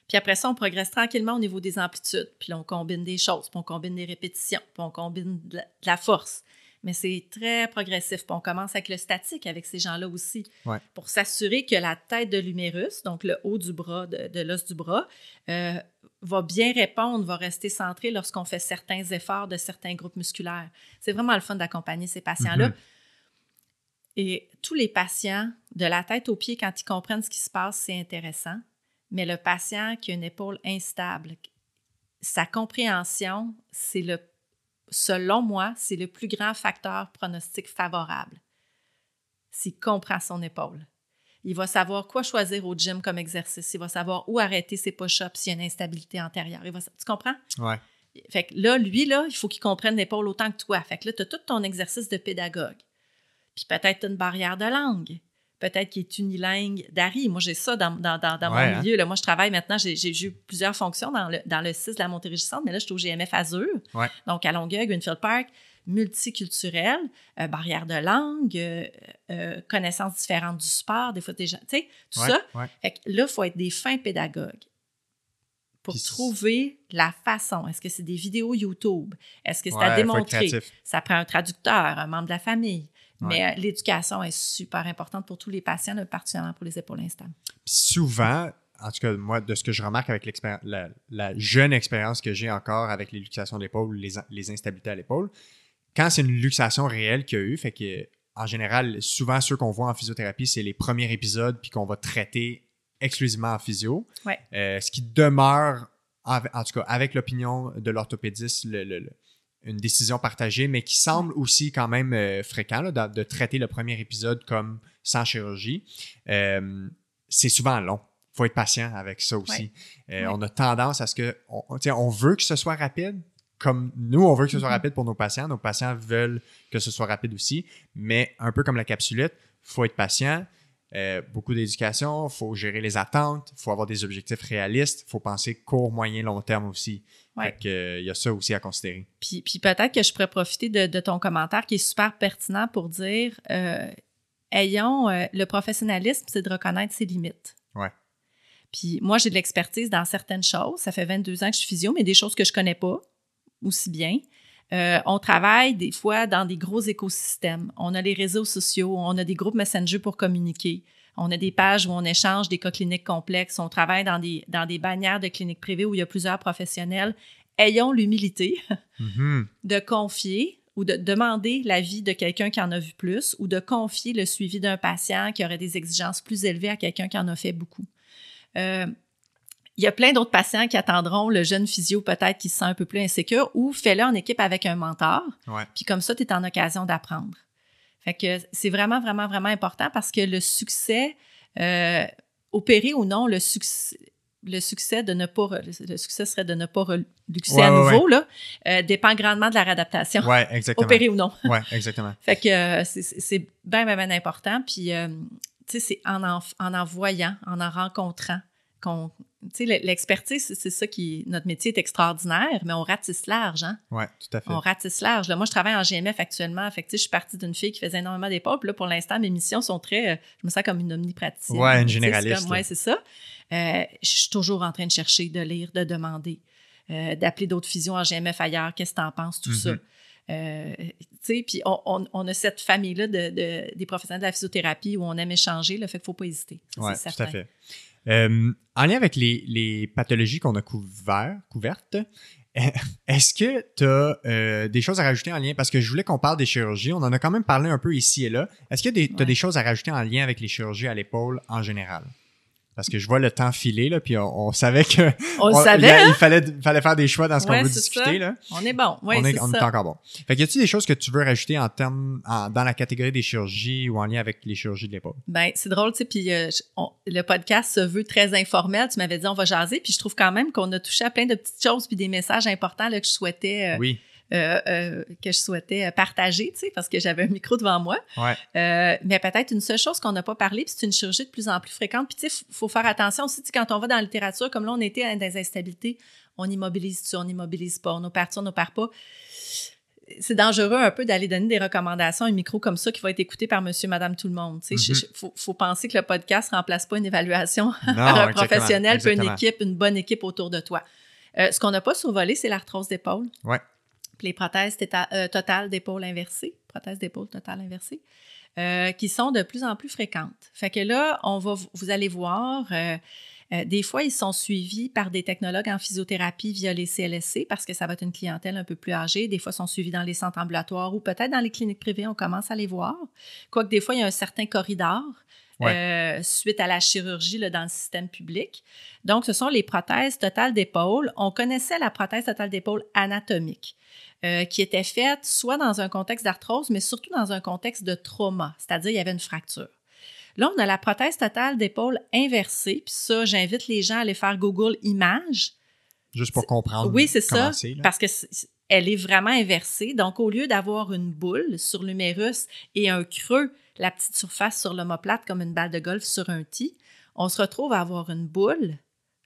puis après ça, on progresse tranquillement au niveau des amplitudes. Puis là, on combine des choses, puis on combine des répétitions, puis on combine de la force mais c'est très progressif. Puis on commence avec le statique avec ces gens-là aussi, pour s'assurer que la tête de l'humérus, donc le haut du bras, de, l'os du bras, euh, va bien répondre, va rester centré lorsqu'on fait certains efforts de certains groupes musculaires. C'est vraiment le fun d'accompagner ces patients-là. Mm-hmm. Et tous les patients, de la tête aux pieds, quand ils comprennent ce qui se passe, c'est intéressant. Mais le patient qui a une épaule instable, sa compréhension, c'est le selon moi, c'est le plus grand facteur pronostic favorable. S'il comprend son épaule. Il va savoir quoi choisir au gym comme exercice. Il va savoir où arrêter ses push-ups s'il y a une instabilité antérieure. Tu comprends? Ouais. Fait que là, lui, là, il faut qu'il comprenne l'épaule autant que toi. Fait que là, tu as tout ton exercice de pédagogue. Puis peut-être une barrière de langue peut-être qu'il est unilingue d'Ari. Moi, j'ai ça dans, dans, dans, mon hein? milieu. Là. Moi, je travaille maintenant, j'ai eu plusieurs fonctions dans le, dans le 6 de la Montérégie-Centre, mais là, je suis au GMF Azur. Donc, à Longueuil, Greenfield Park, multiculturel, euh, barrière de langue, euh, euh, connaissances différentes du sport, des fois, des gens, tu sais, tout ça. Fait que là, il faut être des fins pédagogues pour trouver la façon. Est-ce que c'est des vidéos YouTube? Est-ce que c'est à démontrer? Ça prend un traducteur, un membre de la famille. Mais euh, l'éducation est super importante pour tous les patients, particulièrement pour les épaules instables. souvent, en tout cas, moi, de ce que je remarque avec la, la, jeune expérience que j'ai encore avec les luxations d'épaule, les, les instabilités à l'épaule, quand c'est une luxation réelle qu'il y a eu, fait que en général, souvent ceux qu'on voit en physiothérapie, c'est les premiers épisodes puis qu'on va traiter exclusivement en physio. Euh, ce qui demeure, en, tout cas, avec l'opinion de l'orthopédiste, le, le, une décision partagée, mais qui semble aussi quand même euh, fréquent de, traiter le premier épisode comme sans chirurgie. Euh, c'est souvent long. Il faut être patient avec ça aussi. Euh, on a tendance à ce que, on, on veut que ce soit rapide, comme nous, on veut que ce soit mm-hmm. rapide pour nos patients. Nos patients veulent que ce soit rapide aussi, mais un peu comme la capsulette, il faut être patient. Beaucoup d'éducation, il faut gérer les attentes, il faut avoir des objectifs réalistes, il faut penser court, moyen, long terme aussi. Ouais. Euh, il y a ça aussi à considérer. Puis, puis peut-être que je pourrais profiter de, ton commentaire qui est super pertinent pour dire euh, ayons euh, le professionnalisme, c'est de reconnaître ses limites. Ouais. Puis moi, j'ai de l'expertise dans certaines choses. Ça fait 22 ans que je suis physio, mais des choses que je connais pas aussi bien. Euh, on travaille des fois dans des gros écosystèmes. On a les réseaux sociaux, on a des groupes Messenger pour communiquer. On a des pages où on échange des cas cliniques complexes. On travaille dans des, dans des bannières de cliniques privées où il y a plusieurs professionnels. Ayons l'humilité Mhm. de confier ou de demander l'avis de quelqu'un qui en a vu plus ou de confier le suivi d'un patient qui aurait des exigences plus élevées à quelqu'un qui en a fait beaucoup. Euh, il y a plein d'autres patients qui attendront le jeune physio peut-être qui se sent un peu plus insécure ou fais-le en équipe avec un mentor. Ouais. Puis comme ça, tu es en occasion d'apprendre. Fait que c'est vraiment, vraiment, vraiment important parce que le succès, euh, opéré ou non, le succès, le succès de ne pas, le succès serait de ne pas reluxer Ouais, à ouais, nouveau, là, euh, dépend grandement de la réadaptation, Ouais, exactement. opéré ou non. Ouais, exactement. Fait que euh, c'est- bien, bien, bien important. Puis, euh, tu sais, c'est en en, en en voyant, en en rencontrant qu'on. Tu sais, l'expertise, c'est- ça qui. Notre métier est extraordinaire, mais on ratisse large, hein? Ouais, tout à fait. On ratisse large. Là, moi, je travaille en GMF actuellement. Fait que, je suis partie d'une fille qui faisait énormément. Puis là, pour l'instant, mes missions sont très. euh, je me sens comme une omnipraticienne. Ouais, une généraliste. Ouais, c'est ça. Euh, je suis toujours en train de chercher, de lire, de demander, euh, d'appeler d'autres physios en GMF ailleurs. Qu'est-ce que tu en penses, tout ça? Mhm. Euh, tu sais, puis on, on- on a cette famille-là de, de- des professionnels de la physiothérapie où on aime échanger. Là, fait qu'il ne faut pas hésiter. Ça, c'est tout à fait. Euh, en lien avec les, les pathologies qu'on a couvert, couvertes, est-ce que tu as des choses à rajouter en lien? Parce que je voulais qu'on parle des chirurgies. On en a quand même parlé un peu ici et là. Est-ce que tu as Ouais. des choses à rajouter en lien avec les chirurgies à l'épaule en général? Parce que je vois le temps filer, là, puis on, on savait que On savait, a- hein? il fallait, fallait faire des choix dans ce qu'on Ouais, veut discuter. ça. Là. On est bon. Oui, on est, on est encore bon. Fait que y a-t-il des choses que tu veux rajouter en termes en- dans la catégorie des chirurgies ou en lien avec les chirurgies de l'épaule? Ben, c'est drôle, tu sais, puis euh, le podcast se veut très informel. Tu m'avais dit, on va jaser, puis je trouve quand même qu'on a touché à plein de petites choses puis des messages importants là, que je souhaitais, euh, Oui. Euh, euh, que je souhaitais partager, tu sais, parce que j'avais un micro devant moi. Ouais. Euh, mais peut-être une seule chose qu'on n'a pas parlé, puis c'est une chirurgie de plus en plus fréquente. Puis, tu sais, il faut faire attention aussi, tu sais, quand on va dans la littérature, comme là, on était dans des instabilités, on immobilise-tu, on immobilise pas, on opère-tu, on opère pas. C'est dangereux un peu d'aller donner des recommandations, un micro comme ça qui va être écouté par monsieur, madame, tout le monde. Il faut, faut penser que le podcast remplace pas une évaluation Non, par un professionnel, puis une équipe, une bonne équipe autour de toi. Euh, ce qu'on n'a pas survolé, c'est l'arthrose d'épaule. Ouais. Les prothèses téta- euh, totales d'épaule inversées, prothèses d'épaule totale inversées, euh, qui sont de plus en plus fréquentes. Fait que là, on va, vous allez voir, euh, des fois, ils sont suivis par des technologues en physiothérapie via les CLSC parce que ça va être une clientèle un peu plus âgée. Des fois, ils sont suivis dans les centres ambulatoires ou peut-être dans les cliniques privées, on commence à les voir. Quoique des fois, il y a un certain corridor euh, suite à la chirurgie là, dans le système public. Donc, ce sont les prothèses totales d'épaule. On connaissait la prothèse totale d'épaule anatomique, euh, qui était faite soit dans un contexte d'arthrose, mais surtout dans un contexte de trauma, c'est-à-dire il y avait une fracture. Là, on a la prothèse totale d'épaule inversée, puis ça, j'invite les gens à aller faire Google Images. Juste pour comprendre. Oui, c'est ça, parce que c'est- elle est vraiment inversée. Donc, au lieu d'avoir une boule sur l'humérus et un creux, la petite surface sur l'omoplate comme une balle de golf sur un tee, on se retrouve à avoir une boule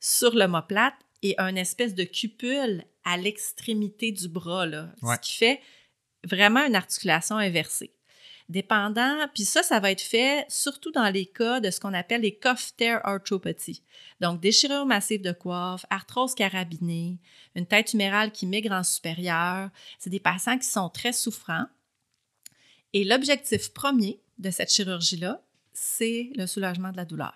sur l'omoplate et un espèce de cupule à l'extrémité du bras, là, Ouais. ce qui fait vraiment une articulation inversée. Dépendant, puis ça, ça va être fait surtout dans les cas de ce qu'on appelle les cuff tear arthropathy. Donc, déchirure massive de coiffe, arthrose carabinée, une tête humérale qui migre en supérieur. C'est des patients qui sont très souffrants. Et l'objectif premier de cette chirurgie-là, c'est le soulagement de la douleur.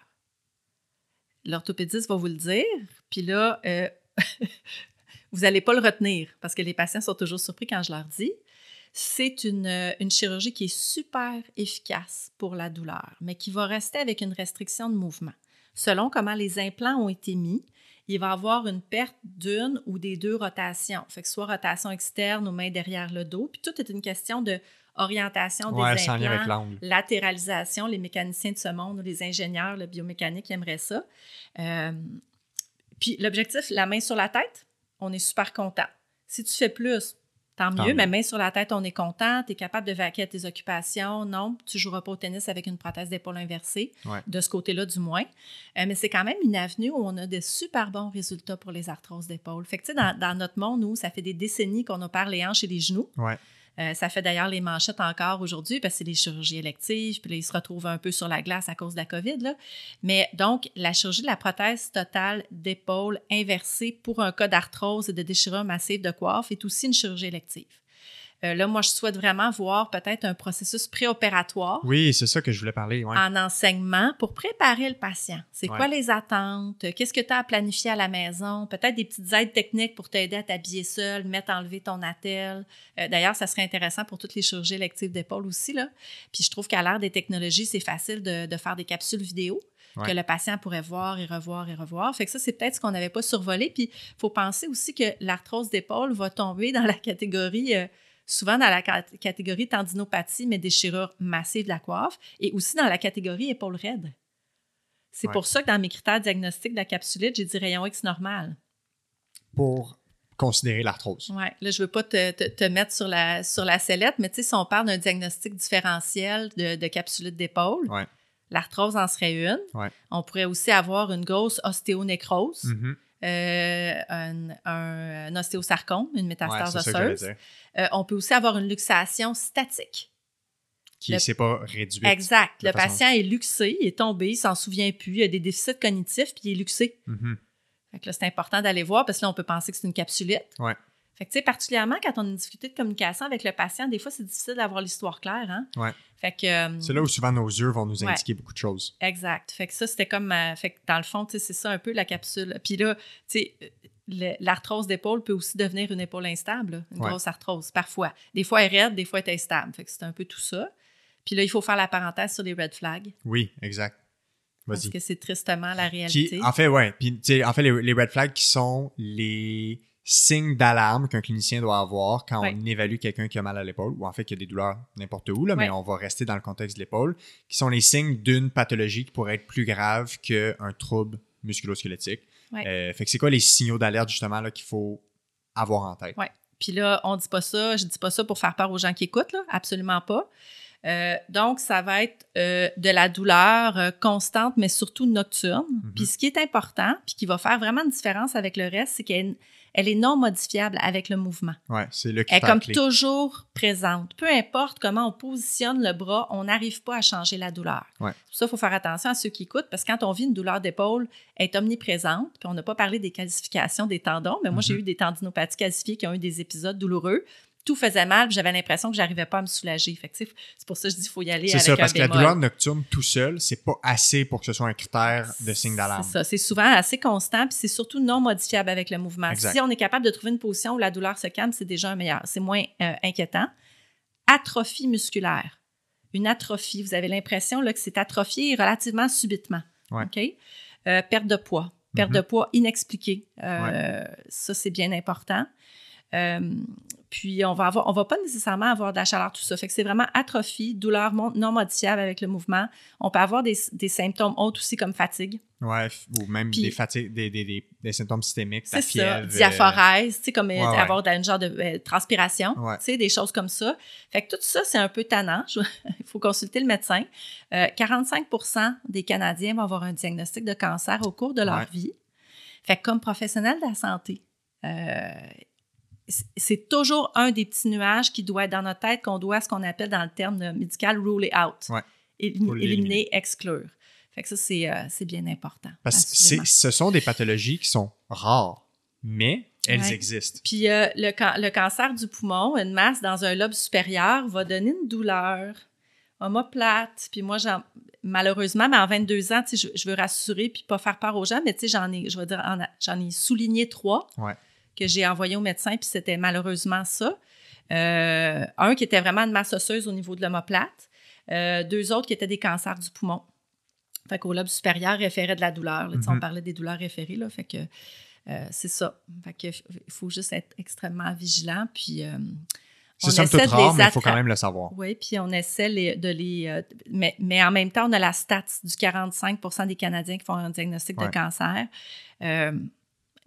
L'orthopédiste va vous le dire, puis là, euh, vous n'allez pas le retenir parce que les patients sont toujours surpris quand je leur dis. C'est une, euh, une chirurgie qui est super efficace pour la douleur, mais qui va rester avec une restriction de mouvement. Selon comment les implants ont été mis, il va y avoir une perte d'une ou des deux rotations. Fait que soit rotation externe ou main derrière le dos. Puis tout est une question de orientation des Ouais, implants, latéralisation. Les mécaniciens de ce monde ou les ingénieurs, le biomécanique aimeraient ça. Euh, puis l'objectif, la main sur la tête, on est super content. Si tu fais plus, tant mieux, mais main sur la tête, on est content. Tu es capable de vaquer à tes occupations. Non, tu ne joueras pas au tennis avec une prothèse d'épaule inversée, Ouais. de ce côté-là du moins. Euh, mais c'est quand même une avenue où on a des super bons résultats pour les arthroses d'épaule. Fait que, tu sais, dans, dans notre monde, nous, ça fait des décennies qu'on opère les hanches et les genoux. Ouais. Euh, ça fait d'ailleurs les manchettes encore aujourd'hui parce que c'est des chirurgies électives, puis là, ils se retrouvent un peu sur la glace à cause de la COVID. Mais donc, la chirurgie de la prothèse totale d'épaule inversée pour un cas d'arthrose et de déchirure massive de coiffe est aussi une chirurgie élective. Euh, là, moi, je souhaite vraiment voir peut-être un processus préopératoire Oui, c'est ça que je voulais parler. ouais. en enseignement pour préparer le patient. C'est Ouais. quoi les attentes? Qu'est-ce que tu as à planifier à la maison? Peut-être des petites aides techniques pour t'aider à t'habiller seul, mettre, enlever ton attel. Euh, D'ailleurs, ça serait intéressant pour toutes les chirurgies électives d'épaule aussi. Là. Puis je trouve qu'à l'ère des technologies, c'est facile de, de faire des capsules vidéo Ouais. que le patient pourrait voir et revoir et revoir. Fait que ça, c'est peut-être ce qu'on n'avait pas survolé. Puis il faut penser aussi que l'arthrose d'épaule va tomber dans la catégorie... euh, souvent dans la cat- catégorie tendinopathie, mais déchirure massive de la coiffe, et aussi dans la catégorie épaule raide. C'est Ouais. pour ça que dans mes critères diagnostiques de la capsulite, j'ai dit rayon X normal. Pour considérer l'arthrose. Ouais. Là, je veux pas te, te- te mettre sur la, sur la sellette, mais tu sais, si on parle d'un diagnostic différentiel de, de capsulite d'épaule, Ouais. l'arthrose en serait une. Ouais. On pourrait aussi avoir une grosse ostéonécrose, Mhm. Euh, un, un- un ostéosarcome, une métastase osseuse. Euh, on peut aussi avoir une luxation statique. Qui Le- s'est pas réduite. Exact. Le façon- patient est luxé, il est tombé, il s'en souvient plus, il a des déficits cognitifs, puis il est luxé. Mhm. Fait que là, c'est important d'aller voir parce que là, on peut penser que c'est une capsulite. Ouais. Fait que, tu sais, particulièrement quand on a une difficulté de communication avec le patient, des fois, c'est difficile d'avoir l'histoire claire, hein? Ouais. Fait que... euh, C'est là où souvent nos yeux vont nous Ouais. indiquer beaucoup de choses. Exact. Fait que ça, c'était comme... euh, fait que dans le fond, tu sais, c'est ça un peu la capsule. Puis là, tu sais, l'arthrose d'épaule peut aussi devenir une épaule instable, là, une Ouais. grosse arthrose, parfois. Des fois, elle est raide, des fois, elle est instable. Fait que c'est un peu tout ça. Puis là, il faut faire la parenthèse sur les red flags. Oui, exact. Parce que c'est tristement la Qui, réalité. en fait, ouais. Puis, tu sais, en fait, les, les red flags qui sont les signes d'alarme qu'un clinicien doit avoir quand Ouais. on évalue quelqu'un qui a mal à l'épaule ou en fait qui a des douleurs n'importe où, là, mais on va rester dans le contexte de l'épaule, qui sont les signes d'une pathologie qui pourrait être plus grave qu'un trouble musculo-squelettique. Ouais. Euh, fait que c'est quoi les signaux d'alerte justement là, qu'il faut avoir en tête? Ouais. Puis là, on dit pas ça, je dis pas ça pour faire peur aux gens qui écoutent, là, absolument pas. Euh, donc, ça va être euh, de la douleur euh, constante, mais surtout nocturne. Mhm. Puis ce qui est important, puis qui va faire vraiment une différence avec le reste, c'est qu'elle elle est non modifiable avec le mouvement. Ouais, c'est le Elle est comme clé. toujours présente. Peu importe comment on positionne le bras, on n'arrive pas à changer la douleur. Ouais. Pour ça qu'il faut faire attention à ceux qui écoutent, parce que quand on vit une douleur d'épaule, elle est omniprésente. Puis on n'a pas parlé des calcifications des tendons, mais moi, j'ai Mhm. eu des tendinopathies calcifiées qui ont eu des épisodes douloureux. Tout faisait mal, puis j'avais l'impression que j'arrivais pas à me soulager. Fait c'est pour ça que je dis qu'il faut y aller C'est avec ça, un parce que la douleur nocturne tout seul, c'est pas assez pour que ce soit un critère de signe d'alarme. C'est ça. C'est souvent assez constant, puis c'est surtout non modifiable avec le mouvement. Exact. Si on est capable de trouver une position où la douleur se calme, c'est déjà un meilleur. C'est moins euh, inquiétant. Atrophie musculaire. Une atrophie, vous avez l'impression là, que c'est atrophié relativement subitement. Ouais. OK? Euh, perte de poids. Perte Mhm. de poids inexpliquée. Euh, Ça, c'est bien important. Euh, puis, on va avoir, on va pas nécessairement avoir de la chaleur, tout ça. Fait que c'est vraiment atrophie, douleur non modifiable avec le mouvement. On peut avoir des, des symptômes autres aussi comme fatigue. Ouais, ou même Puis- des fatigues, des, des, des, des symptômes systémiques, C'est ça, euh, diaphorèse, tu sais, comme euh, ouais, avoir une genre de euh, transpiration, Ouais. tu sais, des choses comme ça. Fait que tout ça, c'est un peu tannant. Il faut consulter le médecin. Euh, 45% des Canadiens vont avoir un diagnostic de cancer au cours de leur vie. Fait que comme professionnel de la santé, c'est toujours un des petits nuages qui doit être dans notre tête, qu'on doit, ce qu'on appelle dans le terme médical, rule it out. Ouais. Élim- Faut l'éliminer. éliminer, exclure. Fait que ça, c'est euh, bien important. Parce que ce sont des pathologies qui sont rares, mais elles Ouais. existent. Puis euh, le, can- le cancer du poumon, une masse dans un lobe supérieur va donner une douleur, omoplate. Puis moi, malheureusement, mais en 22 ans, je, je veux rassurer puis pas faire peur aux gens, mais j'en ai, je vais dire, en a- j'en ai souligné trois Ouais. Que j'ai envoyés au médecin, puis c'était malheureusement ça. Euh, un qui était vraiment une masse osseuse au niveau de l'omoplate. Euh, deux autres qui étaient des cancers du poumon. Fait qu'au lobe supérieur, référait de la douleur. là. On Mhm. parlait des douleurs référées, là. Fait que euh, c'est ça. Fait que faut juste être extrêmement vigilant. Puis euh, C'est on essaie de rare, les mais il faut quand même le savoir. oui, puis on essaie les- de les. mais, mais en même temps, on a la stat du 45 des Canadiens qui font un diagnostic Ouais. de cancer.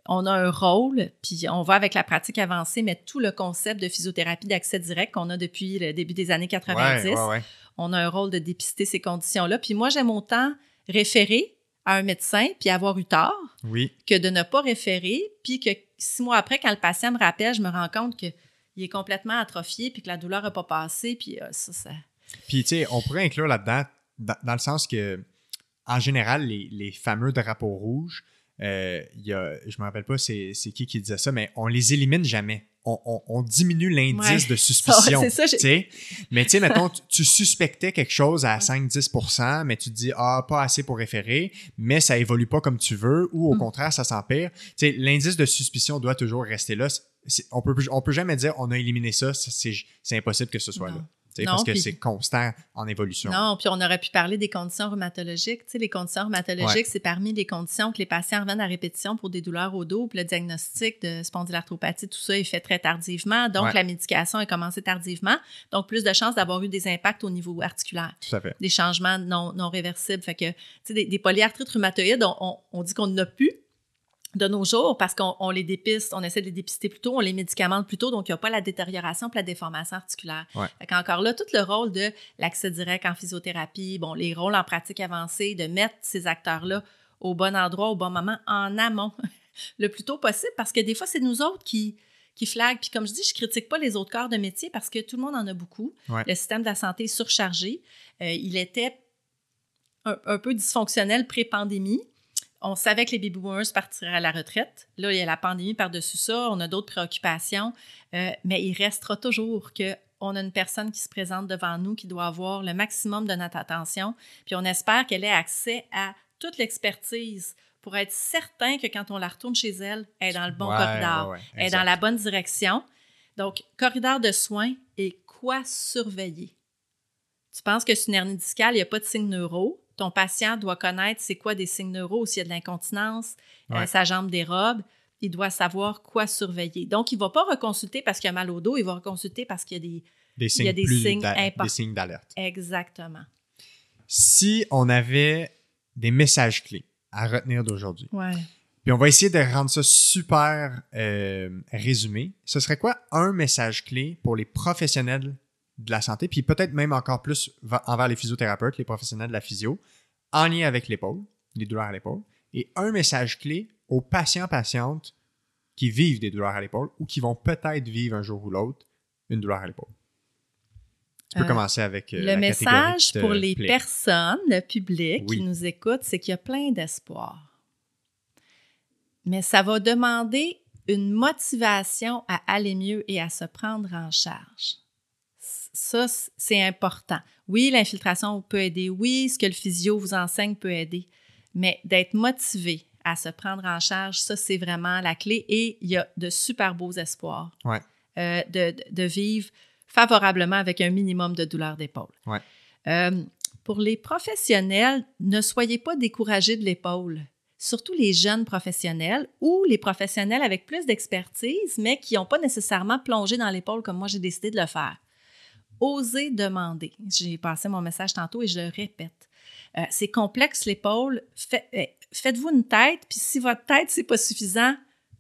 On a un rôle, puis on va avec la pratique avancée, mais tout le concept de physiothérapie d'accès direct qu'on a depuis le début des années 90, Ouais, ouais, ouais. on a un rôle de dépister ces conditions-là. Puis moi, j'aime autant référer à un médecin puis avoir eu tort Oui, que de ne pas référer, puis que six mois après, quand le patient me rappelle, je me rends compte qu'il est complètement atrophié, puis que la douleur n'a pas passé, puis euh, ça, ça... Puis, tu sais, on pourrait inclure là-dedans, dans, dans le sens que, en général, les, les fameux drapeaux rouges, euh, y a, je me rappelle pas c'est qui qui disait ça, mais on les élimine jamais. on, diminue l'indice de suspicion. c'est ça, mais tu sais, mettons, tu, suspectais quelque chose à 5-10% mais tu te dis, ah, pas assez pour référer, mais ça évolue pas comme tu veux, ou au mm. contraire, ça s'empire. Tu l'indice de suspicion doit toujours rester là. On peut, on peut jamais dire, on a éliminé ça, c'est impossible que ce soit là parce que c'est constant en évolution. Non, puis on aurait pu parler des conditions rhumatologiques. les conditions rhumatologiques, c'est parmi les conditions que les patients reviennent à répétition pour des douleurs au dos. Puis le diagnostic de spondylarthropathie, tout ça est fait très tardivement. Donc, la médication est commencée tardivement. Donc, plus de chances d'avoir eu des impacts au niveau articulaire. Tout à fait. Des changements non, non réversibles. Fait que, tu sais, des, des polyarthrites rhumatoïdes, on, on dit qu'on n'a plus, de nos jours parce qu'on les dépiste, on essaie de les dépister plus tôt, on les médicamente plus tôt, donc il n'y a pas la détérioration et la déformation articulaire. Ouais. encore là, tout le rôle de l'accès direct en physiothérapie, bon, les rôles en pratique avancée, de mettre ces acteurs-là au bon endroit, au bon moment, en amont, le plus tôt possible, parce que des fois, c'est nous autres qui, qui flaguent. Puis comme je dis, je critique pas les autres corps de métier parce que tout le monde en a beaucoup. Le système de la santé est surchargé. Euh, il était un peu dysfonctionnel pré-pandémie on savait que les baby boomers partiraient à la retraite. Là, il y a la pandémie par-dessus ça, on a d'autres préoccupations, euh, mais il restera toujours qu'on a une personne qui se présente devant nous qui doit avoir le maximum de notre attention, puis on espère qu'elle ait accès à toute l'expertise pour être certain que quand on la retourne chez elle, elle est dans le bon corridor, elle est dans la bonne direction. Donc, corridor de soins et quoi surveiller? Tu penses que c'est une hernie discale, il n'y a pas de signe neuro, ton patient doit connaître c'est quoi des signes neuro, s'il y a de l'incontinence, euh, sa jambe dérobe. Il doit savoir quoi surveiller. Donc, il ne va pas reconsulter parce qu'il a mal au dos, il va reconsulter parce qu'il y a des, des signes, des signes importants. Des signes d'alerte. Exactement. Si on avait des messages clés à retenir d'aujourd'hui, ouais. puis on va essayer de rendre ça super euh, résumé, ce serait quoi un message clé pour les professionnels de la santé, puis peut-être même encore plus envers les physiothérapeutes, les professionnels de la physio, en lien avec l'épaule, les douleurs à l'épaule, et un message clé aux patients-patientes qui vivent des douleurs à l'épaule ou qui vont peut-être vivre un jour ou l'autre une douleur à l'épaule. Tu peux euh, commencer avec euh, le message pour les personnes, le public qui nous écoute, c'est qu'il y a plein d'espoir. Mais ça va demander une motivation à aller mieux et à se prendre en charge ça, c'est important. Oui, l'infiltration peut aider. Oui, ce que le physio vous enseigne peut aider. Mais d'être motivé à se prendre en charge, ça, c'est vraiment la clé. Et il y a de super beaux espoirs euh, de, vivre favorablement avec un minimum de douleur d'épaule. Euh, pour les professionnels, ne soyez pas découragés de l'épaule surtout les jeunes professionnels ou les professionnels avec plus d'expertise, mais qui n'ont pas nécessairement plongé dans l'épaule comme moi j'ai décidé de le faire. Osez demander. J'ai passé mon message tantôt et je le répète. Euh, c'est complexe l'épaule. Euh, faites-vous une tête, puis si votre tête, c'est pas suffisant,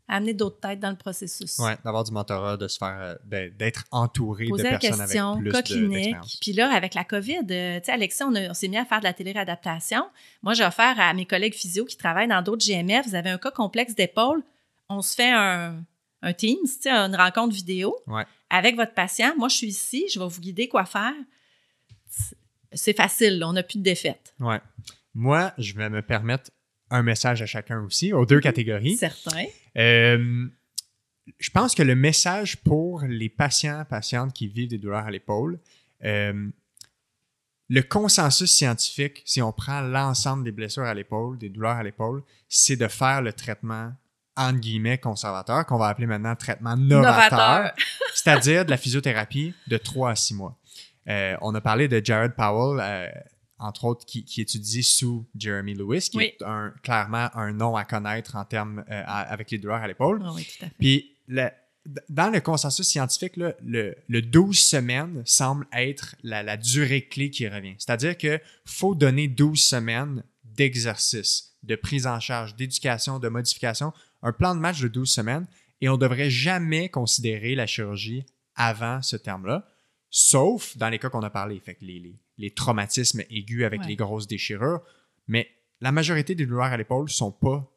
amenez d'autres têtes dans le processus. Oui, d'avoir du mentorat, de se faire, euh, d'être entouré de personnes question, avec plus d'expérience. Puis là, avec la COVID, tu sais, Alexis, on, on s'est mis à faire de la télé-réadaptation. Moi, j'ai offert à mes collègues physio qui travaillent dans d'autres GMF, vous avez un cas complexe d'épaule, on se fait un, un Teams, une rencontre vidéo avec votre patient. Moi, je suis ici, je vais vous guider quoi faire. C'est facile, on n'a plus de défaite. Ouais. Moi, je vais me permettre un message à chacun aussi, aux deux catégories. Certain. Euh, je pense que le message pour les patients, patientes qui vivent des douleurs à l'épaule, euh, le consensus scientifique, si on prend l'ensemble des blessures à l'épaule, des douleurs à l'épaule, c'est de faire le traitement entre guillemets, conservateur, qu'on va appeler maintenant traitement novateur, c'est-à-dire de la physiothérapie de 3 à 6 mois. Euh, on a parlé de Jared Powell, euh, entre autres, qui, étudie sous Jeremy Lewis, qui est un, clairement un nom à connaître en termes euh, avec les douleurs à l'épaule. Ah oui, tout à fait. Puis, dans le consensus scientifique, le, le 12 semaines semble être la, la durée clé qui revient. C'est-à-dire qu'il faut donner 12 semaines d'exercice, de prise en charge, d'éducation, de modification un plan de match de 12 semaines et on ne devrait jamais considérer la chirurgie avant ce terme-là, sauf dans les cas qu'on a parlé, fait les, les, traumatismes aigus avec les grosses déchirures. Mais la majorité des douleurs à l'épaule ne sont pas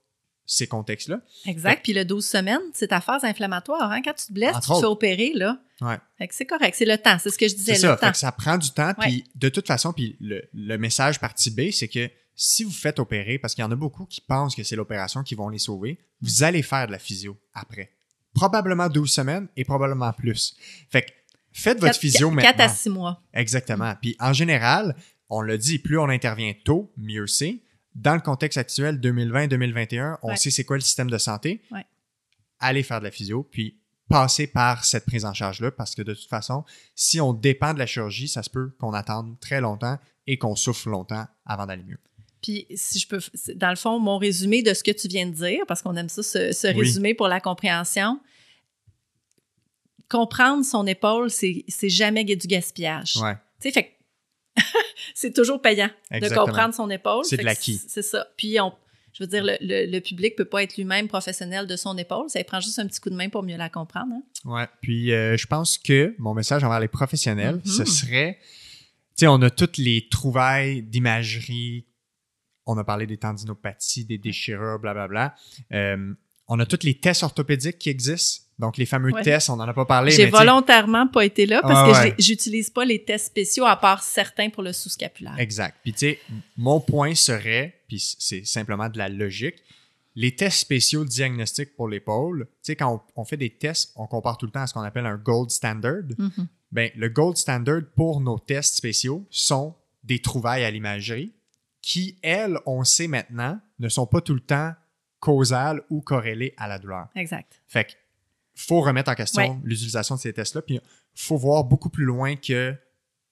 ces contextes-là. Exact. Puis le 12 semaines, c'est ta phase inflammatoire. Hein? Quand tu te blesses, tu te fais opérer, là. Ouais. c'est correct. C'est le temps. C'est ce que je disais. C'est ça. ça prend du temps. Puis de toute façon, puis le, le message partie B, c'est que si vous faites opérer, parce qu'il y en a beaucoup qui pensent que c'est l'opération qui vont les sauver, vous allez faire de la physio après probablement 12 semaines et probablement plus. Fait que faites votre physio quatre- maintenant. quatre à six mois. Exactement. Puis en général, on le dit, plus on intervient tôt, mieux c'est. Dans le contexte actuel 2020-2021, on Ouais. sait c'est quoi le système de santé. Ouais. Allez faire de la physio, puis passer par cette prise en charge-là, parce que de toute façon, si on dépend de la chirurgie, ça se peut qu'on attende très longtemps et qu'on souffre longtemps avant d'aller mieux. Puis, si je peux, dans le fond, mon résumé de ce que tu viens de dire, parce qu'on aime ça, ce, ce Oui. résumé pour la compréhension. Comprendre son épaule, c'est jamais du gaspillage. Ouais. Tu sais, fait c'est toujours payant de comprendre son épaule. C'est de l'acquis. C'est ça. Puis, on, je veux dire, le, le, le public peut pas être lui-même professionnel de son épaule. Ça lui prend juste un petit coup de main pour mieux la comprendre. hein. Ouais. Puis euh, je pense que mon message envers les professionnels, ce serait, tu sais, on a toutes les trouvailles d'imagerie, on a parlé des tendinopathies, des déchirures, blablabla. Euh, on a tous les tests orthopédiques qui existent. Donc, les fameux Ouais. tests, on n'en a pas parlé. J'ai volontairement pas été là parce Ah que ouais. j'utilise pas les tests spéciaux à part certains pour le sous-scapulaire. Exact. Puis, tu sais, mon point serait, puis c'est simplement de la logique, les tests spéciaux diagnostiques pour l'épaule, tu sais, quand on, on fait des tests, on compare tout le temps à ce qu'on appelle un gold standard. Mhm. Ben, le gold standard pour nos tests spéciaux sont des trouvailles à l'imagerie qui, elles, on sait maintenant, ne sont pas tout le temps causales ou corrélées à la douleur. Exact. Fait que faut remettre en question Ouais. l'utilisation de ces tests-là, puis faut voir beaucoup plus loin que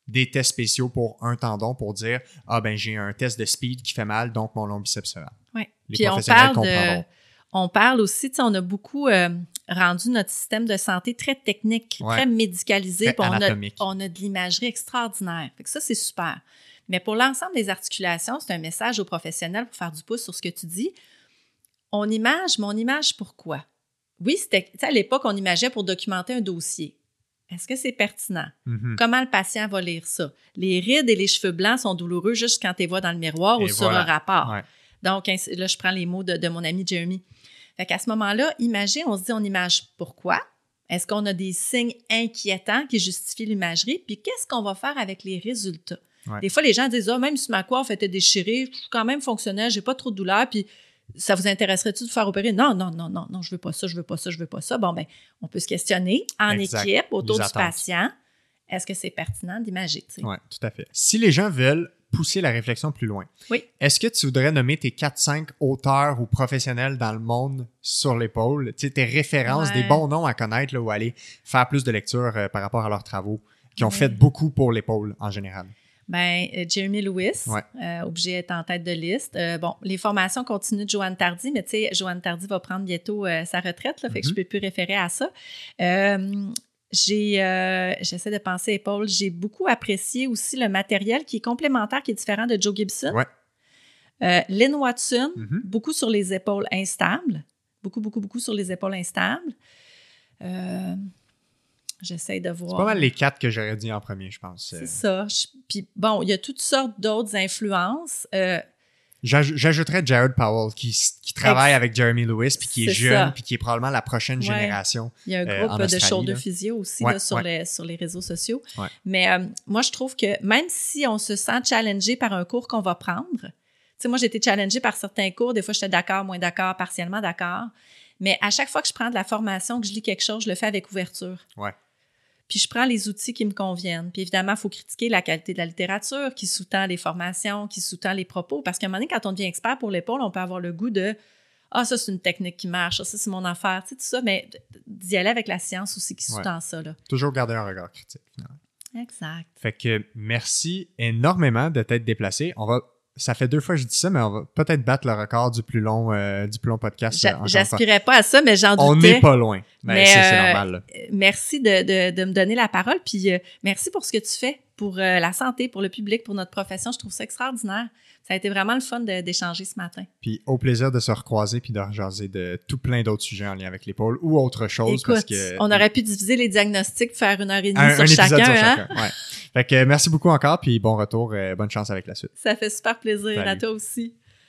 des tests spéciaux pour un tendon pour dire ah ben j'ai un test de speed qui fait mal donc mon long biceps se. Les Puis on parle de, on parle aussi, tu sais, on a beaucoup euh, rendu notre système de santé très technique, Ouais. très médicalisé, Très on a, on a de l'imagerie extraordinaire. Fait que ça, c'est super. Mais pour l'ensemble des articulations, c'est un message aux professionnels pour faire du pouce sur ce que tu dis. On image, mais on image pourquoi? Oui, c'était, à l'époque, on imageait pour documenter un dossier. Est-ce que c'est pertinent? Mhm. Comment le patient va lire ça? Les rides et les cheveux blancs sont douloureux juste quand tu les vois dans le miroir ou sur voilà. un rapport. Ouais. Donc, là, je prends les mots de, de mon ami Jeremy. Fait qu'à ce moment-là, imagine, on se dit, on image pourquoi? Est-ce qu'on a des signes inquiétants qui justifient l'imagerie? Puis qu'est-ce qu'on va faire avec les résultats? Ouais. Des fois, les gens disent, ah, même si ma coiffe était déchirée, je suis quand même fonctionnel, j'ai pas trop de douleur, puis ça vous intéresserait-tu de faire opérer? Non, non, non, non, non, je veux pas ça, je veux pas ça, je veux pas ça. Bon, ben, on peut se questionner en Exact. équipe autour Les du attentes. patient. Est-ce que c'est pertinent d'imager? Ouais, tout à fait. Si les gens veulent pousser la réflexion plus loin, Oui. est-ce que tu voudrais nommer tes 4-5 auteurs ou professionnels dans le monde sur l'épaule, tu sais, tes références, Ouais. des bons noms à connaître là, ou aller faire plus de lecture euh, par rapport à leurs travaux, qui ont Ouais. fait beaucoup pour l'épaule en général? Ben, euh, Jeremy Lewis, Ouais. euh, obligé d'être en tête de liste. Euh, bon, les formations continuent de Joanne Tardy, mais tu sais, Joanne Tardy va prendre bientôt euh, sa retraite, là, fait que Mhm. je peux plus référer à ça. J'ai, euh, j'essaie de penser épaule. J'ai beaucoup apprécié aussi le matériel qui est complémentaire, qui est différent de Joe Gibson. Ouais. Euh, Lynn Watson, Mhm. beaucoup sur les épaules instables. Beaucoup, beaucoup, beaucoup sur les épaules instables. Euh, j'essaie de voir. C'est pas mal les quatre que j'aurais dit en premier, je pense. Euh, C'est ça. Je- Puis bon, il y a toutes sortes d'autres influences. Euh, j'aj- J'ajouterais Jared Powell, qui, travaille Ex- avec Jeremy Lewis, puis qui est, jeune, ça. puis qui est probablement la prochaine Ouais. génération. il y a un Euh, groupe de shoulder physio aussi Ouais, là, sur, ouais. les, sur les réseaux sociaux. Mais euh, moi, je trouve que même si on se sent challengé par un cours qu'on va prendre, tu sais, moi, j'ai été challengée par certains cours. Des fois, j'étais d'accord, moins d'accord, partiellement d'accord. Mais à chaque fois que je prends de la formation, que je lis quelque chose, je le fais avec ouverture. Ouais. Puis je prends les outils qui me conviennent. Puis évidemment, il faut critiquer la qualité de la littérature qui sous-tend les formations, qui sous-tend les propos. Parce qu'à un moment donné, quand on devient expert pour l'épaule, on peut avoir le goût de Ah, ça, c'est une technique qui marche, ça, c'est mon affaire, tu sais, tout ça. Mais d'y aller avec la science aussi qui Ouais. sous-tend ça. Là. Toujours garder un regard critique. finalement. Exact. Fait que merci énormément de t'être déplacé. On va, ça fait deux fois que je dis ça, mais on va peut-être battre le record du plus long, euh, du plus long podcast. euh. J'aspirais pas à ça, mais j'en On doutais. n'est pas loin. Mais, Mais, c'est c'est euh, normal. là. Merci de, de- de me donner la parole. Puis euh, merci pour ce que tu fais pour euh, la santé, pour le public, pour notre profession. Je trouve ça extraordinaire. Ça a été vraiment le fun d'échanger ce matin. Puis au plaisir de se recroiser puis de rejaser de tout plein d'autres sujets en lien avec l'épaule ou autre chose. parce Écoute, que, on aurait pu diviser les diagnostics, faire une heure et demie un, sur un épisode chacun. sur hein? chacun. Ouais. Fait que merci beaucoup encore puis bon retour. bonne chance avec la suite. Ça fait super plaisir. À toi aussi.